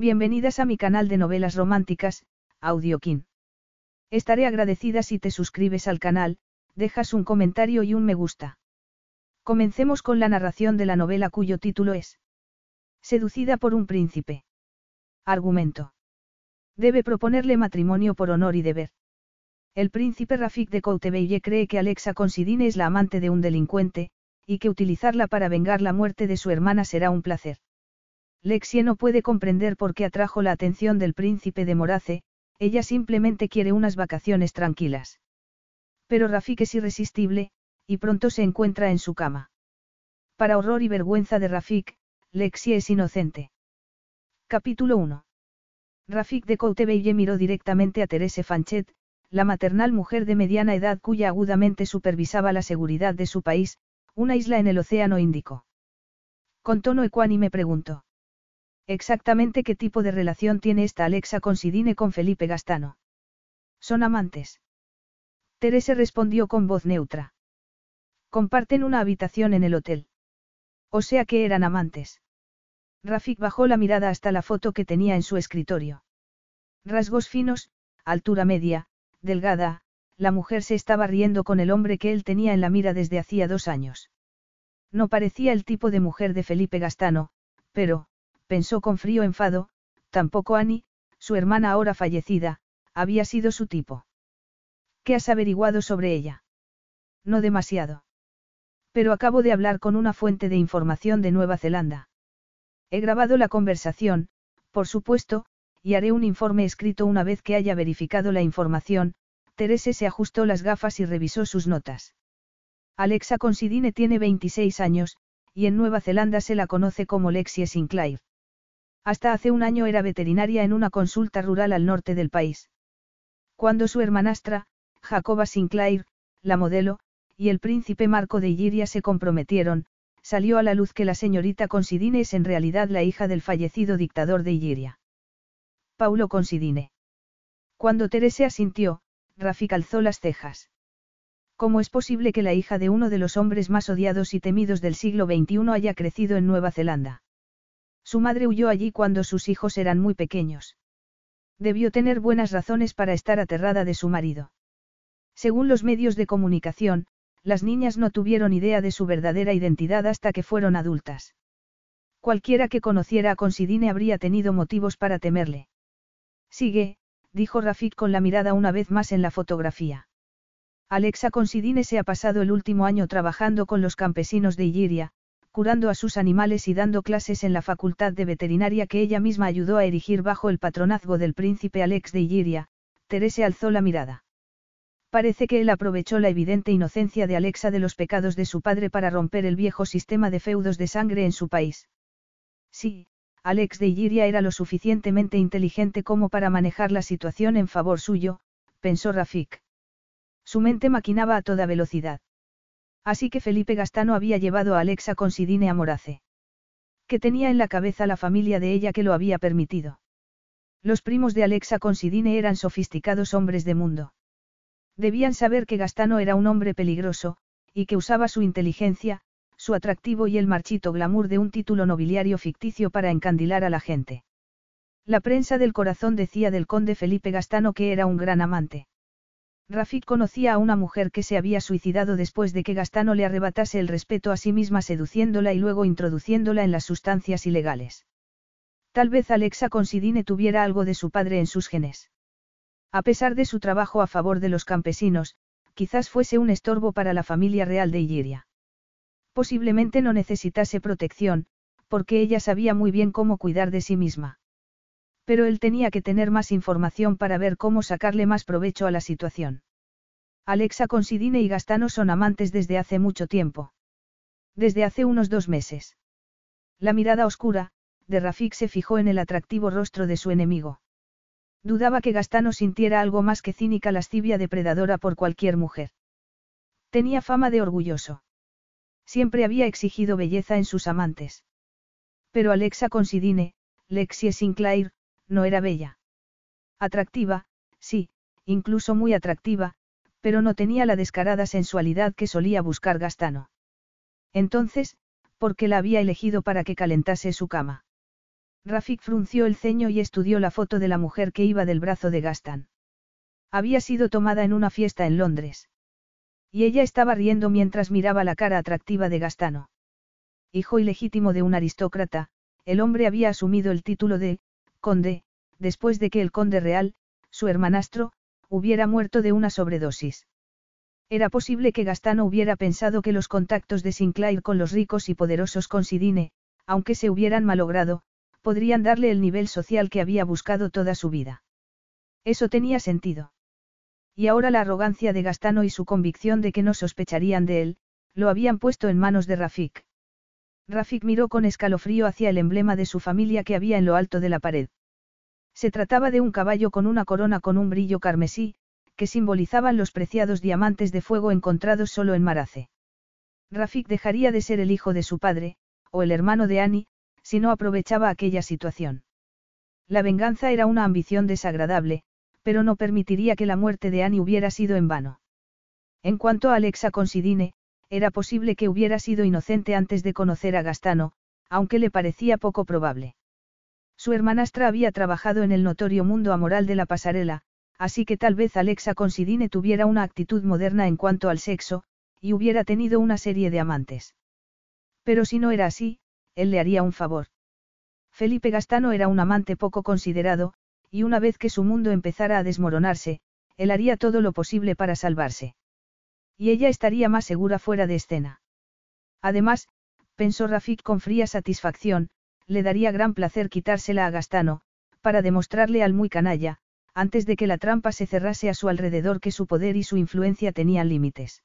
Bienvenidas a mi canal de novelas románticas, Audiokin. Estaré agradecida si te suscribes al canal, dejas un comentario y un me gusta. Comencemos con la narración de la novela cuyo título es Seducida por un príncipe. Argumento. Debe proponerle matrimonio por honor y deber. El príncipe Rafik de Coutebelle cree que Alexa Considine es la amante de un delincuente, y que utilizarla para vengar la muerte de su hermana será un placer. Lexie no puede comprender por qué atrajo la atención del príncipe de Morace, ella simplemente quiere unas vacaciones tranquilas. Pero Rafik es irresistible, y pronto se encuentra en su cama. Para horror y vergüenza de Rafik, Lexie es inocente. Capítulo 1. Rafik de Coutebelle miró directamente a Therese Fanchet, la maternal mujer de mediana edad cuya agudamente supervisaba la seguridad de su país, una isla en el Océano Índico. Con tono ecuánime preguntó. Exactamente qué tipo de relación tiene esta Alexa Considine con Felipe Gastano. Son amantes. Teresa respondió con voz neutra. Comparten una habitación en el hotel. O sea que eran amantes. Rafik bajó la mirada hasta la foto que tenía en su escritorio. Rasgos finos, altura media, delgada, la mujer se estaba riendo con el hombre que él tenía en la mira desde hacía dos años. No parecía el tipo de mujer de Felipe Gastano, pero, pensó con frío enfado, tampoco Annie, su hermana ahora fallecida, había sido su tipo. ¿Qué has averiguado sobre ella? No demasiado. Pero acabo de hablar con una fuente de información de Nueva Zelanda. He grabado la conversación, por supuesto, y haré un informe escrito una vez que haya verificado la información, Terese se ajustó las gafas y revisó sus notas. Alexa Considine tiene 26 años, y en Nueva Zelanda se la conoce como Lexie Sinclair. Hasta hace un año era veterinaria en una consulta rural al norte del país. Cuando su hermanastra, Jacoba Sinclair, la modelo, y el príncipe Marco de Illyria se comprometieron, salió a la luz que la señorita Considine es en realidad la hija del fallecido dictador de Illyria. Paulo Considine. Cuando Teresa asintió, Rafik alzó las cejas. ¿Cómo es posible que la hija de uno de los hombres más odiados y temidos del siglo XXI haya crecido en Nueva Zelanda? Su madre huyó allí cuando sus hijos eran muy pequeños. Debió tener buenas razones para estar aterrada de su marido. Según los medios de comunicación, las niñas no tuvieron idea de su verdadera identidad hasta que fueron adultas. Cualquiera que conociera a Considine habría tenido motivos para temerle. Sigue, dijo Rafik con la mirada una vez más en la fotografía. Alexa Considine se ha pasado el último año trabajando con los campesinos de Illyria, curando a sus animales y dando clases en la facultad de veterinaria que ella misma ayudó a erigir bajo el patronazgo del príncipe Alex de Illyria, Teresa alzó la mirada. Parece que él aprovechó la evidente inocencia de Alexa de los pecados de su padre para romper el viejo sistema de feudos de sangre en su país. Sí, Alex de Illyria era lo suficientemente inteligente como para manejar la situación en favor suyo, pensó Rafik. Su mente maquinaba a toda velocidad. Así que Felipe Gastano había llevado a Alexa con Sidine a Morace. Que tenía en la cabeza la familia de ella que lo había permitido. Los primos de Alexa con Sidine eran sofisticados hombres de mundo. Debían saber que Gastano era un hombre peligroso, y que usaba su inteligencia, su atractivo y el marchito glamour de un título nobiliario ficticio para encandilar a la gente. La prensa del corazón decía del conde Felipe Gastano que era un gran amante. Rafik conocía a una mujer que se había suicidado después de que Gastano le arrebatase el respeto a sí misma seduciéndola y luego introduciéndola en las sustancias ilegales. Tal vez Alexa Considine tuviera algo de su padre en sus genes. A pesar de su trabajo a favor de los campesinos, quizás fuese un estorbo para la familia real de Illyria. Posiblemente no necesitase protección, porque ella sabía muy bien cómo cuidar de sí misma. Pero él tenía que tener más información para ver cómo sacarle más provecho a la situación. Alexa Considine y Gastano son amantes desde hace mucho tiempo. Desde hace unos dos meses. La mirada oscura, de Rafik se fijó en el atractivo rostro de su enemigo. Dudaba que Gastano sintiera algo más que cínica lascivia depredadora por cualquier mujer. Tenía fama de orgulloso. Siempre había exigido belleza en sus amantes. Pero Alexa Considine, Lexie Sinclair, no era bella. Atractiva, sí, incluso muy atractiva, pero no tenía la descarada sensualidad que solía buscar Gastano. Entonces, ¿por qué la había elegido para que calentase su cama? Rafik frunció el ceño y estudió la foto de la mujer que iba del brazo de Gaston. Había sido tomada en una fiesta en Londres. Y ella estaba riendo mientras miraba la cara atractiva de Gastano. Hijo ilegítimo de un aristócrata, el hombre había asumido el título de conde, después de que el conde real, su hermanastro, hubiera muerto de una sobredosis. Era posible que Gastano hubiera pensado que los contactos de Sinclair con los ricos y poderosos Considine, aunque se hubieran malogrado, podrían darle el nivel social que había buscado toda su vida. Eso tenía sentido. Y ahora la arrogancia de Gastano y su convicción de que no sospecharían de él, lo habían puesto en manos de Rafik. Rafik miró con escalofrío hacia el emblema de su familia que había en lo alto de la pared. Se trataba de un caballo con una corona con un brillo carmesí, que simbolizaban los preciados diamantes de fuego encontrados solo en Marace. Rafik dejaría de ser el hijo de su padre, o el hermano de Annie, si no aprovechaba aquella situación. La venganza era una ambición desagradable, pero no permitiría que la muerte de Annie hubiera sido en vano. En cuanto a Alexa Considine, era posible que hubiera sido inocente antes de conocer a Gastano, aunque le parecía poco probable. Su hermanastra había trabajado en el notorio mundo amoral de la pasarela, así que tal vez Alexa Considine tuviera una actitud moderna en cuanto al sexo, y hubiera tenido una serie de amantes. Pero si no era así, él le haría un favor. Felipe Gastano era un amante poco considerado, y una vez que su mundo empezara a desmoronarse, él haría todo lo posible para salvarse. Y ella estaría más segura fuera de escena. Además, pensó Rafik con fría satisfacción, le daría gran placer quitársela a Gastano, para demostrarle al muy canalla, antes de que la trampa se cerrase a su alrededor que su poder y su influencia tenían límites.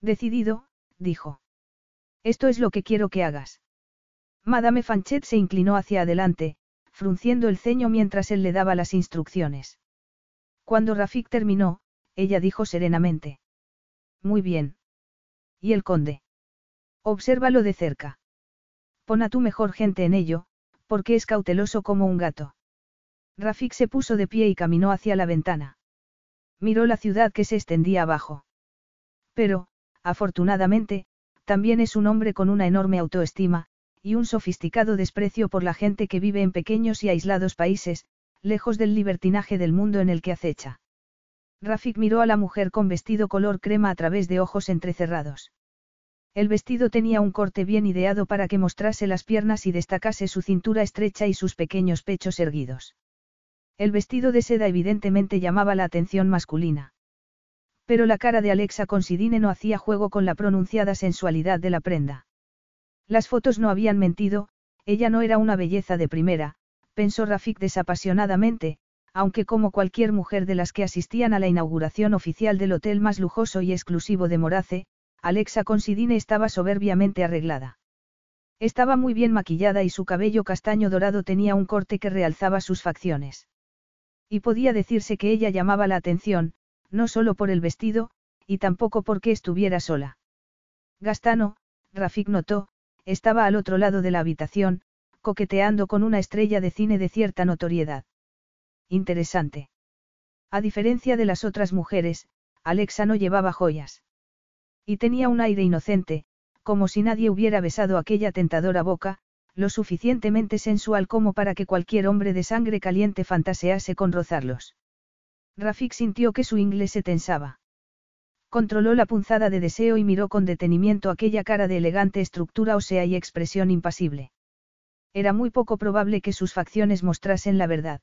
Decidido, dijo. Esto es lo que quiero que hagas. Madame Fanchet se inclinó hacia adelante, frunciendo el ceño mientras él le daba las instrucciones. Cuando Rafik terminó, ella dijo serenamente. Muy bien. ¿Y el conde? Obsérvalo de cerca. Pon a tu mejor gente en ello, porque es cauteloso como un gato. Rafik se puso de pie y caminó hacia la ventana. Miró la ciudad que se extendía abajo. Pero, afortunadamente, también es un hombre con una enorme autoestima, y un sofisticado desprecio por la gente que vive en pequeños y aislados países, lejos del libertinaje del mundo en el que acecha. Rafik miró a la mujer con vestido color crema a través de ojos entrecerrados. El vestido tenía un corte bien ideado para que mostrase las piernas y destacase su cintura estrecha y sus pequeños pechos erguidos. El vestido de seda evidentemente llamaba la atención masculina. Pero la cara de Alexa Considine no hacía juego con la pronunciada sensualidad de la prenda. Las fotos no habían mentido, ella no era una belleza de primera, pensó Rafik desapasionadamente, aunque como cualquier mujer de las que asistían a la inauguración oficial del hotel más lujoso y exclusivo de Morace, Alexa Considine estaba soberbiamente arreglada. Estaba muy bien maquillada y su cabello castaño dorado tenía un corte que realzaba sus facciones. Y podía decirse que ella llamaba la atención, no solo por el vestido, y tampoco porque estuviera sola. Gastano, Rafik notó, estaba al otro lado de la habitación, coqueteando con una estrella de cine de cierta notoriedad. Interesante. A diferencia de las otras mujeres, Alexa no llevaba joyas. Y tenía un aire inocente, como si nadie hubiera besado aquella tentadora boca, lo suficientemente sensual como para que cualquier hombre de sangre caliente fantasease con rozarlos. Rafik sintió que su inglés se tensaba. Controló la punzada de deseo y miró con detenimiento aquella cara de elegante estructura ósea y expresión impasible. Era muy poco probable que sus facciones mostrasen la verdad.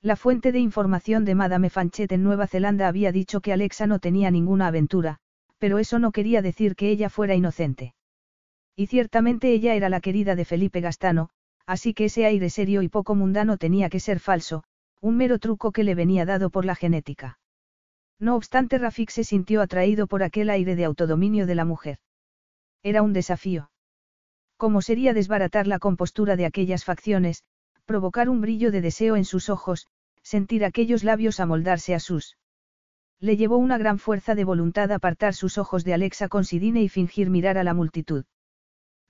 La fuente de información de Madame Fanchet en Nueva Zelanda había dicho que Alexa no tenía ninguna aventura, pero eso no quería decir que ella fuera inocente. Y ciertamente ella era la querida de Felipe Gastano, así que ese aire serio y poco mundano tenía que ser falso, un mero truco que le venía dado por la genética. No obstante, Rafik se sintió atraído por aquel aire de autodominio de la mujer. Era un desafío. ¿Cómo sería desbaratar la compostura de aquellas facciones, provocar un brillo de deseo en sus ojos, sentir aquellos labios amoldarse a sus? Le llevó una gran fuerza de voluntad apartar sus ojos de Alexa Considine y fingir mirar a la multitud.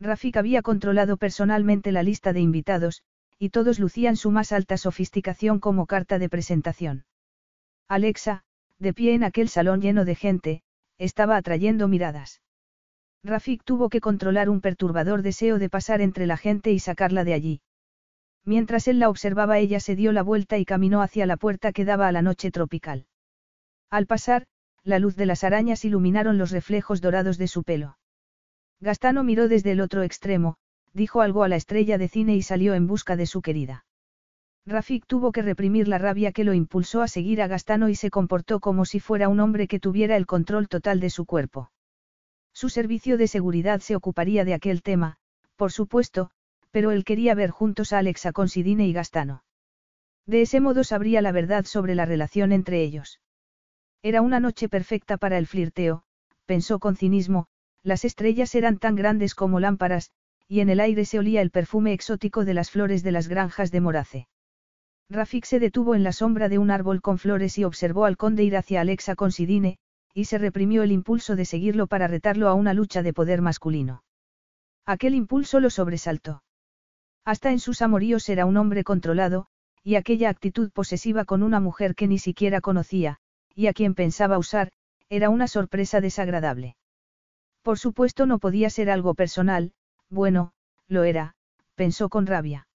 Rafik había controlado personalmente la lista de invitados, y todos lucían su más alta sofisticación como carta de presentación. Alexa, de pie en aquel salón lleno de gente, estaba atrayendo miradas. Rafik tuvo que controlar un perturbador deseo de pasar entre la gente y sacarla de allí. Mientras él la observaba ella se dio la vuelta y caminó hacia la puerta que daba a la noche tropical. Al pasar, la luz de las arañas iluminaron los reflejos dorados de su pelo. Gastano miró desde el otro extremo, dijo algo a la estrella de cine y salió en busca de su querida. Rafik tuvo que reprimir la rabia que lo impulsó a seguir a Gastano y se comportó como si fuera un hombre que tuviera el control total de su cuerpo. Su servicio de seguridad se ocuparía de aquel tema, por supuesto, pero él quería ver juntos a Alexa Considine y Gastano. De ese modo sabría la verdad sobre la relación entre ellos. Era una noche perfecta para el flirteo, pensó con cinismo, las estrellas eran tan grandes como lámparas, y en el aire se olía el perfume exótico de las flores de las granjas de Morace. Rafik se detuvo en la sombra de un árbol con flores y observó al conde ir hacia Alexa Considine, y se reprimió el impulso de seguirlo para retarlo a una lucha de poder masculino. Aquel impulso lo sobresaltó. Hasta en sus amoríos era un hombre controlado, y aquella actitud posesiva con una mujer que ni siquiera conocía, y a quien pensaba usar, era una sorpresa desagradable. Por supuesto no podía ser algo personal, bueno, lo era, pensó con rabia.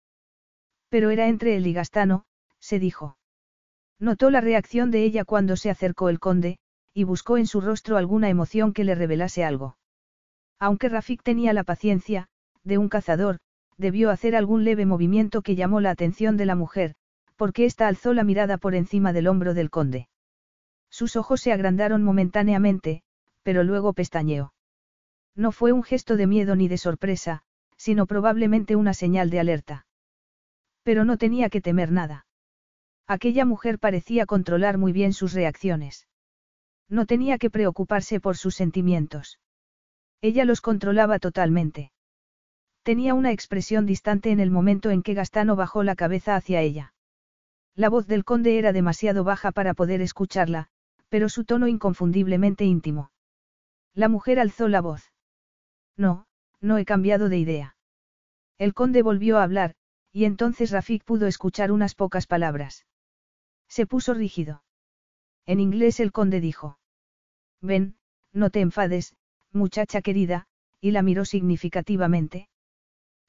Pero era entre él y Gastano, se dijo. Notó la reacción de ella cuando se acercó el conde, y buscó en su rostro alguna emoción que le revelase algo. Aunque Rafik tenía la paciencia, de un cazador, debió hacer algún leve movimiento que llamó la atención de la mujer, porque ésta alzó la mirada por encima del hombro del conde. Sus ojos se agrandaron momentáneamente, pero luego pestañeó. No fue un gesto de miedo ni de sorpresa, sino probablemente una señal de alerta. Pero no tenía que temer nada. Aquella mujer parecía controlar muy bien sus reacciones. No tenía que preocuparse por sus sentimientos. Ella los controlaba totalmente. Tenía una expresión distante en el momento en que Gastano bajó la cabeza hacia ella. La voz del conde era demasiado baja para poder escucharla, pero su tono inconfundiblemente íntimo. La mujer alzó la voz. No, no he cambiado de idea. El conde volvió a hablar, y entonces Rafik pudo escuchar unas pocas palabras. Se puso rígido. En inglés el conde dijo. Ven, no te enfades, muchacha querida, y la miró significativamente.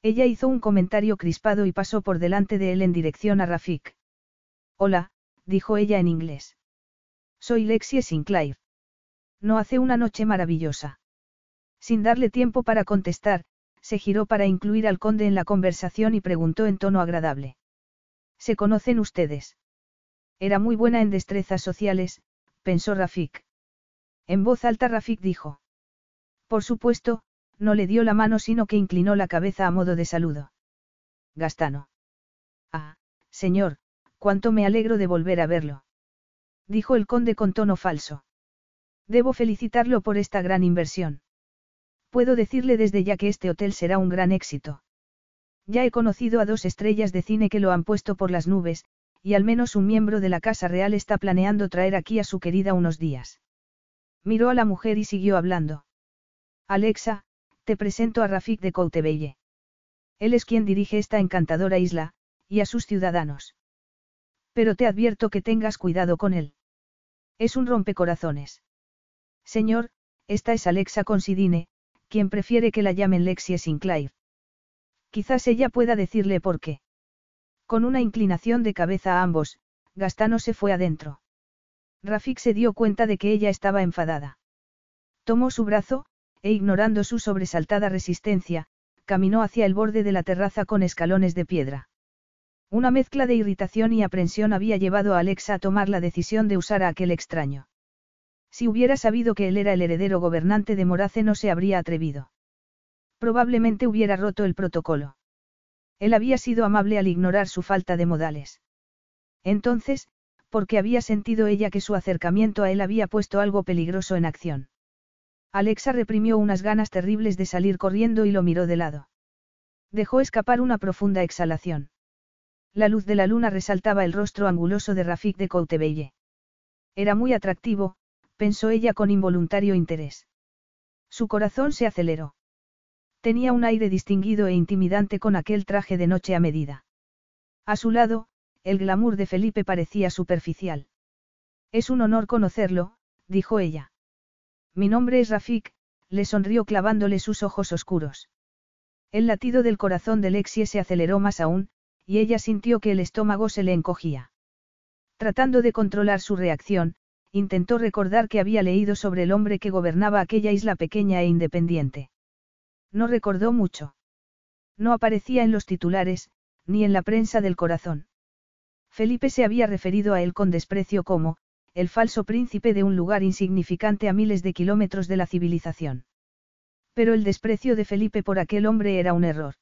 Ella hizo un comentario crispado y pasó por delante de él en dirección a Rafik. Hola, dijo ella en inglés. Soy Lexie Sinclair. No hace una noche maravillosa. Sin darle tiempo para contestar, se giró para incluir al conde en la conversación y preguntó en tono agradable. ¿Se conocen ustedes? Era muy buena en destrezas sociales, pensó Rafik. En voz alta Rafik dijo. Por supuesto, no le dio la mano sino que inclinó la cabeza a modo de saludo. Gastano. Ah, señor, cuánto me alegro de volver a verlo. Dijo el conde con tono falso. Debo felicitarlo por esta gran inversión. Puedo decirle desde ya que este hotel será un gran éxito. Ya he conocido a dos estrellas de cine que lo han puesto por las nubes, y al menos un miembro de la Casa Real está planeando traer aquí a su querida unos días. Miró a la mujer y siguió hablando. Alexa, te presento a Rafik de Coutebelle. Él es quien dirige esta encantadora isla, y a sus ciudadanos. Pero te advierto que tengas cuidado con él. Es un rompecorazones. Señor, esta es Alexa Considine, quien prefiere que la llamen Lexie Sinclair. Quizás ella pueda decirle por qué. Con una inclinación de cabeza a ambos, Gastano se fue adentro. Rafik se dio cuenta de que ella estaba enfadada. Tomó su brazo, e ignorando su sobresaltada resistencia, caminó hacia el borde de la terraza con escalones de piedra. Una mezcla de irritación y aprensión había llevado a Alexa a tomar la decisión de usar a aquel extraño. Si hubiera sabido que él era el heredero gobernante de Morace no se habría atrevido. Probablemente hubiera roto el protocolo. Él había sido amable al ignorar su falta de modales. Entonces, ¿por qué había sentido ella que su acercamiento a él había puesto algo peligroso en acción? Alexa reprimió unas ganas terribles de salir corriendo y lo miró de lado. Dejó escapar una profunda exhalación. La luz de la luna resaltaba el rostro anguloso de Rafik de Coutebelle. Era muy atractivo, pensó ella con involuntario interés. Su corazón se aceleró. Tenía un aire distinguido e intimidante con aquel traje de noche a medida. A su lado, el glamour de Felipe parecía superficial. Es un honor conocerlo, dijo ella. Mi nombre es Rafik, le sonrió clavándole sus ojos oscuros. El latido del corazón de Lexie se aceleró más aún, y ella sintió que el estómago se le encogía. Tratando de controlar su reacción, intentó recordar que había leído sobre el hombre que gobernaba aquella isla pequeña e independiente. No recordó mucho. No aparecía en los titulares, ni en la prensa del corazón. Felipe se había referido a él con desprecio como, el falso príncipe de un lugar insignificante a miles de kilómetros de la civilización. Pero el desprecio de Felipe por aquel hombre era un error.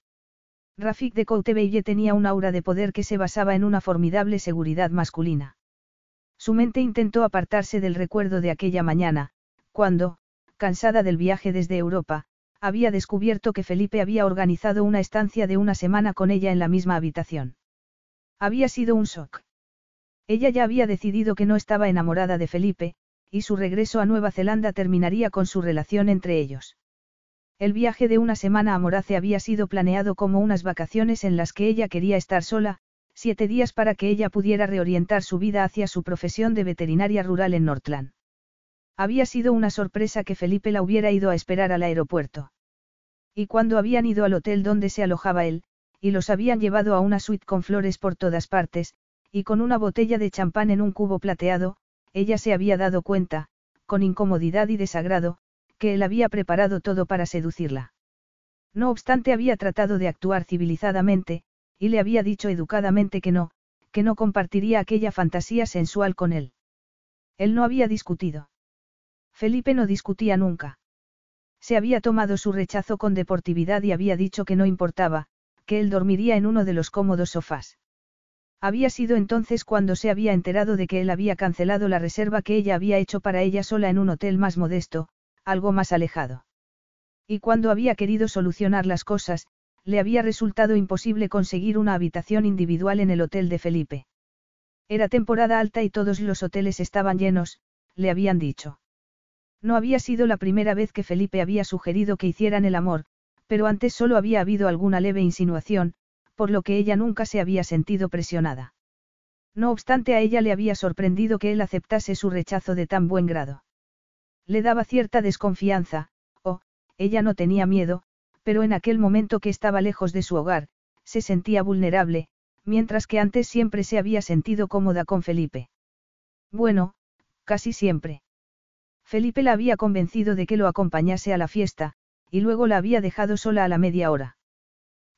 Rafik de Coutebelle tenía un aura de poder que se basaba en una formidable seguridad masculina. Su mente intentó apartarse del recuerdo de aquella mañana, cuando, cansada del viaje desde Europa, había descubierto que Felipe había organizado una estancia de una semana con ella en la misma habitación. Había sido un shock. Ella ya había decidido que no estaba enamorada de Felipe, y su regreso a Nueva Zelanda terminaría con su relación entre ellos. El viaje de una semana a Morace había sido planeado como unas vacaciones en las que ella quería estar sola, siete días para que ella pudiera reorientar su vida hacia su profesión de veterinaria rural en Northland. Había sido una sorpresa que Felipe la hubiera ido a esperar al aeropuerto. Y cuando habían ido al hotel donde se alojaba él, y los habían llevado a una suite con flores por todas partes, y con una botella de champán en un cubo plateado, ella se había dado cuenta, con incomodidad y desagrado, que él había preparado todo para seducirla. No obstante había tratado de actuar civilizadamente, y le había dicho educadamente que no, que no compartiría aquella fantasía sensual con él. Él no había discutido. Felipe no discutía nunca. Se había tomado su rechazo con deportividad y había dicho que no importaba, que él dormiría en uno de los cómodos sofás. Había sido entonces cuando se había enterado de que él había cancelado la reserva que ella había hecho para ella sola en un hotel más modesto, algo más alejado. Y cuando había querido solucionar las cosas, le había resultado imposible conseguir una habitación individual en el hotel de Felipe. Era temporada alta y todos los hoteles estaban llenos, le habían dicho. No había sido la primera vez que Felipe había sugerido que hicieran el amor, pero antes solo había habido alguna leve insinuación, por lo que ella nunca se había sentido presionada. No obstante a ella le había sorprendido que él aceptase su rechazo de tan buen grado. Le daba cierta desconfianza, o, ella no tenía miedo, pero en aquel momento que estaba lejos de su hogar, se sentía vulnerable, mientras que antes siempre se había sentido cómoda con Felipe. Bueno, casi siempre. Felipe la había convencido de que lo acompañase a la fiesta, y luego la había dejado sola a la media hora.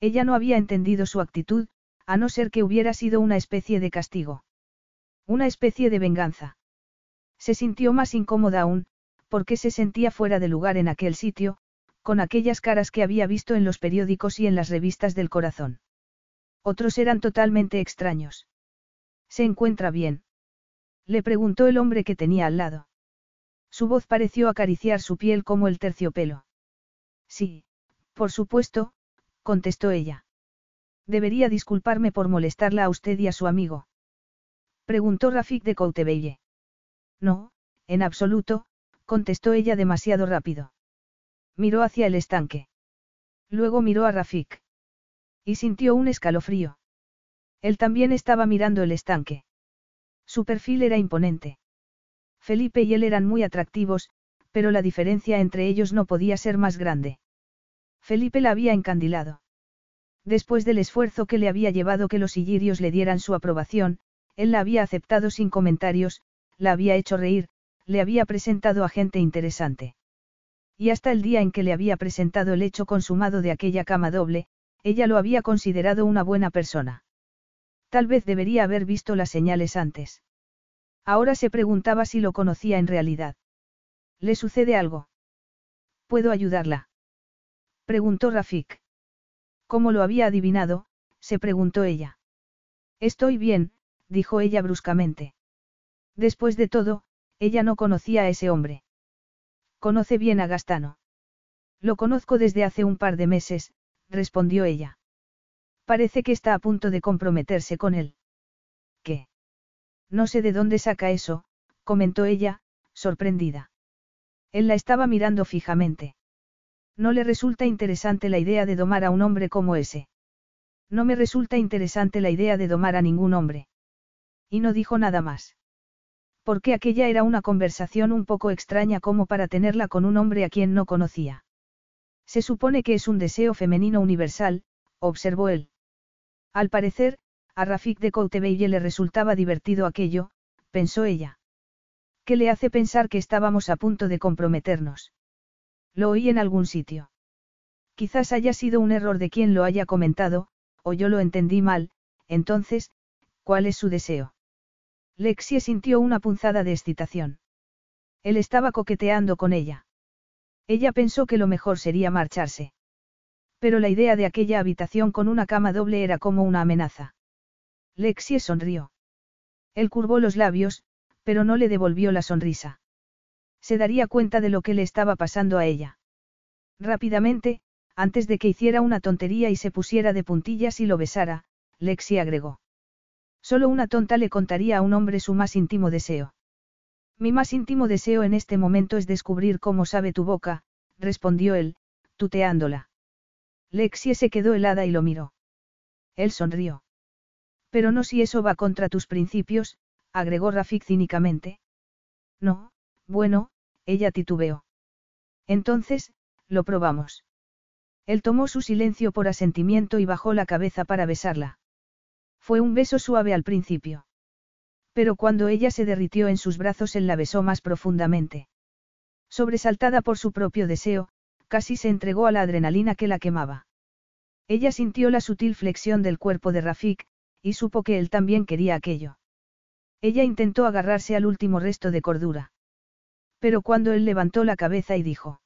Ella no había entendido su actitud, a no ser que hubiera sido una especie de castigo. Una especie de venganza. Se sintió más incómoda aún, porque se sentía fuera de lugar en aquel sitio, con aquellas caras que había visto en los periódicos y en las revistas del corazón. Otros eran totalmente extraños. ¿Se encuentra bien? Le preguntó el hombre que tenía al lado. Su voz pareció acariciar su piel como el terciopelo. Sí, por supuesto, contestó ella. Debería disculparme por molestarla a usted y a su amigo. Preguntó Rafik de Coutebelle. No, en absoluto, contestó ella demasiado rápido. Miró hacia el estanque. Luego miró a Rafik. Y sintió un escalofrío. Él también estaba mirando el estanque. Su perfil era imponente. Felipe y él eran muy atractivos, pero la diferencia entre ellos no podía ser más grande. Felipe la había encandilado. Después del esfuerzo que le había llevado que los illirios le dieran su aprobación, él la había aceptado sin comentarios, la había hecho reír, le había presentado a gente interesante. Y hasta el día en que le había presentado el hecho consumado de aquella cama doble, ella lo había considerado una buena persona. Tal vez debería haber visto las señales antes. Ahora se preguntaba si lo conocía en realidad. ¿Le sucede algo? ¿Puedo ayudarla? Preguntó Rafik. ¿Cómo lo había adivinado? se preguntó ella. Estoy bien, dijo ella bruscamente. Después de todo, ella no conocía a ese hombre. Conoce bien a Gastano. Lo conozco desde hace un par de meses, respondió ella. Parece que está a punto de comprometerse con él. ¿Qué? No sé de dónde saca eso, comentó ella, sorprendida. Él la estaba mirando fijamente. No le resulta interesante la idea de domar a un hombre como ese. No me resulta interesante la idea de domar a ningún hombre. Y no dijo nada más porque aquella era una conversación un poco extraña como para tenerla con un hombre a quien no conocía. Se supone que es un deseo femenino universal, observó él. Al parecer, a Rafik de Coutebelle le resultaba divertido aquello, pensó ella. ¿Qué le hace pensar que estábamos a punto de comprometernos? Lo oí en algún sitio. Quizás haya sido un error de quien lo haya comentado, o yo lo entendí mal, entonces, ¿cuál es su deseo? Lexie sintió una punzada de excitación. Él estaba coqueteando con ella. Ella pensó que lo mejor sería marcharse. Pero la idea de aquella habitación con una cama doble era como una amenaza. Lexie sonrió. Él curvó los labios, pero no le devolvió la sonrisa. Se daría cuenta de lo que le estaba pasando a ella. Rápidamente, antes de que hiciera una tontería y se pusiera de puntillas y lo besara, Lexi agregó. Solo una tonta le contaría a un hombre su más íntimo deseo. Mi más íntimo deseo en este momento es descubrir cómo sabe tu boca, respondió él, tuteándola. Lexie se quedó helada y lo miró. Él sonrió. Pero no si eso va contra tus principios, agregó Rafik cínicamente. No, bueno, ella titubeó. Entonces, lo probamos. Él tomó su silencio por asentimiento y bajó la cabeza para besarla. Fue un beso suave al principio. Pero cuando ella se derritió en sus brazos él la besó más profundamente. Sobresaltada por su propio deseo, casi se entregó a la adrenalina que la quemaba. Ella sintió la sutil flexión del cuerpo de Rafik, y supo que él también quería aquello. Ella intentó agarrarse al último resto de cordura. Pero cuando él levantó la cabeza y dijo,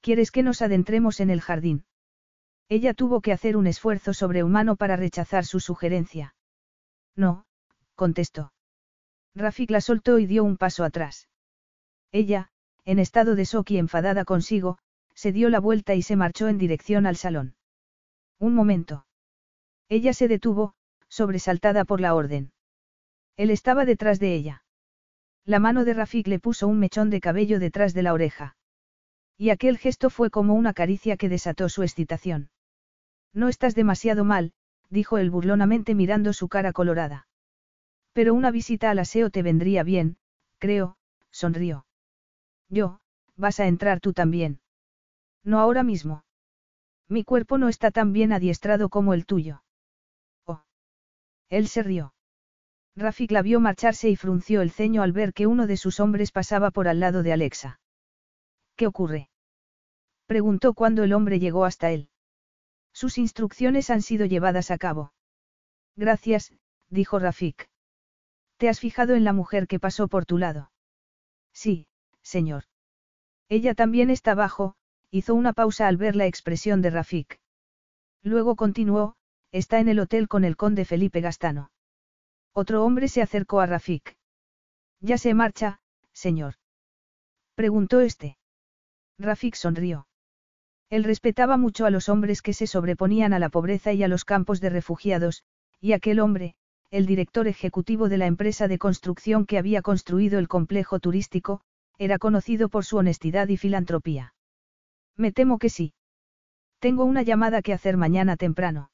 ¿Quieres que nos adentremos en el jardín? Ella tuvo que hacer un esfuerzo sobrehumano para rechazar su sugerencia. No, contestó. Rafik la soltó y dio un paso atrás. Ella, en estado de shock y enfadada consigo, se dio la vuelta y se marchó en dirección al salón. Un momento. Ella se detuvo, sobresaltada por la orden. Él estaba detrás de ella. La mano de Rafik le puso un mechón de cabello detrás de la oreja. Y aquel gesto fue como una caricia que desató su excitación. No estás demasiado mal, dijo él burlonamente mirando su cara colorada. Pero una visita al aseo te vendría bien, creo, sonrió. Yo, vas a entrar tú también. No ahora mismo. Mi cuerpo no está tan bien adiestrado como el tuyo. Oh. Él se rió. Rafik la vio marcharse y frunció el ceño al ver que uno de sus hombres pasaba por al lado de Alexa. ¿Qué ocurre? Preguntó cuando el hombre llegó hasta él. Sus instrucciones han sido llevadas a cabo. Gracias, dijo Rafik. ¿Te has fijado en la mujer que pasó por tu lado? Sí, señor. Ella también está abajo, hizo una pausa al ver la expresión de Rafik. Luego continuó, está en el hotel con el conde Felipe Gastano. Otro hombre se acercó a Rafik. Ya se marcha, señor. Preguntó este. Rafik sonrió. Él respetaba mucho a los hombres que se sobreponían a la pobreza y a los campos de refugiados, y aquel hombre, el director ejecutivo de la empresa de construcción que había construido el complejo turístico, era conocido por su honestidad y filantropía. Me temo que sí. Tengo una llamada que hacer mañana temprano.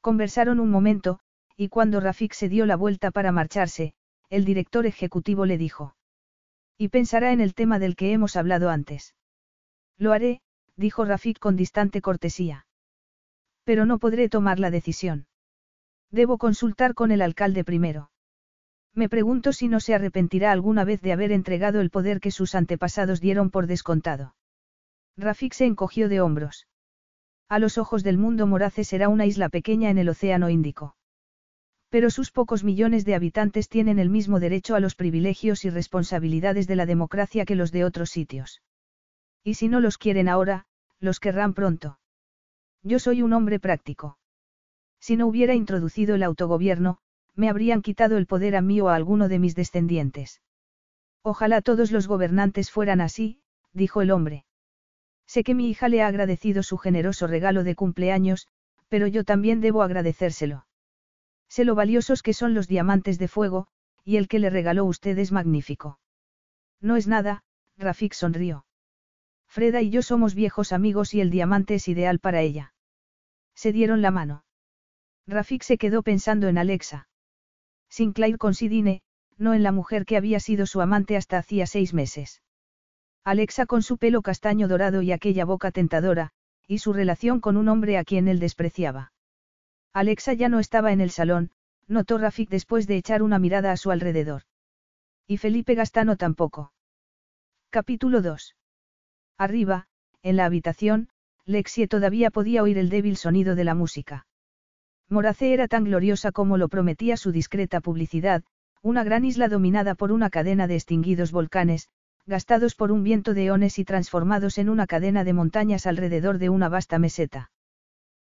Conversaron un momento, y cuando Rafik se dio la vuelta para marcharse, el director ejecutivo le dijo. Y pensará en el tema del que hemos hablado antes. Lo haré, dijo Rafik con distante cortesía. Pero no podré tomar la decisión. Debo consultar con el alcalde primero. Me pregunto si no se arrepentirá alguna vez de haber entregado el poder que sus antepasados dieron por descontado. Rafik se encogió de hombros. A los ojos del mundo Morace será una isla pequeña en el Océano Índico. Pero sus pocos millones de habitantes tienen el mismo derecho a los privilegios y responsabilidades de la democracia que los de otros sitios. Y si no los quieren ahora, los querrán pronto. Yo soy un hombre práctico. Si no hubiera introducido el autogobierno, me habrían quitado el poder a mí o a alguno de mis descendientes. Ojalá todos los gobernantes fueran así, dijo el hombre. Sé que mi hija le ha agradecido su generoso regalo de cumpleaños, pero yo también debo agradecérselo. Sé lo valiosos que son los diamantes de fuego, y el que le regaló usted es magnífico. No es nada, Rafik sonrió. Freda y yo somos viejos amigos y el diamante es ideal para ella. Se dieron la mano. Rafik se quedó pensando en Alexa. Sinclair con Sidine, no en la mujer que había sido su amante hasta hacía seis meses. Alexa con su pelo castaño dorado y aquella boca tentadora, y su relación con un hombre a quien él despreciaba. Alexa ya no estaba en el salón, notó Rafik después de echar una mirada a su alrededor. Y Felipe Gastano tampoco. Capítulo 2. Arriba, en la habitación, Lexie todavía podía oír el débil sonido de la música. Morace era tan gloriosa como lo prometía su discreta publicidad, una gran isla dominada por una cadena de extinguidos volcanes, gastados por un viento de eones y transformados en una cadena de montañas alrededor de una vasta meseta.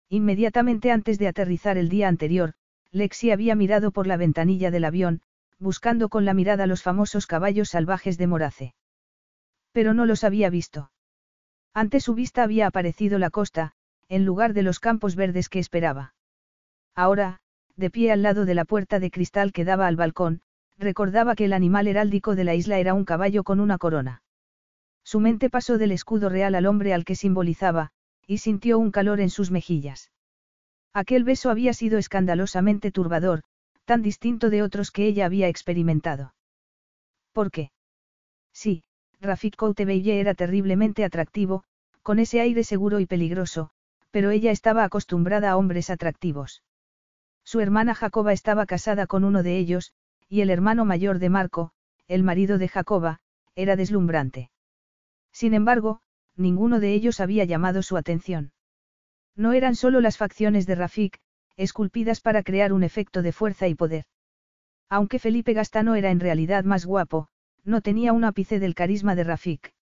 Inmediatamente antes de aterrizar el día anterior, Lexi había mirado por la ventanilla del avión, buscando con la mirada los famosos caballos salvajes de Morace. Pero no los había visto. Ante su vista había aparecido la costa, en lugar de los campos verdes que esperaba. Ahora, de pie al lado de la puerta de cristal que daba al balcón, recordaba que el animal heráldico de la isla era un caballo con una corona. Su mente pasó del escudo real al hombre al que simbolizaba, y sintió un calor en sus mejillas. Aquel beso había sido escandalosamente turbador, tan distinto de otros que ella había experimentado. ¿Por qué? Sí, Rafik Koutebeye era terriblemente atractivo, con ese aire seguro y peligroso, pero ella estaba acostumbrada a hombres atractivos. Su hermana Jacoba estaba casada con uno de ellos, y el hermano mayor de Marco, el marido de Jacoba, era deslumbrante. Sin embargo, ninguno de ellos había llamado su atención. No eran solo las facciones de Rafik, esculpidas para crear un efecto de fuerza y poder. Aunque Felipe Gastano era en realidad más guapo, no tenía un ápice del carisma de Rafik.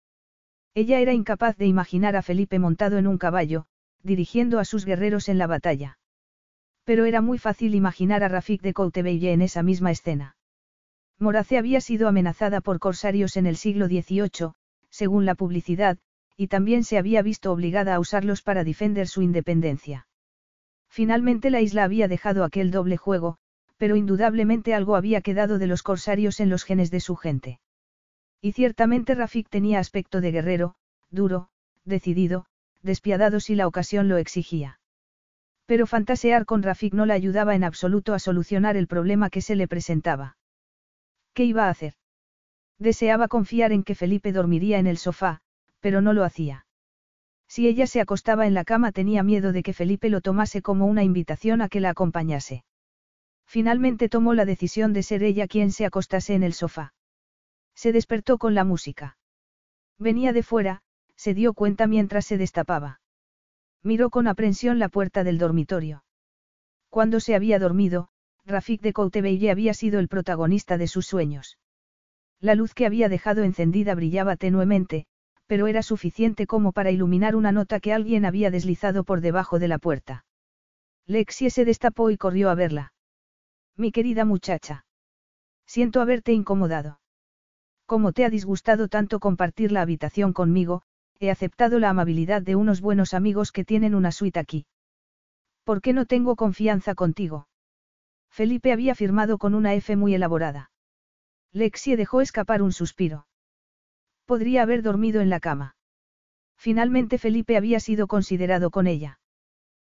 Ella era incapaz de imaginar a Felipe montado en un caballo, dirigiendo a sus guerreros en la batalla. Pero era muy fácil imaginar a Rafik de Coutebelle en esa misma escena. Morace había sido amenazada por corsarios en el siglo XVIII, según la publicidad, y también se había visto obligada a usarlos para defender su independencia. Finalmente la isla había dejado aquel doble juego, pero indudablemente algo había quedado de los corsarios en los genes de su gente. Y ciertamente Rafik tenía aspecto de guerrero, duro, decidido, despiadado si la ocasión lo exigía. Pero fantasear con Rafik no la ayudaba en absoluto a solucionar el problema que se le presentaba. ¿Qué iba a hacer? Deseaba confiar en que Felipe dormiría en el sofá, pero no lo hacía. Si ella se acostaba en la cama tenía miedo de que Felipe lo tomase como una invitación a que la acompañase. Finalmente tomó la decisión de ser ella quien se acostase en el sofá. Se despertó con la música. Venía de fuera, se dio cuenta mientras se destapaba. Miró con aprensión la puerta del dormitorio. Cuando se había dormido, Rafik de Coutebelle había sido el protagonista de sus sueños. La luz que había dejado encendida brillaba tenuemente, pero era suficiente como para iluminar una nota que alguien había deslizado por debajo de la puerta. Lexie se destapó y corrió a verla. Mi querida muchacha. Siento haberte incomodado. Como te ha disgustado tanto compartir la habitación conmigo, he aceptado la amabilidad de unos buenos amigos que tienen una suite aquí. ¿Por qué no tengo confianza contigo? Felipe había firmado con una F muy elaborada. Lexie dejó escapar un suspiro. Podría haber dormido en la cama. Finalmente Felipe había sido considerado con ella.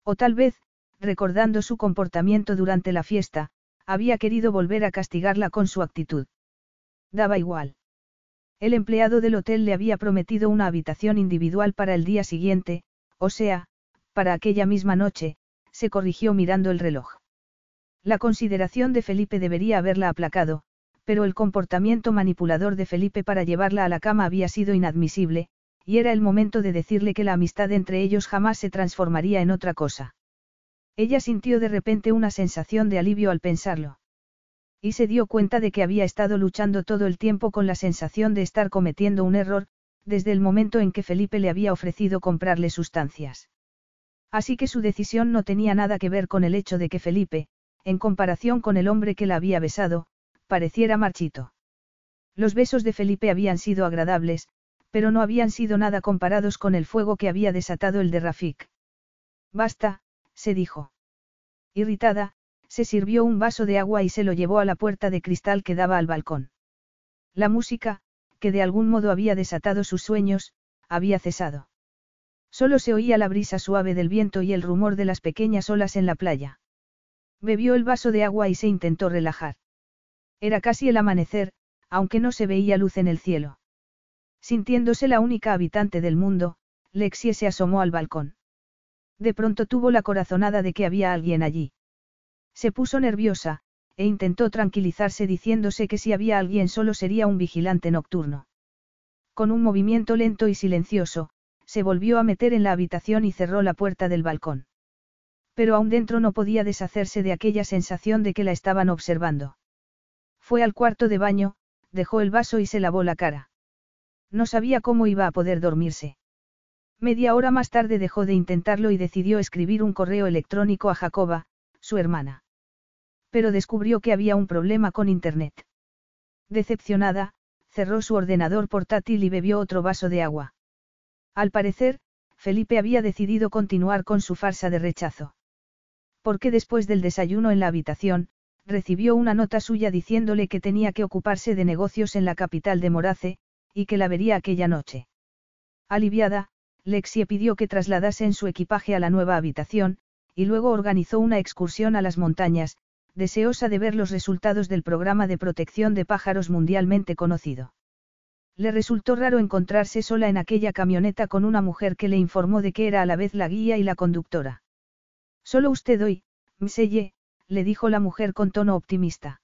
O tal vez, recordando su comportamiento durante la fiesta, había querido volver a castigarla con su actitud. Daba igual. El empleado del hotel le había prometido una habitación individual para el día siguiente, o sea, para aquella misma noche, se corrigió mirando el reloj. La consideración de Felipe debería haberla aplacado, pero el comportamiento manipulador de Felipe para llevarla a la cama había sido inadmisible, y era el momento de decirle que la amistad entre ellos jamás se transformaría en otra cosa. Ella sintió de repente una sensación de alivio al pensarlo. Y se dio cuenta de que había estado luchando todo el tiempo con la sensación de estar cometiendo un error, desde el momento en que Felipe le había ofrecido comprarle sustancias. Así que su decisión no tenía nada que ver con el hecho de que Felipe, en comparación con el hombre que la había besado, pareciera marchito. Los besos de Felipe habían sido agradables, pero no habían sido nada comparados con el fuego que había desatado el de Rafik. Basta, se dijo. Irritada, se sirvió un vaso de agua y se lo llevó a la puerta de cristal que daba al balcón. La música, que de algún modo había desatado sus sueños, había cesado. Solo se oía la brisa suave del viento y el rumor de las pequeñas olas en la playa. Bebió el vaso de agua y se intentó relajar. Era casi el amanecer, aunque no se veía luz en el cielo. Sintiéndose la única habitante del mundo, Lexie se asomó al balcón. De pronto tuvo la corazonada de que había alguien allí. Se puso nerviosa, e intentó tranquilizarse diciéndose que si había alguien solo sería un vigilante nocturno. Con un movimiento lento y silencioso, se volvió a meter en la habitación y cerró la puerta del balcón. Pero aún dentro no podía deshacerse de aquella sensación de que la estaban observando. Fue al cuarto de baño, dejó el vaso y se lavó la cara. No sabía cómo iba a poder dormirse. Media hora más tarde dejó de intentarlo y decidió escribir un correo electrónico a Jacoba, su hermana. Pero descubrió que había un problema con Internet. Decepcionada, cerró su ordenador portátil y bebió otro vaso de agua. Al parecer, Felipe había decidido continuar con su farsa de rechazo. Porque después del desayuno en la habitación, recibió una nota suya diciéndole que tenía que ocuparse de negocios en la capital de Morace, y que la vería aquella noche. Aliviada, Lexie pidió que trasladasen su equipaje a la nueva habitación, y luego organizó una excursión a las montañas, deseosa de ver los resultados del programa de protección de pájaros mundialmente conocido. Le resultó raro encontrarse sola en aquella camioneta con una mujer que le informó de que era a la vez la guía y la conductora. Solo usted hoy, Mselle, le dijo la mujer con tono optimista.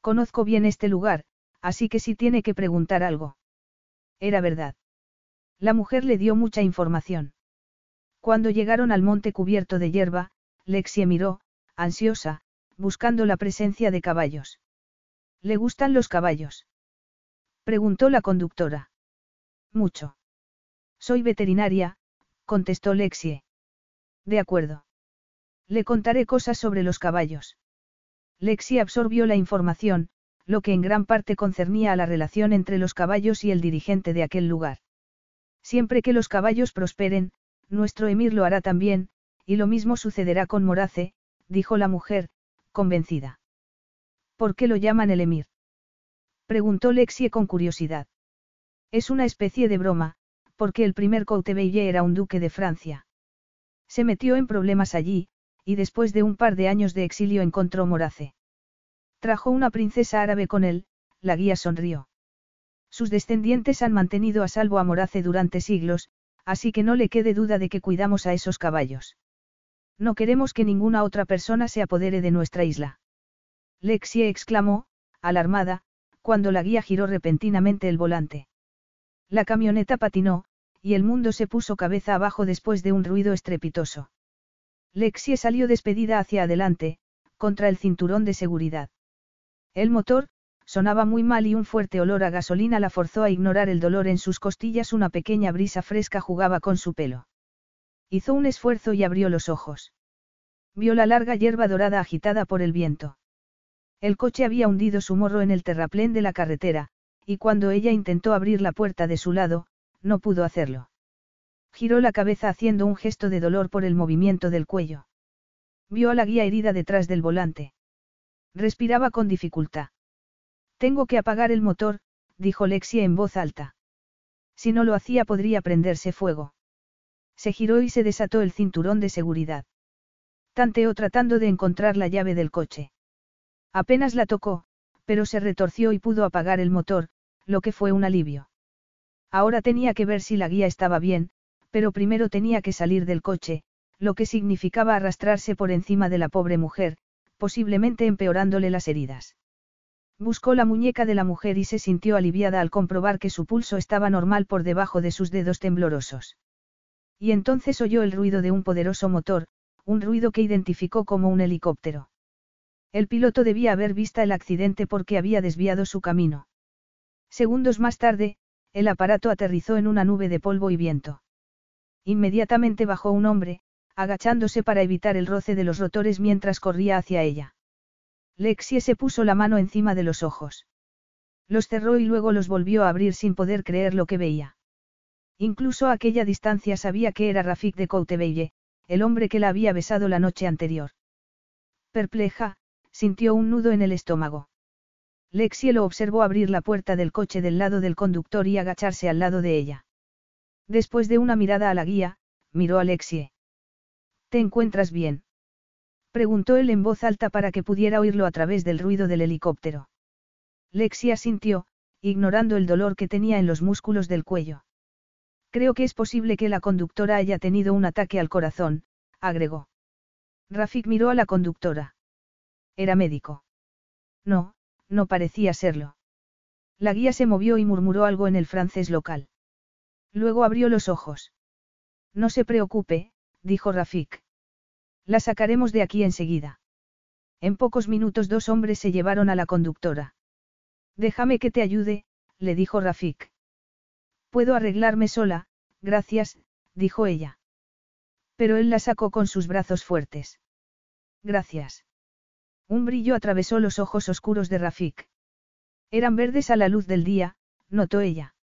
Conozco bien este lugar, así que si tiene que preguntar algo. Era verdad. La mujer le dio mucha información. Cuando llegaron al monte cubierto de hierba, Lexie miró, ansiosa, buscando la presencia de caballos. ¿Le gustan los caballos? Preguntó la conductora. Mucho. Soy veterinaria, contestó Lexie. De acuerdo. Le contaré cosas sobre los caballos. Lexie absorbió la información, lo que en gran parte concernía a la relación entre los caballos y el dirigente de aquel lugar. Siempre que los caballos prosperen, nuestro emir lo hará también, y lo mismo sucederá con Morace, dijo la mujer, convencida. ¿Por qué lo llaman el emir? Preguntó Lexie con curiosidad. Es una especie de broma, porque el primer Coutebelle era un duque de Francia. Se metió en problemas allí, y después de un par de años de exilio encontró Morace. Trajo una princesa árabe con él, la guía sonrió. Sus descendientes han mantenido a salvo a Morace durante siglos, así que no le quede duda de que cuidamos a esos caballos. No queremos que ninguna otra persona se apodere de nuestra isla. Lexie exclamó, alarmada, cuando la guía giró repentinamente el volante. La camioneta patinó, y el mundo se puso cabeza abajo después de un ruido estrepitoso. Lexie salió despedida hacia adelante, contra el cinturón de seguridad. El motor, sonaba muy mal y un fuerte olor a gasolina la forzó a ignorar el dolor en sus costillas. Una pequeña brisa fresca jugaba con su pelo. Hizo un esfuerzo y abrió los ojos. Vio la larga hierba dorada agitada por el viento. El coche había hundido su morro en el terraplén de la carretera, y cuando ella intentó abrir la puerta de su lado, no pudo hacerlo. Giró la cabeza haciendo un gesto de dolor por el movimiento del cuello. Vio a la guía herida detrás del volante. Respiraba con dificultad. Tengo que apagar el motor, dijo Lexia en voz alta. Si no lo hacía podría prenderse fuego. Se giró y se desató el cinturón de seguridad. Tanteó tratando de encontrar la llave del coche. Apenas la tocó, pero se retorció y pudo apagar el motor, lo que fue un alivio. Ahora tenía que ver si la guía estaba bien, pero primero tenía que salir del coche, lo que significaba arrastrarse por encima de la pobre mujer, posiblemente empeorándole las heridas. Buscó la muñeca de la mujer y se sintió aliviada al comprobar que su pulso estaba normal por debajo de sus dedos temblorosos. Y entonces oyó el ruido de un poderoso motor, un ruido que identificó como un helicóptero. El piloto debía haber visto el accidente porque había desviado su camino. Segundos más tarde, el aparato aterrizó en una nube de polvo y viento. Inmediatamente bajó un hombre, agachándose para evitar el roce de los rotores mientras corría hacia ella. Lexie se puso la mano encima de los ojos. Los cerró y luego los volvió a abrir sin poder creer lo que veía. Incluso a aquella distancia sabía que era Rafik de Coutebelle, el hombre que la había besado la noche anterior. Perpleja, sintió un nudo en el estómago. Lexie lo observó abrir la puerta del coche del lado del conductor y agacharse al lado de ella. Después de una mirada a la guía, miró a Lexie. ¿Te encuentras bien? Preguntó él en voz alta para que pudiera oírlo a través del ruido del helicóptero. Lexie asintió, ignorando el dolor que tenía en los músculos del cuello. Creo que es posible que la conductora haya tenido un ataque al corazón, agregó. Rafik miró a la conductora. Era médico. No, no parecía serlo. La guía se movió y murmuró algo en el francés local. Luego abrió los ojos. No se preocupe, dijo Rafik. La sacaremos de aquí enseguida. En pocos minutos dos hombres se llevaron a la conductora. Déjame que te ayude, le dijo Rafik. Puedo arreglarme sola, gracias, dijo ella. Pero él la sacó con sus brazos fuertes. Gracias. Un brillo atravesó los ojos oscuros de Rafik. Eran verdes a la luz del día, notó ella.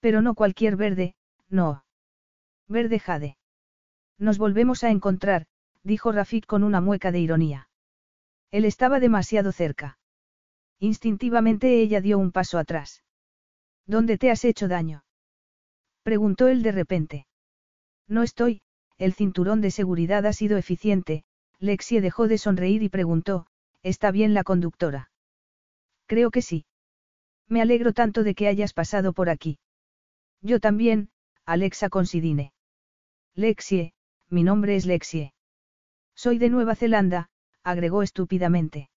Pero no cualquier verde, no. Verde jade. Nos volvemos a encontrar, dijo Rafik con una mueca de ironía. Él estaba demasiado cerca. Instintivamente ella dio un paso atrás. ¿Dónde te has hecho daño? Preguntó él de repente. No estoy, el cinturón de seguridad ha sido eficiente, Lexie dejó de sonreír y preguntó, ¿está bien la conductora? Creo que sí. Me alegro tanto de que hayas pasado por aquí. Yo también, Alexa Considine. Lexie, mi nombre es Lexie. Soy de Nueva Zelanda, agregó estúpidamente.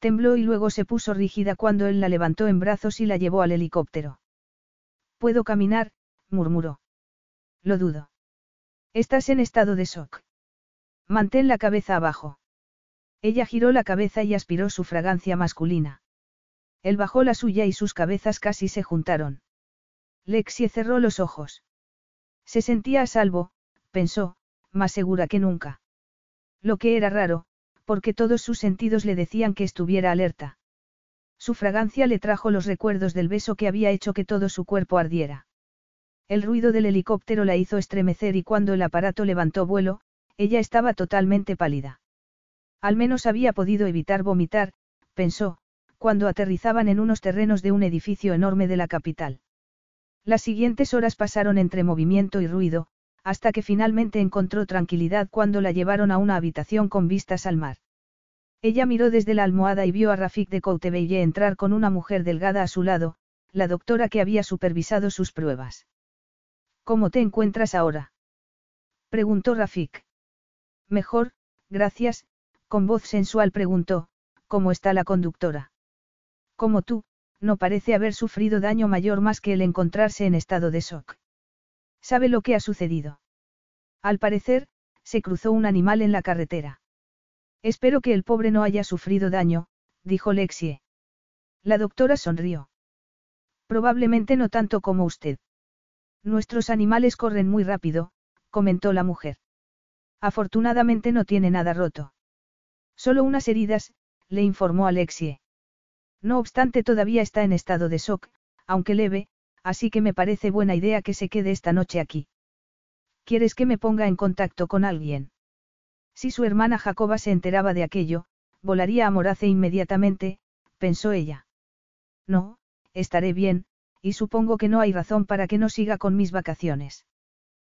Tembló y luego se puso rígida cuando él la levantó en brazos y la llevó al helicóptero. Puedo caminar, murmuró. Lo dudo. Estás en estado de shock. Mantén la cabeza abajo. Ella giró la cabeza y aspiró su fragancia masculina. Él bajó la suya y sus cabezas casi se juntaron. Lexie cerró los ojos. Se sentía a salvo, pensó, más segura que nunca. Lo que era raro, porque todos sus sentidos le decían que estuviera alerta. Su fragancia le trajo los recuerdos del beso que había hecho que todo su cuerpo ardiera. El ruido del helicóptero la hizo estremecer y cuando el aparato levantó vuelo, ella estaba totalmente pálida. Al menos había podido evitar vomitar, pensó, cuando aterrizaban en unos terrenos de un edificio enorme de la capital. Las siguientes horas pasaron entre movimiento y ruido, hasta que finalmente encontró tranquilidad cuando la llevaron a una habitación con vistas al mar. Ella miró desde la almohada y vio a Rafik de Coutebelle entrar con una mujer delgada a su lado, la doctora que había supervisado sus pruebas. ¿Cómo te encuentras ahora? preguntó Rafik. Mejor, gracias, con voz sensual preguntó, ¿cómo está la conductora? Como tú, no parece haber sufrido daño mayor más que el encontrarse en estado de shock. ¿Sabe lo que ha sucedido? Al parecer, se cruzó un animal en la carretera. Espero que el pobre no haya sufrido daño, dijo Lexie. La doctora sonrió. Probablemente no tanto como usted. Nuestros animales corren muy rápido, comentó la mujer. Afortunadamente no tiene nada roto. Solo unas heridas, le informó Alexie. No obstante todavía está en estado de shock, aunque leve, así que me parece buena idea que se quede esta noche aquí. ¿Quieres que me ponga en contacto con alguien? Si su hermana Jacoba se enteraba de aquello, volaría a Morace inmediatamente, pensó ella. No, estaré bien, y supongo que no hay razón para que no siga con mis vacaciones.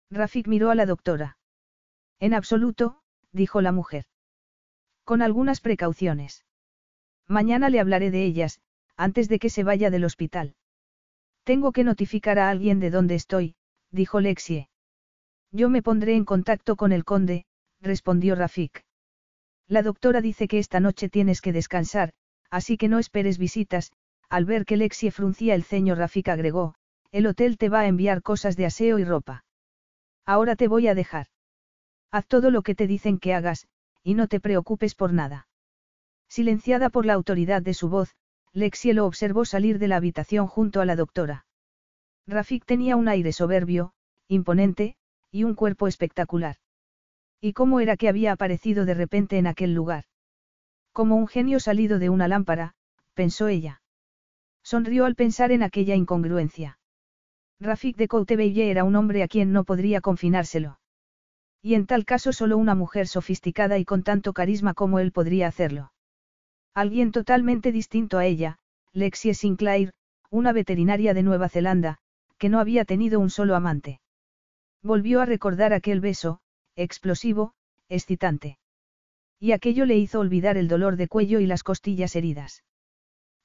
Rafik miró a la doctora. En absoluto, dijo la mujer. Con algunas precauciones. Mañana le hablaré de ellas, antes de que se vaya del hospital. Tengo que notificar a alguien de dónde estoy, dijo Lexie. Yo me pondré en contacto con el conde, respondió Rafik. La doctora dice que esta noche tienes que descansar, así que no esperes visitas, al ver que Lexie fruncía el ceño Rafik agregó, el hotel te va a enviar cosas de aseo y ropa. Ahora te voy a dejar. Haz todo lo que te dicen que hagas, y no te preocupes por nada. Silenciada por la autoridad de su voz, Lexie lo observó salir de la habitación junto a la doctora. Rafik tenía un aire soberbio, imponente, y un cuerpo espectacular. ¿Y cómo era que había aparecido de repente en aquel lugar? Como un genio salido de una lámpara, pensó ella. Sonrió al pensar en aquella incongruencia. Rafik de Coutebelle era un hombre a quien no podría confinárselo. Y en tal caso solo una mujer sofisticada y con tanto carisma como él podría hacerlo. Alguien totalmente distinto a ella, Lexie Sinclair, una veterinaria de Nueva Zelanda, que no había tenido un solo amante. Volvió a recordar aquel beso, explosivo, excitante. Y aquello le hizo olvidar el dolor de cuello y las costillas heridas.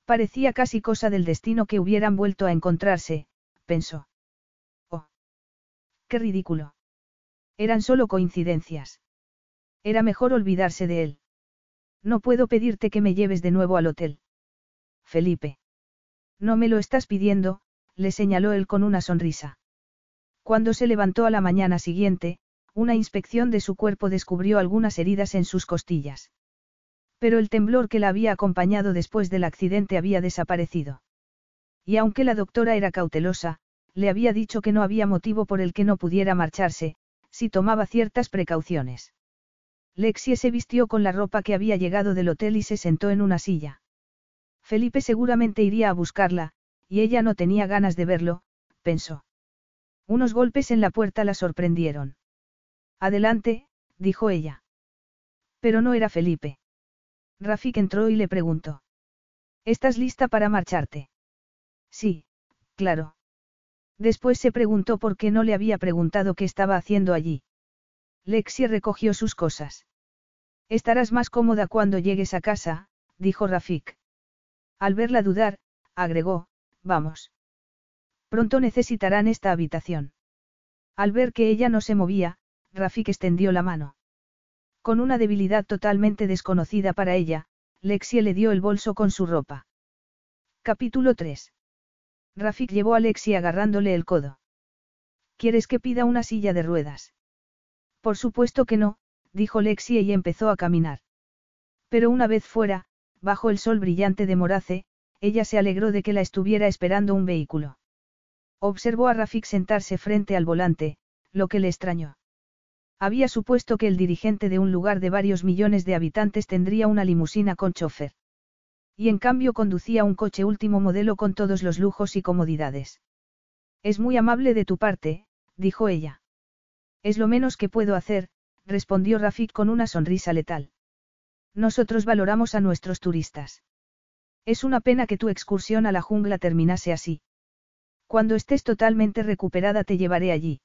Parecía casi cosa del destino que hubieran vuelto a encontrarse, pensó. Oh. Qué ridículo. Eran solo coincidencias. Era mejor olvidarse de él. No puedo pedirte que me lleves de nuevo al hotel. Felipe. No me lo estás pidiendo, le señaló él con una sonrisa. Cuando se levantó a la mañana siguiente, una inspección de su cuerpo descubrió algunas heridas en sus costillas. Pero el temblor que la había acompañado después del accidente había desaparecido. Y aunque la doctora era cautelosa, le había dicho que no había motivo por el que no pudiera marcharse, si tomaba ciertas precauciones. Lexie se vistió con la ropa que había llegado del hotel y se sentó en una silla. Felipe seguramente iría a buscarla, y ella no tenía ganas de verlo, pensó. Unos golpes en la puerta la sorprendieron. Adelante, dijo ella. Pero no era Felipe. Rafik entró y le preguntó. ¿Estás lista para marcharte? Sí, claro. Después se preguntó por qué no le había preguntado qué estaba haciendo allí. Lexi recogió sus cosas. Estarás más cómoda cuando llegues a casa, dijo Rafik. Al verla dudar, agregó, vamos. Pronto necesitarán esta habitación. Al ver que ella no se movía, Rafik extendió la mano. Con una debilidad totalmente desconocida para ella, Lexie le dio el bolso con su ropa. Capítulo 3. Rafik llevó a Lexi agarrándole el codo. ¿Quieres que pida una silla de ruedas? Por supuesto que no, dijo Lexi y empezó a caminar. Pero una vez fuera, bajo el sol brillante de Morace, ella se alegró de que la estuviera esperando un vehículo. Observó a Rafik sentarse frente al volante, lo que le extrañó. Había supuesto que el dirigente de un lugar de varios millones de habitantes tendría una limusina con chofer. Y en cambio conducía un coche último modelo con todos los lujos y comodidades. Es muy amable de tu parte, dijo ella. Es lo menos que puedo hacer, respondió Rafik con una sonrisa letal. Nosotros valoramos a nuestros turistas. Es una pena que tu excursión a la jungla terminase así. Cuando estés totalmente recuperada te llevaré allí.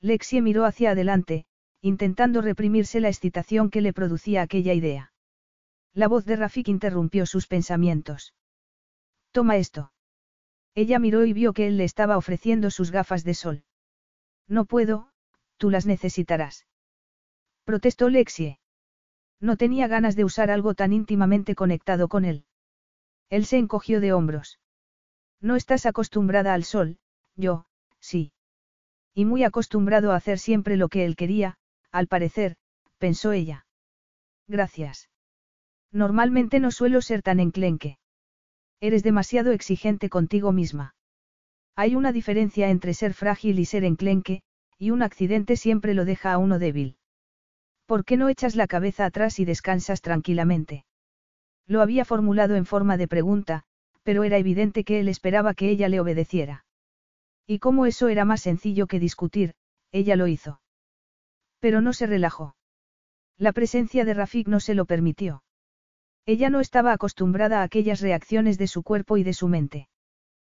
Lexie miró hacia adelante, intentando reprimirse la excitación que le producía aquella idea. La voz de Rafik interrumpió sus pensamientos. Toma esto. Ella miró y vio que él le estaba ofreciendo sus gafas de sol. No puedo, tú las necesitarás. Protestó Lexie. No tenía ganas de usar algo tan íntimamente conectado con él. Él se encogió de hombros. No estás acostumbrada al sol, yo, sí. Y muy acostumbrado a hacer siempre lo que él quería, al parecer, pensó ella. Gracias. Normalmente no suelo ser tan enclenque. Eres demasiado exigente contigo misma. Hay una diferencia entre ser frágil y ser enclenque, y un accidente siempre lo deja a uno débil. ¿Por qué no echas la cabeza atrás y descansas tranquilamente? Lo había formulado en forma de pregunta, pero era evidente que él esperaba que ella le obedeciera. Y como eso era más sencillo que discutir, ella lo hizo. Pero no se relajó. La presencia de Rafik no se lo permitió. Ella no estaba acostumbrada a aquellas reacciones de su cuerpo y de su mente.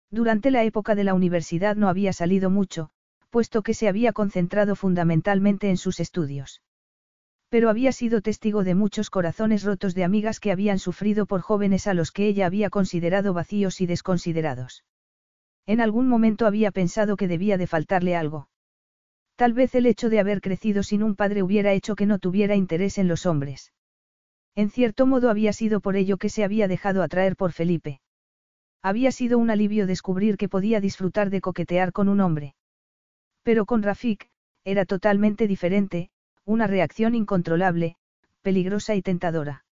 Durante la época de la universidad no había salido mucho, puesto que se había concentrado fundamentalmente en sus estudios. Pero había sido testigo de muchos corazones rotos de amigas que habían sufrido por jóvenes a los que ella había considerado vacíos y desconsiderados. En algún momento había pensado que debía de faltarle algo. Tal vez el hecho de haber crecido sin un padre hubiera hecho que no tuviera interés en los hombres. En cierto modo había sido por ello que se había dejado atraer por Felipe. Había sido un alivio descubrir que podía disfrutar de coquetear con un hombre. Pero con Rafik, era totalmente diferente, una reacción incontrolable, peligrosa y tentadora.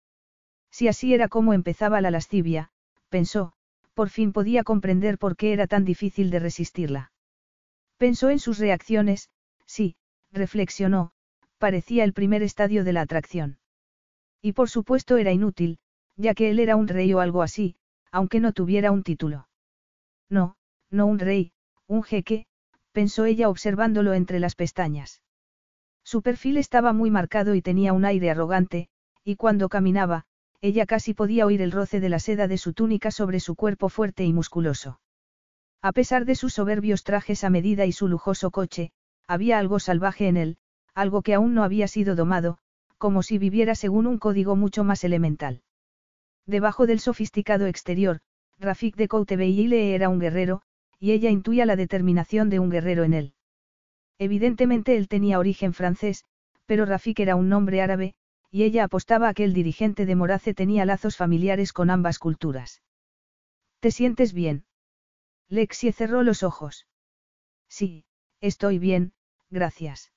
Si así era como empezaba la lascivia, pensó, por fin podía comprender por qué era tan difícil de resistirla. Pensó en sus reacciones, sí, reflexionó, parecía el primer estadio de la atracción. Y por supuesto era inútil, ya que él era un rey o algo así, aunque no tuviera un título. No, no un rey, un jeque, pensó ella observándolo entre las pestañas. Su perfil estaba muy marcado y tenía un aire arrogante, y cuando caminaba, ella casi podía oír el roce de la seda de su túnica sobre su cuerpo fuerte y musculoso. A pesar de sus soberbios trajes a medida y su lujoso coche, había algo salvaje en él, algo que aún no había sido domado, como si viviera según un código mucho más elemental. Debajo del sofisticado exterior, Rafik de Coutebeille era un guerrero, y ella intuía la determinación de un guerrero en él. Evidentemente él tenía origen francés, pero Rafik era un nombre árabe, y ella apostaba a que el dirigente de Morace tenía lazos familiares con ambas culturas. ¿Te sientes bien? Lexie cerró los ojos. Sí, estoy bien, gracias.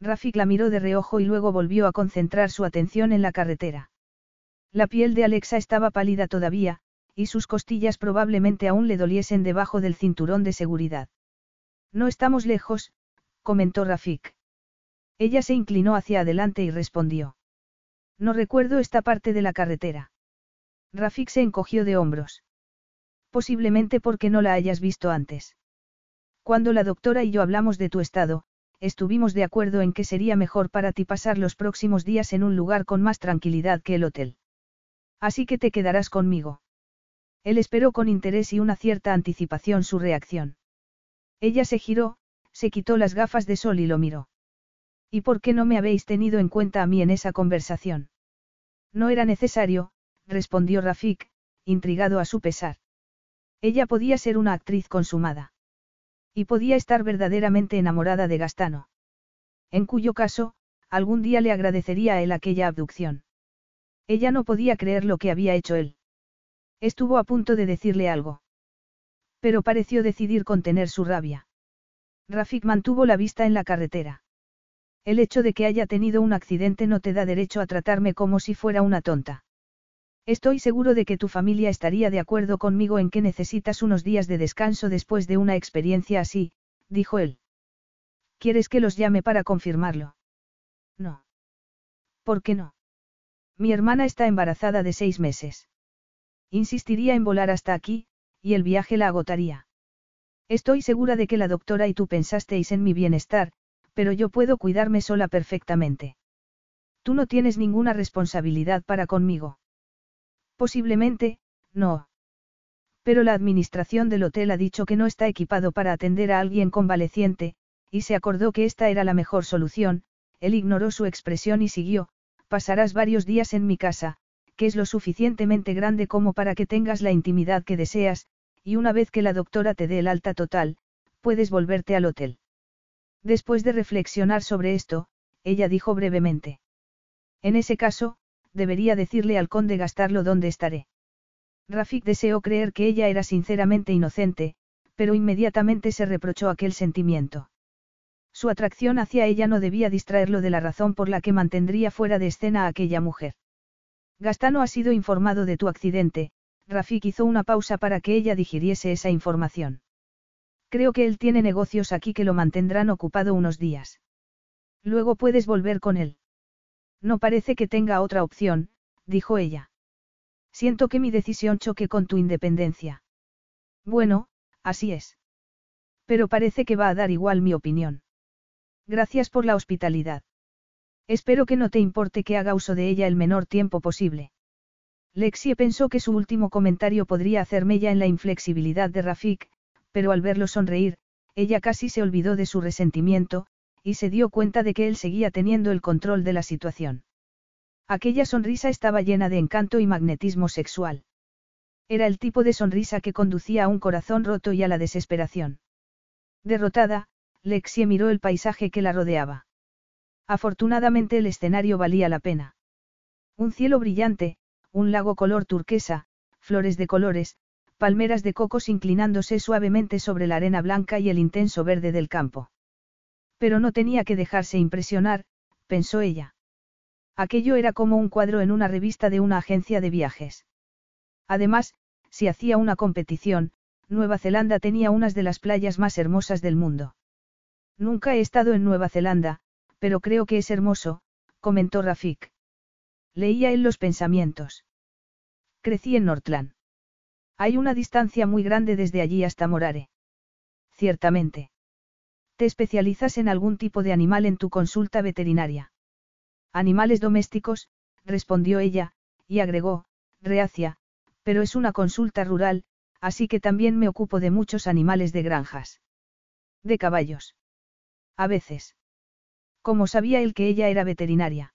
Rafik la miró de reojo y luego volvió a concentrar su atención en la carretera. La piel de Alexa estaba pálida todavía, y sus costillas probablemente aún le doliesen debajo del cinturón de seguridad. No estamos lejos, comentó Rafik. Ella se inclinó hacia adelante y respondió. No recuerdo esta parte de la carretera. Rafik se encogió de hombros. Posiblemente porque no la hayas visto antes. Cuando la doctora y yo hablamos de tu estado, estuvimos de acuerdo en que sería mejor para ti pasar los próximos días en un lugar con más tranquilidad que el hotel. Así que te quedarás conmigo. Él esperó con interés y una cierta anticipación su reacción. Ella se giró, se quitó las gafas de sol y lo miró. ¿Y por qué no me habéis tenido en cuenta a mí en esa conversación? No era necesario, respondió Rafik, intrigado a su pesar. Ella podía ser una actriz consumada. Y podía estar verdaderamente enamorada de Gastano. En cuyo caso, algún día le agradecería a él aquella abducción. Ella no podía creer lo que había hecho él. Estuvo a punto de decirle algo. Pero pareció decidir contener su rabia. Rafik mantuvo la vista en la carretera. El hecho de que haya tenido un accidente no te da derecho a tratarme como si fuera una tonta. Estoy seguro de que tu familia estaría de acuerdo conmigo en que necesitas unos días de descanso después de una experiencia así, dijo él. ¿Quieres que los llame para confirmarlo? No. ¿Por qué no? Mi hermana está embarazada de seis meses. Insistiría en volar hasta aquí, y el viaje la agotaría. Estoy segura de que la doctora y tú pensasteis en mi bienestar, pero yo puedo cuidarme sola perfectamente. Tú no tienes ninguna responsabilidad para conmigo. Posiblemente, no. Pero la administración del hotel ha dicho que no está equipado para atender a alguien convaleciente, y se acordó que esta era la mejor solución, él ignoró su expresión y siguió, pasarás varios días en mi casa, que es lo suficientemente grande como para que tengas la intimidad que deseas, y una vez que la doctora te dé el alta total, puedes volverte al hotel. Después de reflexionar sobre esto, ella dijo brevemente. En ese caso, debería decirle al conde gastarlo donde estaré. Rafik deseó creer que ella era sinceramente inocente, pero inmediatamente se reprochó aquel sentimiento. Su atracción hacia ella no debía distraerlo de la razón por la que mantendría fuera de escena a aquella mujer. Gastano ha sido informado de tu accidente, Rafik hizo una pausa para que ella digiriese esa información. Creo que él tiene negocios aquí que lo mantendrán ocupado unos días. Luego puedes volver con él. No parece que tenga otra opción, dijo ella. Siento que mi decisión choque con tu independencia. Bueno, así es. Pero parece que va a dar igual mi opinión. Gracias por la hospitalidad. Espero que no te importe que haga uso de ella el menor tiempo posible. Lexie pensó que su último comentario podría hacer mella en la inflexibilidad de Rafik, pero al verlo sonreír, ella casi se olvidó de su resentimiento, y se dio cuenta de que él seguía teniendo el control de la situación. Aquella sonrisa estaba llena de encanto y magnetismo sexual. Era el tipo de sonrisa que conducía a un corazón roto y a la desesperación. Derrotada, Lexie miró el paisaje que la rodeaba. Afortunadamente el escenario valía la pena. Un cielo brillante, un lago color turquesa, flores de colores, palmeras de cocos inclinándose suavemente sobre la arena blanca y el intenso verde del campo. Pero no tenía que dejarse impresionar, pensó ella. Aquello era como un cuadro en una revista de una agencia de viajes. Además, si hacía una competición, Nueva Zelanda tenía unas de las playas más hermosas del mundo. Nunca he estado en Nueva Zelanda, pero creo que es hermoso, comentó Rafik. Leía él los pensamientos. Crecí en Northland. Hay una distancia muy grande desde allí hasta Morare. Ciertamente. ¿Te especializas en algún tipo de animal en tu consulta veterinaria? Animales domésticos, respondió ella, y agregó, reacia, pero es una consulta rural, así que también me ocupo de muchos animales de granjas. De caballos. A veces. ¿Cómo sabía él que ella era veterinaria?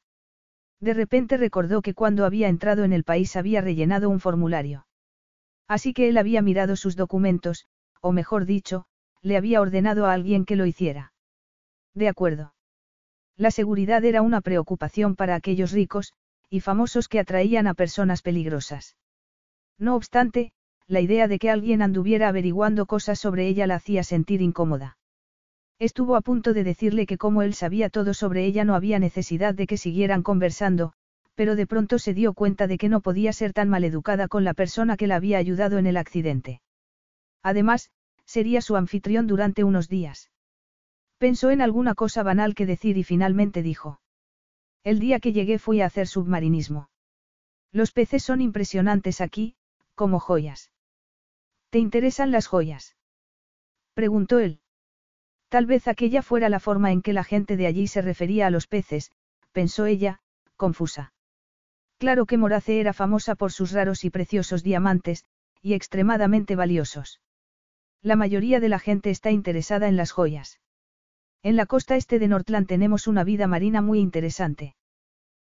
De repente recordó que cuando había entrado en el país había rellenado un formulario. Así que él había mirado sus documentos, o mejor dicho, le había ordenado a alguien que lo hiciera. De acuerdo. La seguridad era una preocupación para aquellos ricos, y famosos que atraían a personas peligrosas. No obstante, la idea de que alguien anduviera averiguando cosas sobre ella la hacía sentir incómoda. Estuvo a punto de decirle que como él sabía todo sobre ella no había necesidad de que siguieran conversando, pero de pronto se dio cuenta de que no podía ser tan maleducada con la persona que la había ayudado en el accidente. Además, sería su anfitrión durante unos días. Pensó en alguna cosa banal que decir y finalmente dijo. El día que llegué fui a hacer submarinismo. Los peces son impresionantes aquí, como joyas. ¿Te interesan las joyas? Preguntó él. Tal vez aquella fuera la forma en que la gente de allí se refería a los peces, pensó ella, confusa. Claro que Morace era famosa por sus raros y preciosos diamantes, y extremadamente valiosos. La mayoría de la gente está interesada en las joyas. En la costa este de Northland tenemos una vida marina muy interesante.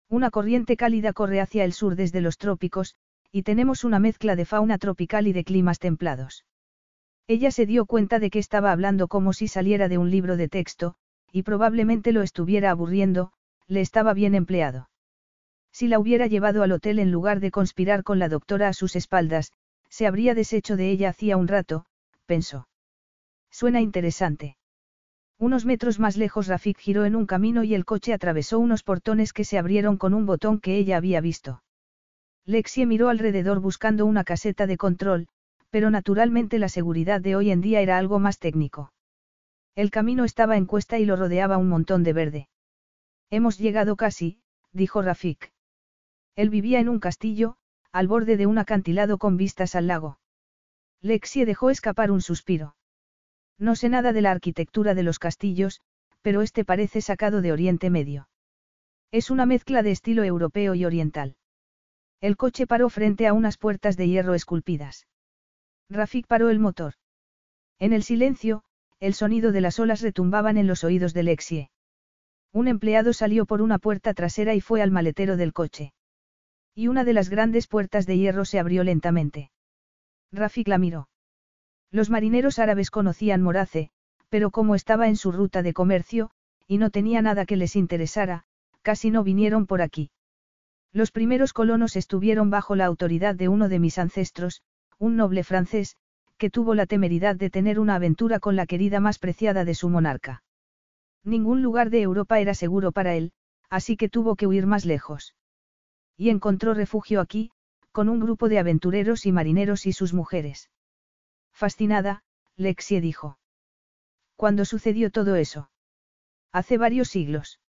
Una corriente cálida corre hacia el sur desde los trópicos, y tenemos una mezcla de fauna tropical y de climas templados. Ella se dio cuenta de que estaba hablando como si saliera de un libro de texto, y probablemente lo estuviera aburriendo, le estaba bien empleado. Si la hubiera llevado al hotel en lugar de conspirar con la doctora a sus espaldas, se habría deshecho de ella hacía un rato, pensó. Suena interesante. Unos metros más lejos Rafik giró en un camino y el coche atravesó unos portones que se abrieron con un botón que ella había visto. Lexie miró alrededor buscando una caseta de control, pero naturalmente la seguridad de hoy en día era algo más técnico. El camino estaba en cuesta y lo rodeaba un montón de verde. Hemos llegado casi, dijo Rafik. Él vivía en un castillo, al borde de un acantilado con vistas al lago. Lexie dejó escapar un suspiro. No sé nada de la arquitectura de los castillos, pero este parece sacado de Oriente Medio. Es una mezcla de estilo europeo y oriental. El coche paró frente a unas puertas de hierro esculpidas. Rafik paró el motor. En el silencio, el sonido de las olas retumbaban en los oídos de Lexie. Un empleado salió por una puerta trasera y fue al maletero del coche. Y una de las grandes puertas de hierro se abrió lentamente. Rafik la miró. Los marineros árabes conocían Morace, pero como estaba en su ruta de comercio, y no tenía nada que les interesara, casi no vinieron por aquí. Los primeros colonos estuvieron bajo la autoridad de uno de mis ancestros, un noble francés, que tuvo la temeridad de tener una aventura con la querida más preciada de su monarca. Ningún lugar de Europa era seguro para él, así que tuvo que huir más lejos. Y encontró refugio aquí, con un grupo de aventureros y marineros y sus mujeres. Fascinada, Lexie dijo. ¿Cuándo sucedió todo eso? Hace varios siglos.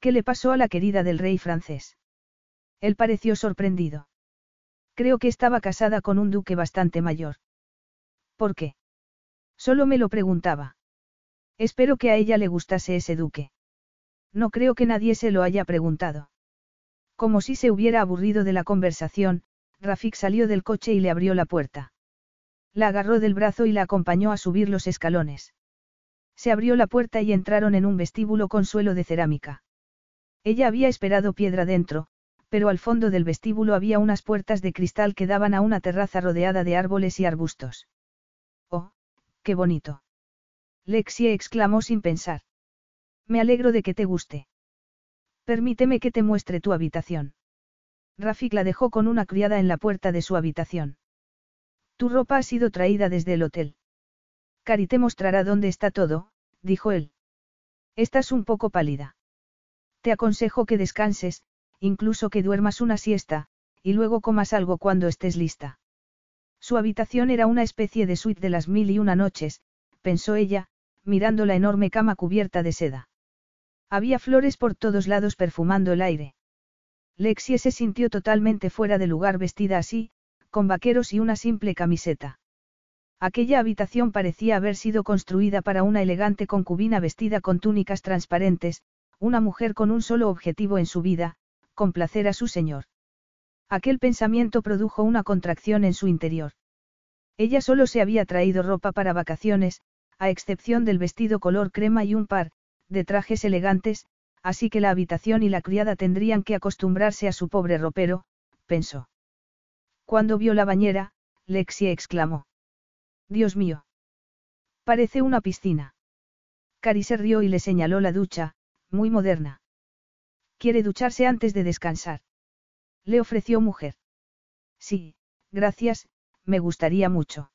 ¿Qué le pasó a la querida del rey francés? Él pareció sorprendido. Creo que estaba casada con un duque bastante mayor. ¿Por qué? Solo me lo preguntaba. Espero que a ella le gustase ese duque. No creo que nadie se lo haya preguntado. Como si se hubiera aburrido de la conversación, Rafik salió del coche y le abrió la puerta. La agarró del brazo y la acompañó a subir los escalones. Se abrió la puerta y entraron en un vestíbulo con suelo de cerámica. Ella había esperado piedra dentro, pero al fondo del vestíbulo había unas puertas de cristal que daban a una terraza rodeada de árboles y arbustos. ¡Oh, qué bonito! Lexie exclamó sin pensar. Me alegro de que te guste. Permíteme que te muestre tu habitación. Rafik la dejó con una criada en la puerta de su habitación. Tu ropa ha sido traída desde el hotel. Cari te mostrará dónde está todo, dijo él. Estás un poco pálida. Te aconsejo que descanses, incluso que duermas una siesta, y luego comas algo cuando estés lista. Su habitación era una especie de suite de las mil y una noches, pensó ella, mirando la enorme cama cubierta de seda. Había flores por todos lados perfumando el aire. Lexie se sintió totalmente fuera de lugar vestida así, con vaqueros y una simple camiseta. Aquella habitación parecía haber sido construida para una elegante concubina vestida con túnicas transparentes, una mujer con un solo objetivo en su vida, complacer a su señor. Aquel pensamiento produjo una contracción en su interior. Ella solo se había traído ropa para vacaciones, a excepción del vestido color crema y un par, de trajes elegantes, así que la habitación y la criada tendrían que acostumbrarse a su pobre ropero, pensó. Cuando vio la bañera, Lexie exclamó. Dios mío. Parece una piscina. Cari se rió y le señaló la ducha, muy moderna. Quiere ducharse antes de descansar. Le ofreció mujer. Sí, gracias, me gustaría mucho.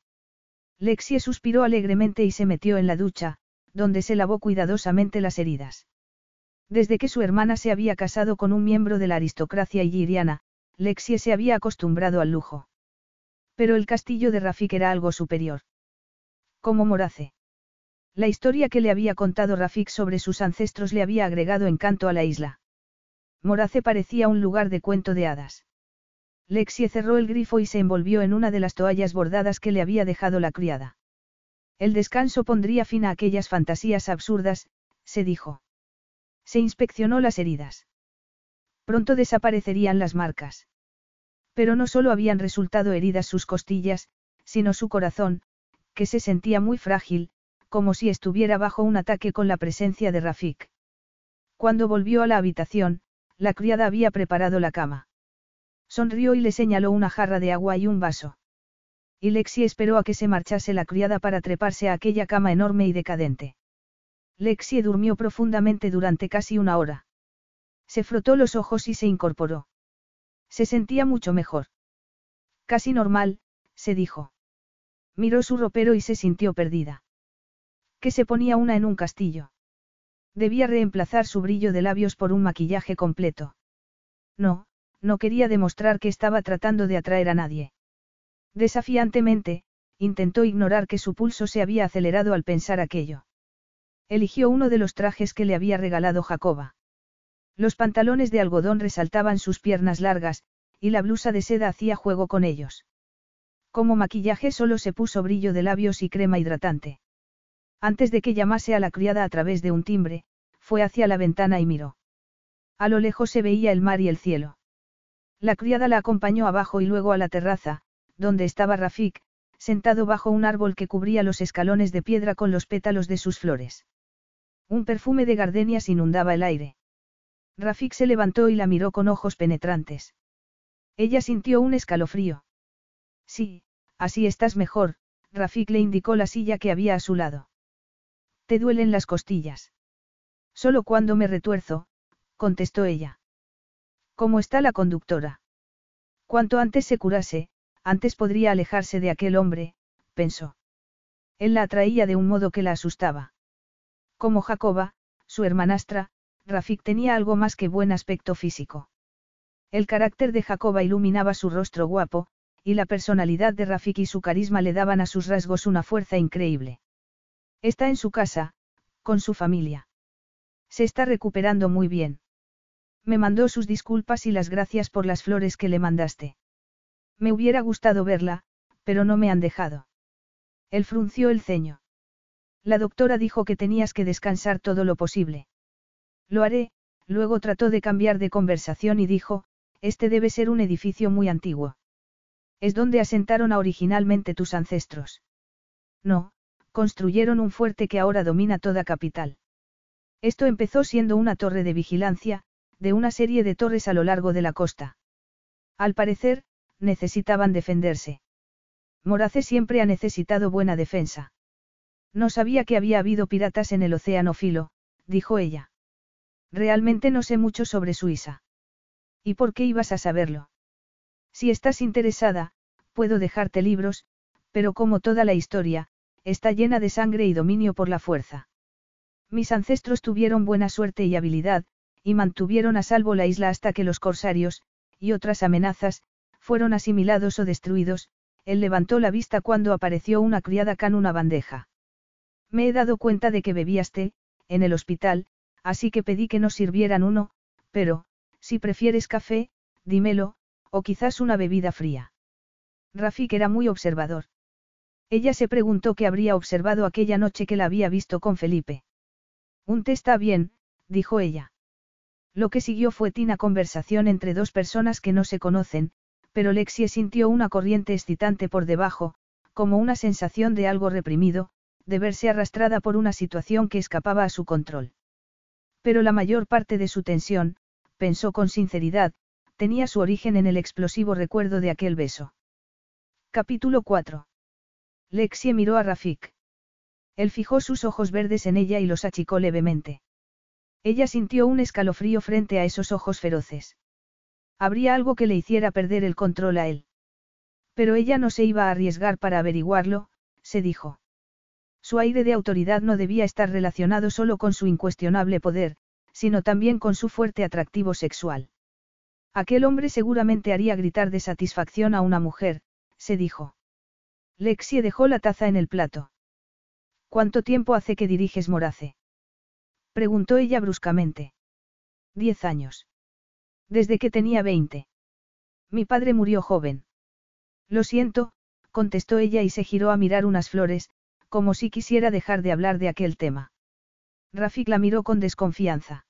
Lexie suspiró alegremente y se metió en la ducha, donde se lavó cuidadosamente las heridas. Desde que su hermana se había casado con un miembro de la aristocracia illiriana, Lexie se había acostumbrado al lujo. Pero el castillo de Rafik era algo superior. Como Morace. La historia que le había contado Rafik sobre sus ancestros le había agregado encanto a la isla. Morace parecía un lugar de cuento de hadas. Lexie cerró el grifo y se envolvió en una de las toallas bordadas que le había dejado la criada. El descanso pondría fin a aquellas fantasías absurdas, se dijo. Se inspeccionó las heridas. Pronto desaparecerían las marcas. Pero no solo habían resultado heridas sus costillas, sino su corazón, que se sentía muy frágil, como si estuviera bajo un ataque con la presencia de Rafik. Cuando volvió a la habitación, la criada había preparado la cama. Sonrió y le señaló una jarra de agua y un vaso. Y Lexi esperó a que se marchase la criada para treparse a aquella cama enorme y decadente. Lexie durmió profundamente durante casi una hora. Se frotó los ojos y se incorporó. Se sentía mucho mejor. Casi normal, se dijo. Miró su ropero y se sintió perdida. Que se ponía una en un castillo. Debía reemplazar su brillo de labios por un maquillaje completo. No, no quería demostrar que estaba tratando de atraer a nadie. Desafiantemente, intentó ignorar que su pulso se había acelerado al pensar aquello. Eligió uno de los trajes que le había regalado Jacoba. Los pantalones de algodón resaltaban sus piernas largas, y la blusa de seda hacía juego con ellos. Como maquillaje solo se puso brillo de labios y crema hidratante. Antes de que llamase a la criada a través de un timbre, fue hacia la ventana y miró. A lo lejos se veía el mar y el cielo. La criada la acompañó abajo y luego a la terraza, donde estaba Rafik, sentado bajo un árbol que cubría los escalones de piedra con los pétalos de sus flores. Un perfume de gardenias inundaba el aire. Rafik se levantó y la miró con ojos penetrantes. Ella sintió un escalofrío. Sí, así estás mejor, Rafik le indicó la silla que había a su lado. ¿Te duelen las costillas? Solo cuando me retuerzo, contestó ella. ¿Cómo está la conductora? Cuanto antes se curase, antes podría alejarse de aquel hombre, pensó. Él la atraía de un modo que la asustaba. Como Jacoba, su hermanastra, Rafik tenía algo más que buen aspecto físico. El carácter de Jacoba iluminaba su rostro guapo, y la personalidad de Rafik y su carisma le daban a sus rasgos una fuerza increíble. Está en su casa, con su familia. Se está recuperando muy bien. Me mandó sus disculpas y las gracias por las flores que le mandaste. Me hubiera gustado verla, pero no me han dejado. Él frunció el ceño. La doctora dijo que tenías que descansar todo lo posible. Lo haré, luego trató de cambiar de conversación y dijo, este debe ser un edificio muy antiguo. Es donde asentaron a originalmente tus ancestros. No, construyeron un fuerte que ahora domina toda capital. Esto empezó siendo una torre de vigilancia, de una serie de torres a lo largo de la costa. Al parecer, necesitaban defenderse. Morace siempre ha necesitado buena defensa. No sabía que había habido piratas en el océano Filo, dijo ella. Realmente no sé mucho sobre Suiza. ¿Y por qué ibas a saberlo? Si estás interesada, puedo dejarte libros, pero como toda la historia, está llena de sangre y dominio por la fuerza. Mis ancestros tuvieron buena suerte y habilidad, y mantuvieron a salvo la isla hasta que los corsarios, y otras amenazas, fueron asimilados o destruidos, él levantó la vista cuando apareció una criada con una bandeja. Me he dado cuenta de que bebías té, en el hospital, así que pedí que nos sirvieran uno, pero, si prefieres café, dímelo, o quizás una bebida fría. Rafik era muy observador. Ella se preguntó qué habría observado aquella noche que la había visto con Felipe. Un té está bien, dijo ella. Lo que siguió fue tina conversación entre dos personas que no se conocen, pero Lexie sintió una corriente excitante por debajo, como una sensación de algo reprimido, de verse arrastrada por una situación que escapaba a su control. Pero la mayor parte de su tensión, pensó con sinceridad, tenía su origen en el explosivo recuerdo de aquel beso. Capítulo 4. Lexie miró a Rafik. Él fijó sus ojos verdes en ella y los achicó levemente. Ella sintió un escalofrío frente a esos ojos feroces. Habría algo que le hiciera perder el control a él. Pero ella no se iba a arriesgar para averiguarlo, se dijo. Su aire de autoridad no debía estar relacionado solo con su incuestionable poder, sino también con su fuerte atractivo sexual. Aquel hombre seguramente haría gritar de satisfacción a una mujer, se dijo. Lexie dejó la taza en el plato. ¿Cuánto tiempo hace que diriges Morace? Preguntó ella bruscamente. Diez años. Desde que tenía veinte. Mi padre murió joven. Lo siento, contestó ella y se giró a mirar unas flores, como si quisiera dejar de hablar de aquel tema. Rafik la miró con desconfianza.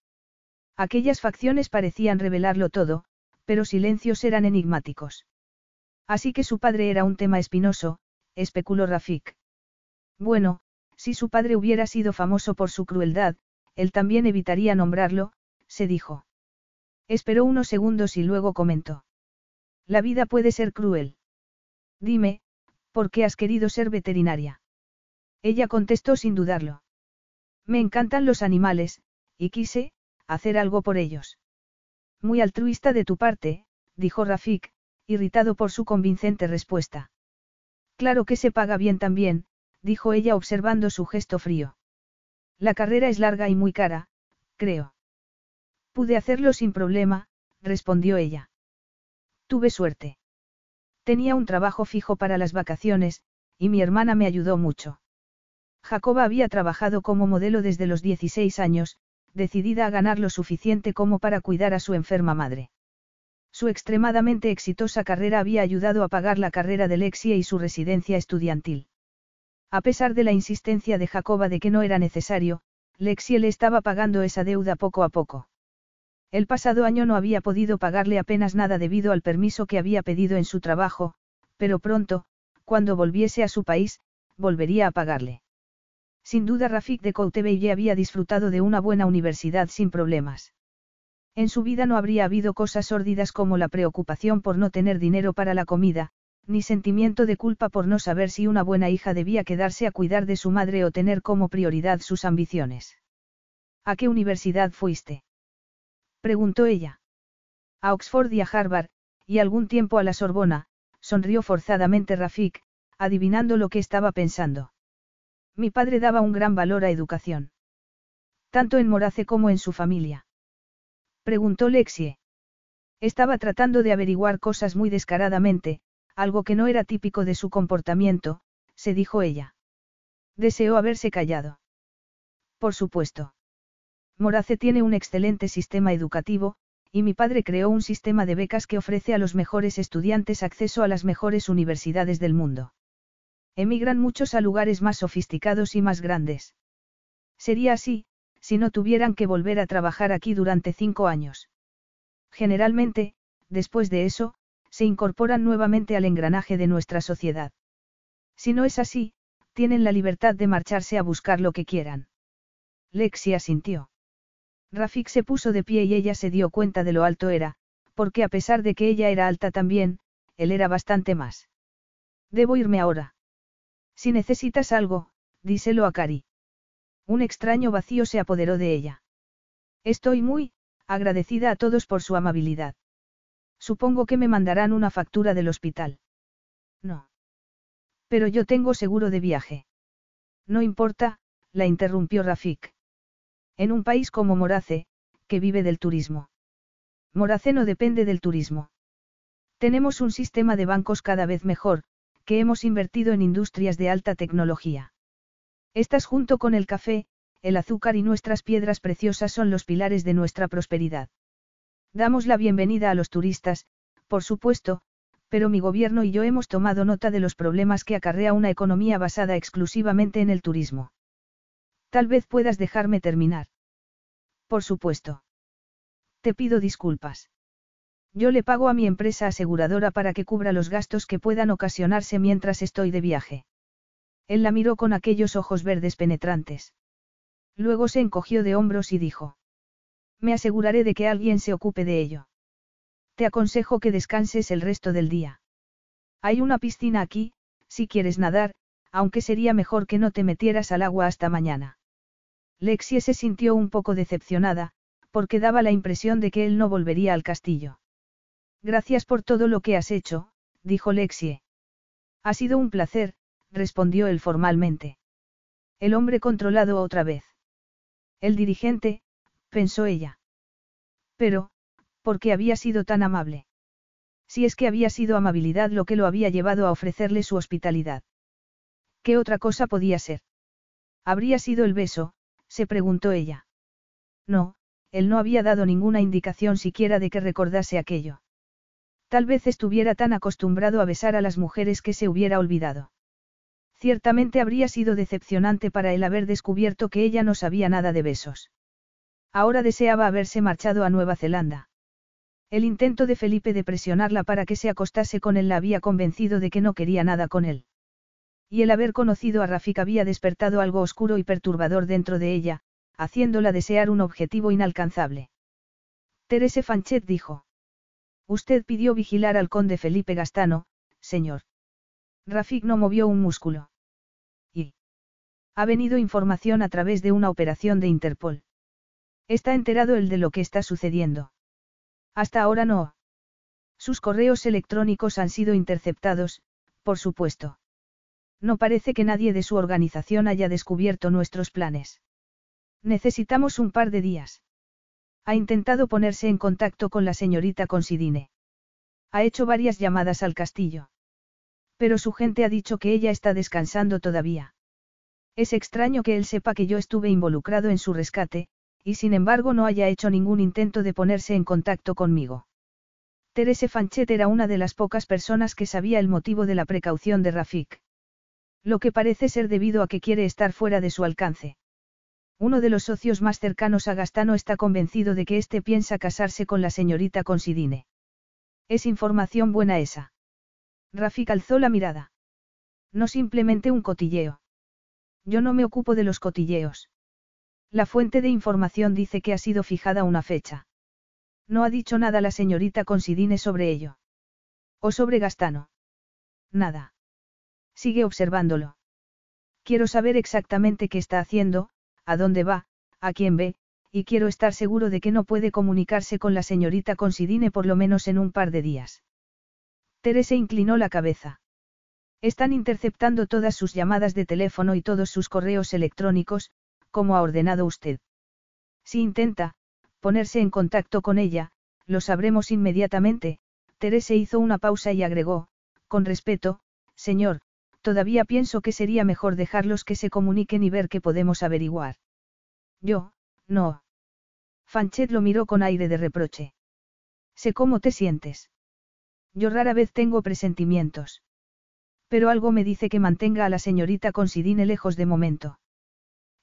Aquellas facciones parecían revelarlo todo, pero silencios eran enigmáticos. Así que su padre era un tema espinoso, especuló Rafik. Bueno, si su padre hubiera sido famoso por su crueldad, él también evitaría nombrarlo, se dijo. Esperó unos segundos y luego comentó. La vida puede ser cruel. Dime, ¿por qué has querido ser veterinaria? Ella contestó sin dudarlo. Me encantan los animales, y quise, hacer algo por ellos. Muy altruista de tu parte, dijo Rafik, irritado por su convincente respuesta. Claro que se paga bien también, dijo ella observando su gesto frío. La carrera es larga y muy cara, creo. Pude hacerlo sin problema, respondió ella. Tuve suerte. Tenía un trabajo fijo para las vacaciones, y mi hermana me ayudó mucho. Jacoba había trabajado como modelo desde los 16 años, decidida a ganar lo suficiente como para cuidar a su enferma madre. Su extremadamente exitosa carrera había ayudado a pagar la carrera de Lexia y su residencia estudiantil. A pesar de la insistencia de Jacoba de que no era necesario, Lexie le estaba pagando esa deuda poco a poco. El pasado año no había podido pagarle apenas nada debido al permiso que había pedido en su trabajo, pero pronto, cuando volviese a su país, volvería a pagarle. Sin duda Rafik de Coutebelle había disfrutado de una buena universidad sin problemas. En su vida no habría habido cosas sórdidas como la preocupación por no tener dinero para la comida, ni sentimiento de culpa por no saber si una buena hija debía quedarse a cuidar de su madre o tener como prioridad sus ambiciones. ¿A qué universidad fuiste? preguntó ella. A Oxford y a Harvard, y algún tiempo a la Sorbona, sonrió forzadamente Rafik, adivinando lo que estaba pensando. Mi padre daba un gran valor a educación. Tanto en Morace como en su familia. Preguntó Lexie. Estaba tratando de averiguar cosas muy descaradamente, algo que no era típico de su comportamiento, se dijo ella. Deseó haberse callado. Por supuesto. Morace tiene un excelente sistema educativo, y mi padre creó un sistema de becas que ofrece a los mejores estudiantes acceso a las mejores universidades del mundo. Emigran muchos a lugares más sofisticados y más grandes. Sería así, si no tuvieran que volver a trabajar aquí durante cinco años. Generalmente, después de eso, se incorporan nuevamente al engranaje de nuestra sociedad. Si no es así, tienen la libertad de marcharse a buscar lo que quieran. Lexi asintió. Rafik se puso de pie y ella se dio cuenta de lo alto era, porque a pesar de que ella era alta también, él era bastante más. Debo irme ahora. Si necesitas algo, díselo a Cari. Un extraño vacío se apoderó de ella. Estoy muy, agradecida a todos por su amabilidad. Supongo que me mandarán una factura del hospital. No. Pero yo tengo seguro de viaje. No importa, la interrumpió Rafik. En un país como Morace, que vive del turismo. Morace no depende del turismo. Tenemos un sistema de bancos cada vez mejor, que hemos invertido en industrias de alta tecnología. Estás junto con el café, el azúcar y nuestras piedras preciosas son los pilares de nuestra prosperidad. Damos la bienvenida a los turistas, por supuesto, pero mi gobierno y yo hemos tomado nota de los problemas que acarrea una economía basada exclusivamente en el turismo. Tal vez puedas dejarme terminar. Por supuesto. Te pido disculpas. Yo le pago a mi empresa aseguradora para que cubra los gastos que puedan ocasionarse mientras estoy de viaje. Él la miró con aquellos ojos verdes penetrantes. Luego se encogió de hombros y dijo. Me aseguraré de que alguien se ocupe de ello. Te aconsejo que descanses el resto del día. Hay una piscina aquí, si quieres nadar, aunque sería mejor que no te metieras al agua hasta mañana. Lexie se sintió un poco decepcionada, porque daba la impresión de que él no volvería al castillo. Gracias por todo lo que has hecho, dijo Lexie. Ha sido un placer, respondió él formalmente. El hombre controlado otra vez. El dirigente, pensó ella. Pero, ¿por qué había sido tan amable? Si es que había sido amabilidad lo que lo había llevado a ofrecerle su hospitalidad. ¿Qué otra cosa podía ser? Habría sido el beso, se preguntó ella. No, él no había dado ninguna indicación siquiera de que recordase aquello. Tal vez estuviera tan acostumbrado a besar a las mujeres que se hubiera olvidado. Ciertamente habría sido decepcionante para él haber descubierto que ella no sabía nada de besos. Ahora deseaba haberse marchado a Nueva Zelanda. El intento de Felipe de presionarla para que se acostase con él la había convencido de que no quería nada con él. Y el haber conocido a Rafik había despertado algo oscuro y perturbador dentro de ella, haciéndola desear un objetivo inalcanzable. Terese Fanchet dijo. Usted pidió vigilar al conde Felipe Gastano, señor. Rafik no movió un músculo. Ha venido información a través de una operación de Interpol. Está enterado el de lo que está sucediendo. Hasta ahora no. Sus correos electrónicos han sido interceptados, por supuesto. No parece que nadie de su organización haya descubierto nuestros planes. Necesitamos un par de días. Ha intentado ponerse en contacto con la señorita Considine. Ha hecho varias llamadas al castillo. Pero su gente ha dicho que ella está descansando todavía. Es extraño que él sepa que yo estuve involucrado en su rescate, y sin embargo no haya hecho ningún intento de ponerse en contacto conmigo. Terese Fanchet era una de las pocas personas que sabía el motivo de la precaución de Rafik. Lo que parece ser debido a que quiere estar fuera de su alcance. Uno de los socios más cercanos a Gastano está convencido de que éste piensa casarse con la señorita Considine. Es información buena esa. Rafik alzó la mirada. No simplemente un cotilleo. Yo no me ocupo de los cotilleos. La fuente de información dice que ha sido fijada una fecha. No ha dicho nada la señorita Considine sobre ello. ¿O sobre Gastano? Nada. Sigue observándolo. Quiero saber exactamente qué está haciendo, a dónde va, a quién ve, y quiero estar seguro de que no puede comunicarse con la señorita Considine por lo menos en un par de días. Teresa inclinó la cabeza. Están interceptando todas sus llamadas de teléfono y todos sus correos electrónicos, como ha ordenado usted. Si intenta, ponerse en contacto con ella, lo sabremos inmediatamente, Teresa hizo una pausa y agregó, con respeto, señor, todavía pienso que sería mejor dejarlos que se comuniquen y ver qué podemos averiguar. Yo, no. Fanchet lo miró con aire de reproche. Sé cómo te sientes. Yo rara vez tengo presentimientos. Pero algo me dice que mantenga a la señorita Considine lejos de momento.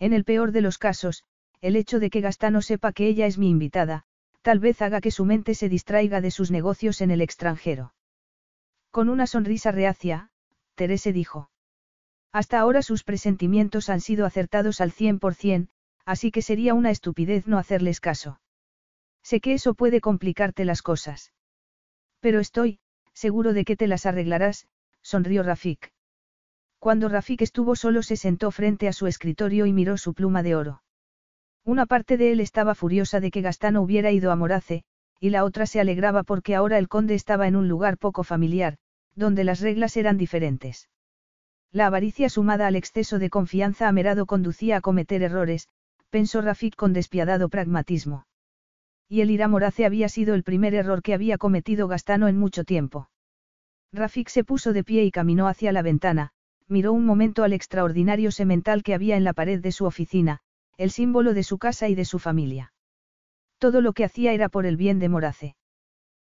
En el peor de los casos, el hecho de que Gastano sepa que ella es mi invitada, tal vez haga que su mente se distraiga de sus negocios en el extranjero. Con una sonrisa reacia, Terese dijo. Hasta ahora sus presentimientos han sido acertados al 100%, así que sería una estupidez no hacerles caso. Sé que eso puede complicarte las cosas. Pero estoy, seguro de que te las arreglarás, sonrió Rafik. Cuando Rafik estuvo solo se sentó frente a su escritorio y miró su pluma de oro. Una parte de él estaba furiosa de que Gastano hubiera ido a Morace, y la otra se alegraba porque ahora el conde estaba en un lugar poco familiar, donde las reglas eran diferentes. La avaricia sumada al exceso de confianza amerado conducía a cometer errores, pensó Rafik con despiadado pragmatismo. Y el ir a Morace había sido el primer error que había cometido Gastano en mucho tiempo. Rafik se puso de pie y caminó hacia la ventana, miró un momento al extraordinario semental que había en la pared de su oficina, el símbolo de su casa y de su familia. Todo lo que hacía era por el bien de Morace.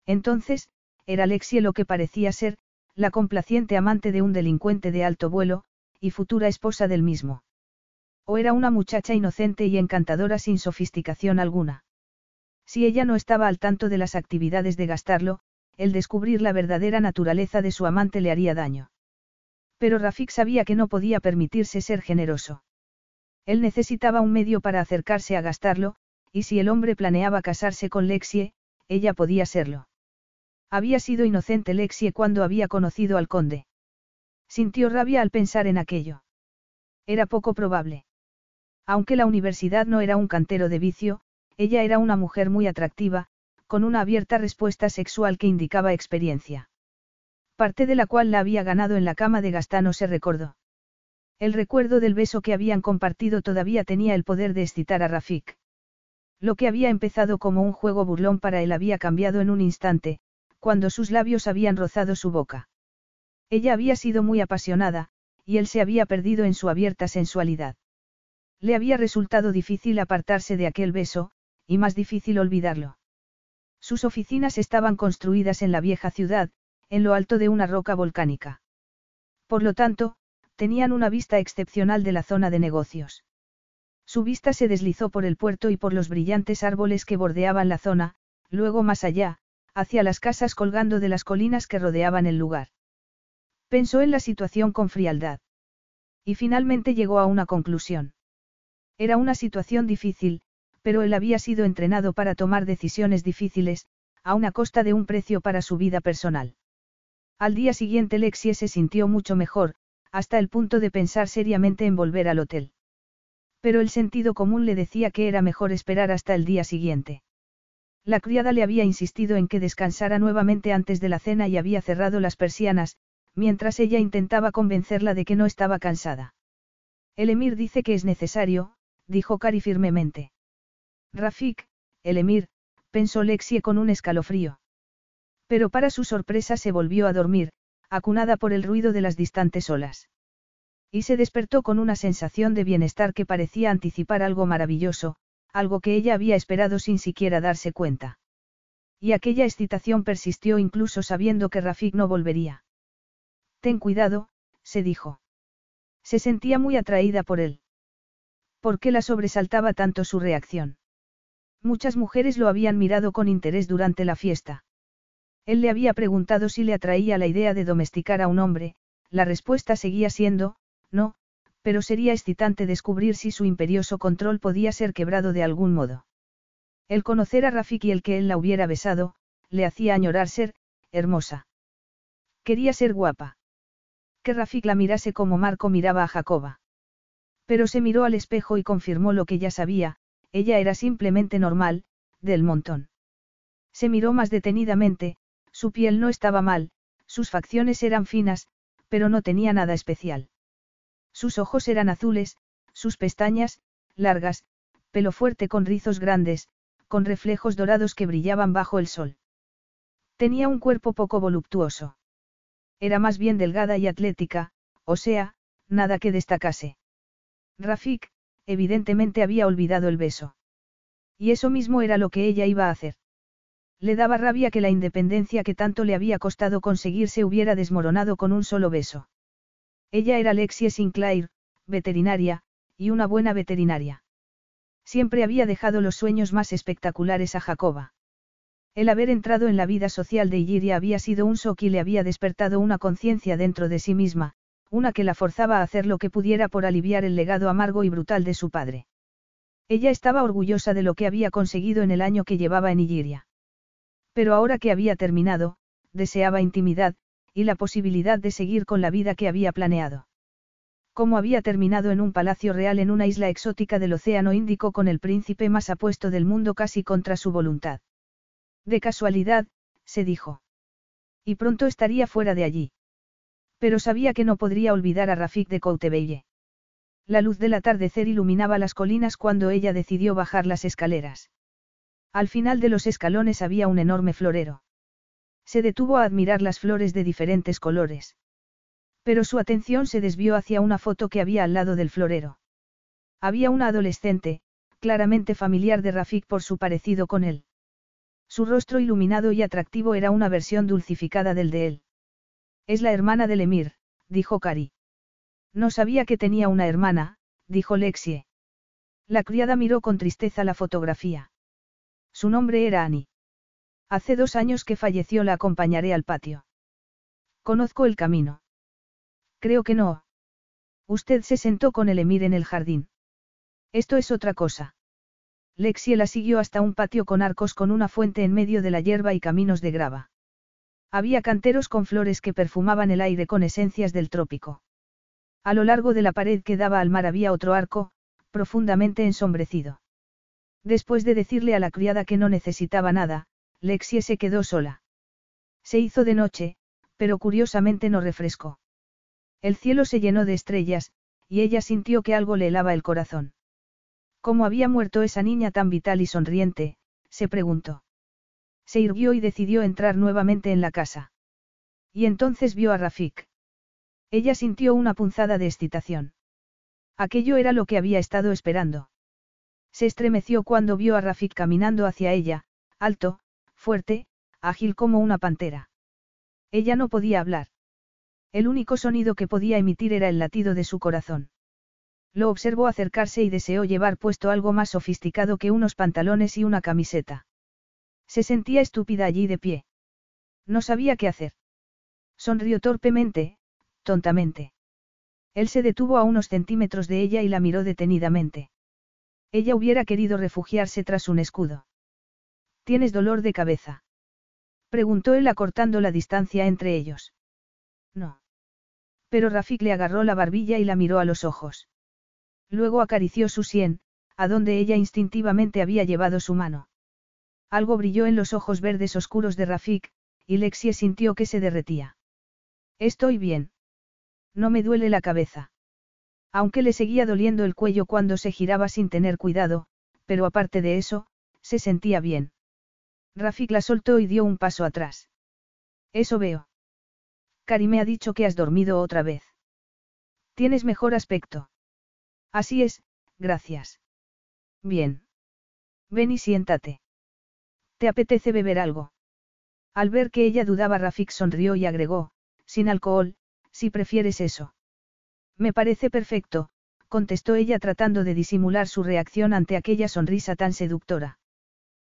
Entonces, era Alexie lo que parecía ser, la complaciente amante de un delincuente de alto vuelo, y futura esposa del mismo. O era una muchacha inocente y encantadora sin sofisticación alguna. Si ella no estaba al tanto de las actividades de gastarlo, el descubrir la verdadera naturaleza de su amante le haría daño. Pero Rafik sabía que no podía permitirse ser generoso. Él necesitaba un medio para acercarse a gastarlo, y si el hombre planeaba casarse con Lexie, ella podía serlo. Había sido inocente Lexie cuando había conocido al conde. Sintió rabia al pensar en aquello. Era poco probable. Aunque la universidad no era un cantero de vicio, ella era una mujer muy atractiva, con una abierta respuesta sexual que indicaba experiencia. Parte de la cual la había ganado en la cama de Gastano se recordó. El recuerdo del beso que habían compartido todavía tenía el poder de excitar a Rafik. Lo que había empezado como un juego burlón para él había cambiado en un instante, cuando sus labios habían rozado su boca. Ella había sido muy apasionada, y él se había perdido en su abierta sensualidad. Le había resultado difícil apartarse de aquel beso, y más difícil olvidarlo. Sus oficinas estaban construidas en la vieja ciudad, en lo alto de una roca volcánica. Por lo tanto, tenían una vista excepcional de la zona de negocios. Su vista se deslizó por el puerto y por los brillantes árboles que bordeaban la zona, luego más allá, hacia las casas colgando de las colinas que rodeaban el lugar. Pensó en la situación con frialdad. Y finalmente llegó a una conclusión. Era una situación difícil, pero él había sido entrenado para tomar decisiones difíciles, a una costa de un precio para su vida personal. Al día siguiente Lexie se sintió mucho mejor, hasta el punto de pensar seriamente en volver al hotel. Pero el sentido común le decía que era mejor esperar hasta el día siguiente. La criada le había insistido en que descansara nuevamente antes de la cena y había cerrado las persianas, mientras ella intentaba convencerla de que no estaba cansada. El emir dice que es necesario, dijo Cari firmemente. Rafik, el emir, pensó Lexie con un escalofrío. Pero para su sorpresa se volvió a dormir, acunada por el ruido de las distantes olas. Y se despertó con una sensación de bienestar que parecía anticipar algo maravilloso, algo que ella había esperado sin siquiera darse cuenta. Y aquella excitación persistió incluso sabiendo que Rafik no volvería. Ten cuidado, se dijo. Se sentía muy atraída por él. ¿Por qué la sobresaltaba tanto su reacción? Muchas mujeres lo habían mirado con interés durante la fiesta. Él le había preguntado si le atraía la idea de domesticar a un hombre, la respuesta seguía siendo, no, pero sería excitante descubrir si su imperioso control podía ser quebrado de algún modo. El conocer a Rafik y el que él la hubiera besado, le hacía añorar ser, hermosa. Quería ser guapa. Que Rafik la mirase como Marco miraba a Jacoba. Pero se miró al espejo y confirmó lo que ya sabía, ella era simplemente normal, del montón. Se miró más detenidamente, su piel no estaba mal, sus facciones eran finas, pero no tenía nada especial. Sus ojos eran azules, sus pestañas, largas, pelo fuerte con rizos grandes, con reflejos dorados que brillaban bajo el sol. Tenía un cuerpo poco voluptuoso. Era más bien delgada y atlética, o sea, nada que destacase. Rafik, evidentemente había olvidado el beso. Y eso mismo era lo que ella iba a hacer. Le daba rabia que la independencia que tanto le había costado conseguir se hubiera desmoronado con un solo beso. Ella era Alexia Sinclair, veterinaria, y una buena veterinaria. Siempre había dejado los sueños más espectaculares a Jacoba. El haber entrado en la vida social de Illyria había sido un shock y le había despertado una conciencia dentro de sí misma, una que la forzaba a hacer lo que pudiera por aliviar el legado amargo y brutal de su padre. Ella estaba orgullosa de lo que había conseguido en el año que llevaba en Illyria. Pero ahora que había terminado, deseaba intimidad, y la posibilidad de seguir con la vida que había planeado. Como había terminado en un palacio real en una isla exótica del Océano Índico con el príncipe más apuesto del mundo casi contra su voluntad. De casualidad, se dijo. Y pronto estaría fuera de allí. Pero sabía que no podría olvidar a Rafik de Coutebelle. La luz del atardecer iluminaba las colinas cuando ella decidió bajar las escaleras. Al final de los escalones había un enorme florero. Se detuvo a admirar las flores de diferentes colores. Pero su atención se desvió hacia una foto que había al lado del florero. Había una adolescente, claramente familiar de Rafik por su parecido con él. Su rostro iluminado y atractivo era una versión dulcificada del de él. Es la hermana del emir, dijo Cari. No sabía que tenía una hermana, dijo Lexie. La criada miró con tristeza la fotografía. Su nombre era Annie. Hace dos años que falleció la acompañaré al patio. Conozco el camino. Creo que no. Usted se sentó con el emir en el jardín. Esto es otra cosa. Lexie la siguió hasta un patio con arcos con una fuente en medio de la hierba y caminos de grava. Había canteros con flores que perfumaban el aire con esencias del trópico. A lo largo de la pared que daba al mar había otro arco, profundamente ensombrecido. Después de decirle a la criada que no necesitaba nada, Lexie se quedó sola. Se hizo de noche, pero curiosamente no refrescó. El cielo se llenó de estrellas, y ella sintió que algo le helaba el corazón. ¿Cómo había muerto esa niña tan vital y sonriente? se preguntó. Se irguió y decidió entrar nuevamente en la casa. Y entonces vio a Rafik. Ella sintió una punzada de excitación. Aquello era lo que había estado esperando. Se estremeció cuando vio a Rafik caminando hacia ella, alto, fuerte, ágil como una pantera. Ella no podía hablar. El único sonido que podía emitir era el latido de su corazón. Lo observó acercarse y deseó llevar puesto algo más sofisticado que unos pantalones y una camiseta. Se sentía estúpida allí de pie. No sabía qué hacer. Sonrió torpemente, tontamente. Él se detuvo a unos centímetros de ella y la miró detenidamente. Ella hubiera querido refugiarse tras un escudo. ¿Tienes dolor de cabeza? Preguntó él acortando la distancia entre ellos. No. Pero Rafik le agarró la barbilla y la miró a los ojos. Luego acarició su sien, a donde ella instintivamente había llevado su mano. Algo brilló en los ojos verdes oscuros de Rafik, y Lexie sintió que se derretía. Estoy bien. No me duele la cabeza. Aunque le seguía doliendo el cuello cuando se giraba sin tener cuidado, pero aparte de eso, se sentía bien. Rafik la soltó y dio un paso atrás. Eso veo. Cari me ha dicho que has dormido otra vez. Tienes mejor aspecto. Así es, gracias. Bien. Ven y siéntate. ¿Te apetece beber algo? Al ver que ella dudaba, Rafik sonrió y agregó, sin alcohol, si prefieres eso. Me parece perfecto, contestó ella tratando de disimular su reacción ante aquella sonrisa tan seductora.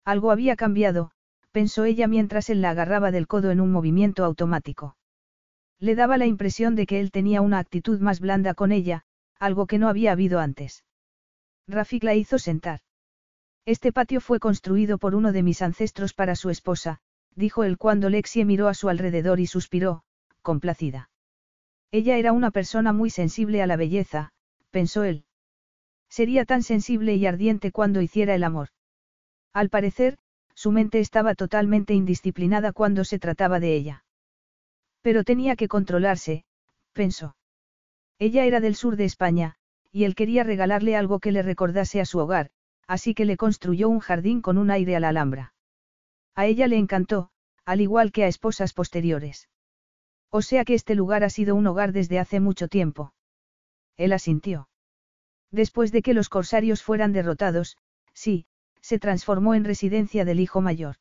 Algo había cambiado, pensó ella mientras él la agarraba del codo en un movimiento automático. Le daba la impresión de que él tenía una actitud más blanda con ella, algo que no había habido antes. Rafik la hizo sentar. Este patio fue construido por uno de mis ancestros para su esposa, dijo él cuando Lexie miró a su alrededor y suspiró, complacida. Ella era una persona muy sensible a la belleza, pensó él. Sería tan sensible y ardiente cuando hiciera el amor. Al parecer, su mente estaba totalmente indisciplinada cuando se trataba de ella. Pero tenía que controlarse, pensó. Ella era del sur de España, y él quería regalarle algo que le recordase a su hogar, así que le construyó un jardín con un aire a la alhambra. A ella le encantó, al igual que a esposas posteriores. O sea que este lugar ha sido un hogar desde hace mucho tiempo. Él asintió. Después de que los corsarios fueran derrotados, sí, se transformó en residencia del hijo mayor.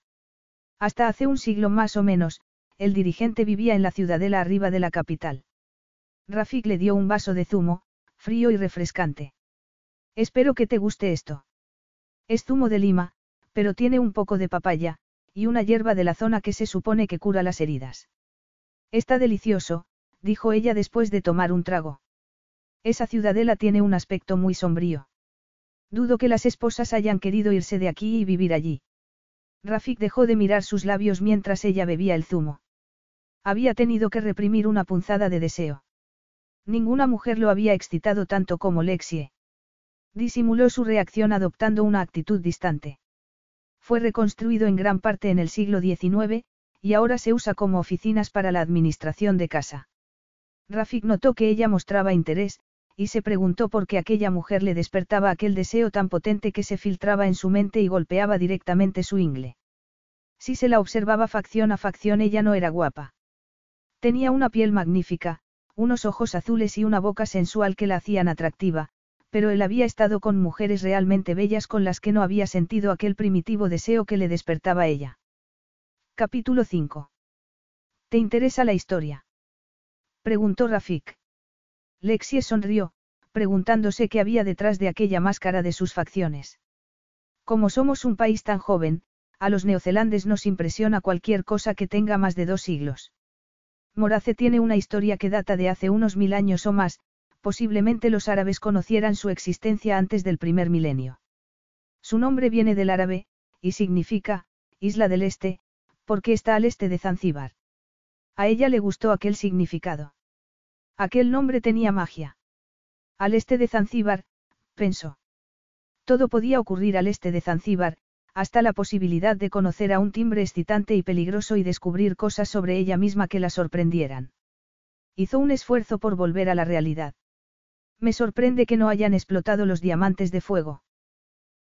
Hasta hace un siglo más o menos, el dirigente vivía en la ciudadela arriba de la capital. Rafik le dio un vaso de zumo, frío y refrescante. Espero que te guste esto. Es zumo de lima, pero tiene un poco de papaya, y una hierba de la zona que se supone que cura las heridas. Está delicioso, dijo ella después de tomar un trago. Esa ciudadela tiene un aspecto muy sombrío. Dudo que las esposas hayan querido irse de aquí y vivir allí. Rafik dejó de mirar sus labios mientras ella bebía el zumo. Había tenido que reprimir una punzada de deseo. Ninguna mujer lo había excitado tanto como Lexie. Disimuló su reacción adoptando una actitud distante. Fue reconstruido en gran parte en el siglo XIX, y ahora se usa como oficinas para la administración de casa. Rafik notó que ella mostraba interés, y se preguntó por qué aquella mujer le despertaba aquel deseo tan potente que se filtraba en su mente y golpeaba directamente su ingle. Si se la observaba facción a facción ella no era guapa. Tenía una piel magnífica, unos ojos azules y una boca sensual que la hacían atractiva, pero él había estado con mujeres realmente bellas con las que no había sentido aquel primitivo deseo que le despertaba ella. Capítulo 5. ¿Te interesa la historia? Preguntó Rafik. Lexie sonrió, preguntándose qué había detrás de aquella máscara de sus facciones. Como somos un país tan joven, a los neozelandes nos impresiona cualquier cosa que tenga más de dos siglos. Morace tiene una historia que data de hace unos mil años o más, posiblemente los árabes conocieran su existencia antes del primer milenio. Su nombre viene del árabe, y significa, Isla del Este, porque está al este de Zanzíbar. A ella le gustó aquel significado. Aquel nombre tenía magia. Al este de Zanzíbar, pensó. Todo podía ocurrir al este de Zanzíbar, hasta la posibilidad de conocer a un timbre excitante y peligroso y descubrir cosas sobre ella misma que la sorprendieran. Hizo un esfuerzo por volver a la realidad. Me sorprende que no hayan explotado los diamantes de fuego.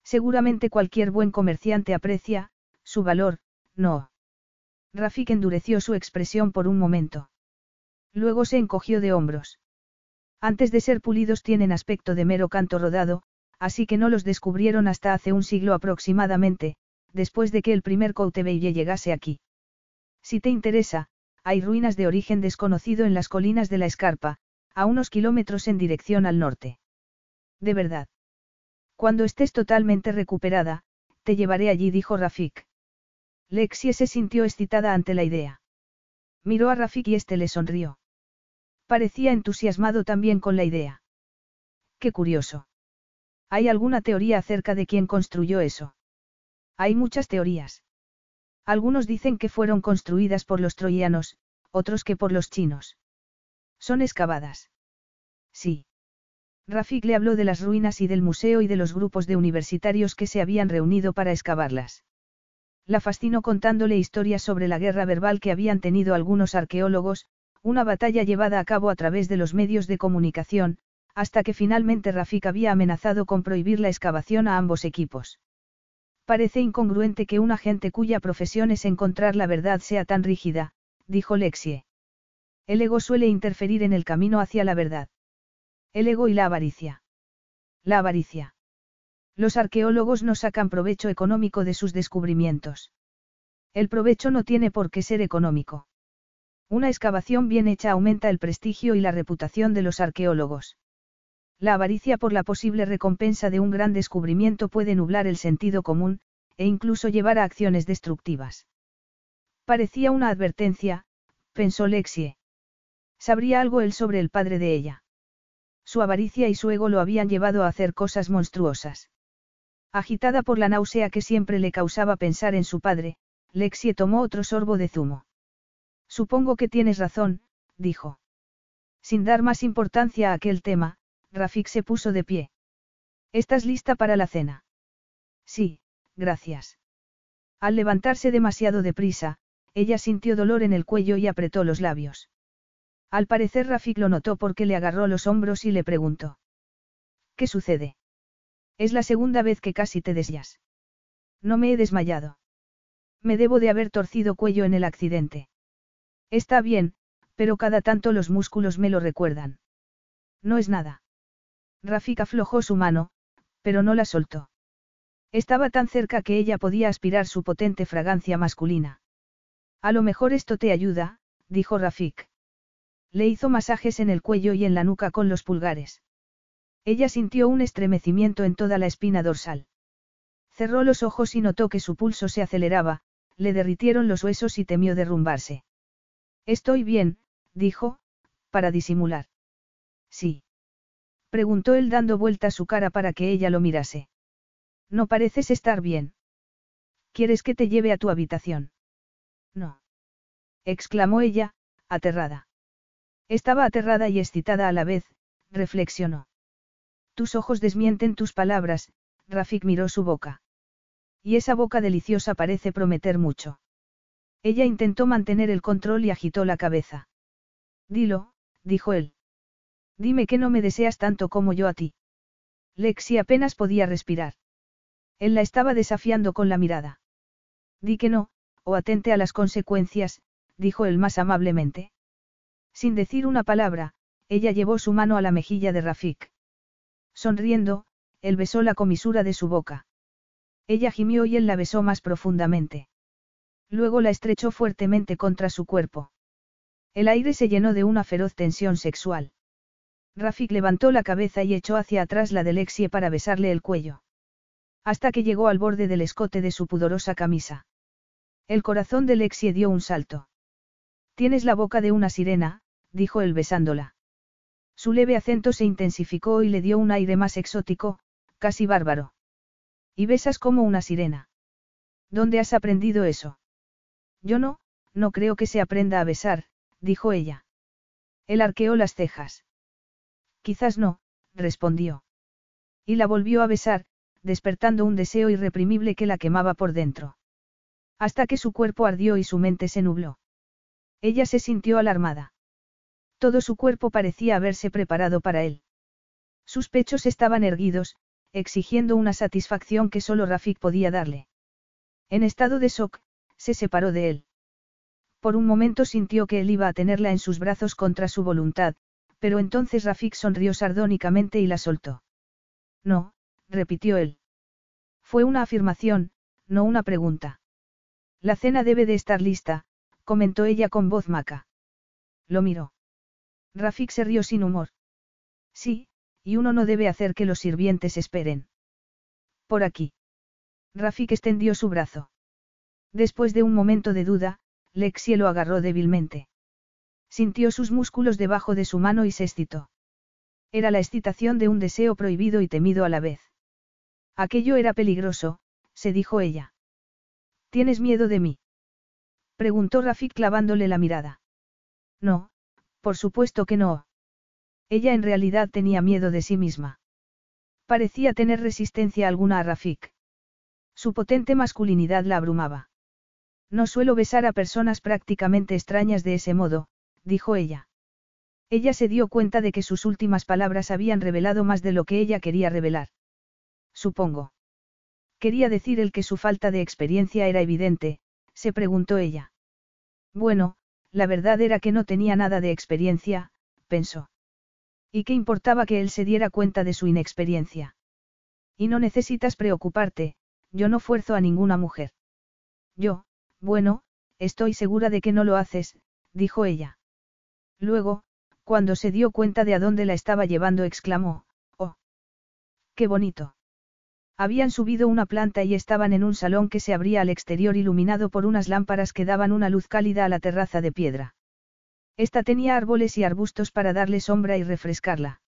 Seguramente cualquier buen comerciante aprecia, su valor, no. Rafik endureció su expresión por un momento. Luego se encogió de hombros. Antes de ser pulidos tienen aspecto de mero canto rodado, así que no los descubrieron hasta hace un siglo aproximadamente, después de que el primer Coutebelle llegase aquí. Si te interesa, hay ruinas de origen desconocido en las colinas de la Escarpa, a unos kilómetros en dirección al norte. De verdad. Cuando estés totalmente recuperada, te llevaré allí, dijo Rafik. Lexie se sintió excitada ante la idea. Miró a Rafik y este le sonrió. Parecía entusiasmado también con la idea. Qué curioso. ¿Hay alguna teoría acerca de quién construyó eso? Hay muchas teorías. Algunos dicen que fueron construidas por los troyanos, otros que por los chinos. Son excavadas. Sí. Rafik le habló de las ruinas y del museo y de los grupos de universitarios que se habían reunido para excavarlas. La fascinó contándole historias sobre la guerra verbal que habían tenido algunos arqueólogos, una batalla llevada a cabo a través de los medios de comunicación, hasta que finalmente Rafik había amenazado con prohibir la excavación a ambos equipos. Parece incongruente que un agente cuya profesión es encontrar la verdad sea tan rígida, dijo Lexie. El ego suele interferir en el camino hacia la verdad. El ego y la avaricia. La avaricia. Los arqueólogos no sacan provecho económico de sus descubrimientos. El provecho no tiene por qué ser económico. Una excavación bien hecha aumenta el prestigio y la reputación de los arqueólogos. La avaricia por la posible recompensa de un gran descubrimiento puede nublar el sentido común, e incluso llevar a acciones destructivas. Parecía una advertencia, pensó Lexie. Sabría algo él sobre el padre de ella. Su avaricia y su ego lo habían llevado a hacer cosas monstruosas. Agitada por la náusea que siempre le causaba pensar en su padre, Lexie tomó otro sorbo de zumo. Supongo que tienes razón, dijo. Sin dar más importancia a aquel tema, Rafik se puso de pie. ¿Estás lista para la cena? Sí, gracias. Al levantarse demasiado deprisa, ella sintió dolor en el cuello y apretó los labios. Al parecer Rafik lo notó porque le agarró los hombros y le preguntó. ¿Qué sucede? Es la segunda vez que casi te desmayas. No me he desmayado. Me debo de haber torcido cuello en el accidente. Está bien, pero cada tanto los músculos me lo recuerdan. No es nada. Rafik aflojó su mano, pero no la soltó. Estaba tan cerca que ella podía aspirar su potente fragancia masculina. A lo mejor esto te ayuda, dijo Rafik. Le hizo masajes en el cuello y en la nuca con los pulgares. Ella sintió un estremecimiento en toda la espina dorsal. Cerró los ojos y notó que su pulso se aceleraba, le derritieron los huesos y temió derrumbarse. Estoy bien, dijo, para disimular. Sí. Preguntó él dando vuelta su cara para que ella lo mirase. No pareces estar bien. ¿Quieres que te lleve a tu habitación? No. exclamó ella, aterrada. Estaba aterrada y excitada a la vez, reflexionó. Tus ojos desmienten tus palabras, Rafik miró su boca. Y esa boca deliciosa parece prometer mucho. Ella intentó mantener el control y agitó la cabeza. Dilo, dijo él. Dime que no me deseas tanto como yo a ti. Lexi apenas podía respirar. Él la estaba desafiando con la mirada. Di que no, o atente a las consecuencias, dijo él más amablemente. Sin decir una palabra, ella llevó su mano a la mejilla de Rafik. Sonriendo, él besó la comisura de su boca. Ella gimió y él la besó más profundamente. Luego la estrechó fuertemente contra su cuerpo. El aire se llenó de una feroz tensión sexual. Rafik levantó la cabeza y echó hacia atrás la de Lexie para besarle el cuello. Hasta que llegó al borde del escote de su pudorosa camisa. El corazón de Lexie dio un salto. Tienes la boca de una sirena, dijo él besándola. Su leve acento se intensificó y le dio un aire más exótico, casi bárbaro. Y besas como una sirena. ¿Dónde has aprendido eso? Yo no, no creo que se aprenda a besar, dijo ella. Él arqueó las cejas. Quizás no, respondió. Y la volvió a besar, despertando un deseo irreprimible que la quemaba por dentro. Hasta que su cuerpo ardió y su mente se nubló. Ella se sintió alarmada. Todo su cuerpo parecía haberse preparado para él. Sus pechos estaban erguidos, exigiendo una satisfacción que solo Rafik podía darle. En estado de shock, se separó de él. Por un momento sintió que él iba a tenerla en sus brazos contra su voluntad, pero entonces Rafik sonrió sardónicamente y la soltó. No, repitió él. Fue una afirmación, no una pregunta. La cena debe de estar lista, comentó ella con voz maca. Lo miró. Rafik se rió sin humor. Sí, y uno no debe hacer que los sirvientes esperen. Por aquí. Rafik extendió su brazo. Después de un momento de duda, Lexie lo agarró débilmente. Sintió sus músculos debajo de su mano y se excitó. Era la excitación de un deseo prohibido y temido a la vez. Aquello era peligroso, se dijo ella. ¿Tienes miedo de mí? Preguntó Rafik clavándole la mirada. No, por supuesto que no. Ella en realidad tenía miedo de sí misma. Parecía tener resistencia alguna a Rafik. Su potente masculinidad la abrumaba. No suelo besar a personas prácticamente extrañas de ese modo, dijo ella. Ella se dio cuenta de que sus últimas palabras habían revelado más de lo que ella quería revelar. Supongo. Quería decir el que su falta de experiencia era evidente, se preguntó ella. Bueno, la verdad era que no tenía nada de experiencia, pensó. ¿Y qué importaba que él se diera cuenta de su inexperiencia? Y no necesitas preocuparte, yo no fuerzo a ninguna mujer. Yo, bueno, estoy segura de que no lo haces, dijo ella. Luego, cuando se dio cuenta de a dónde la estaba llevando, exclamó, Oh. Qué bonito. Habían subido una planta y estaban en un salón que se abría al exterior iluminado por unas lámparas que daban una luz cálida a la terraza de piedra. Esta tenía árboles y arbustos para darle sombra y refrescarla.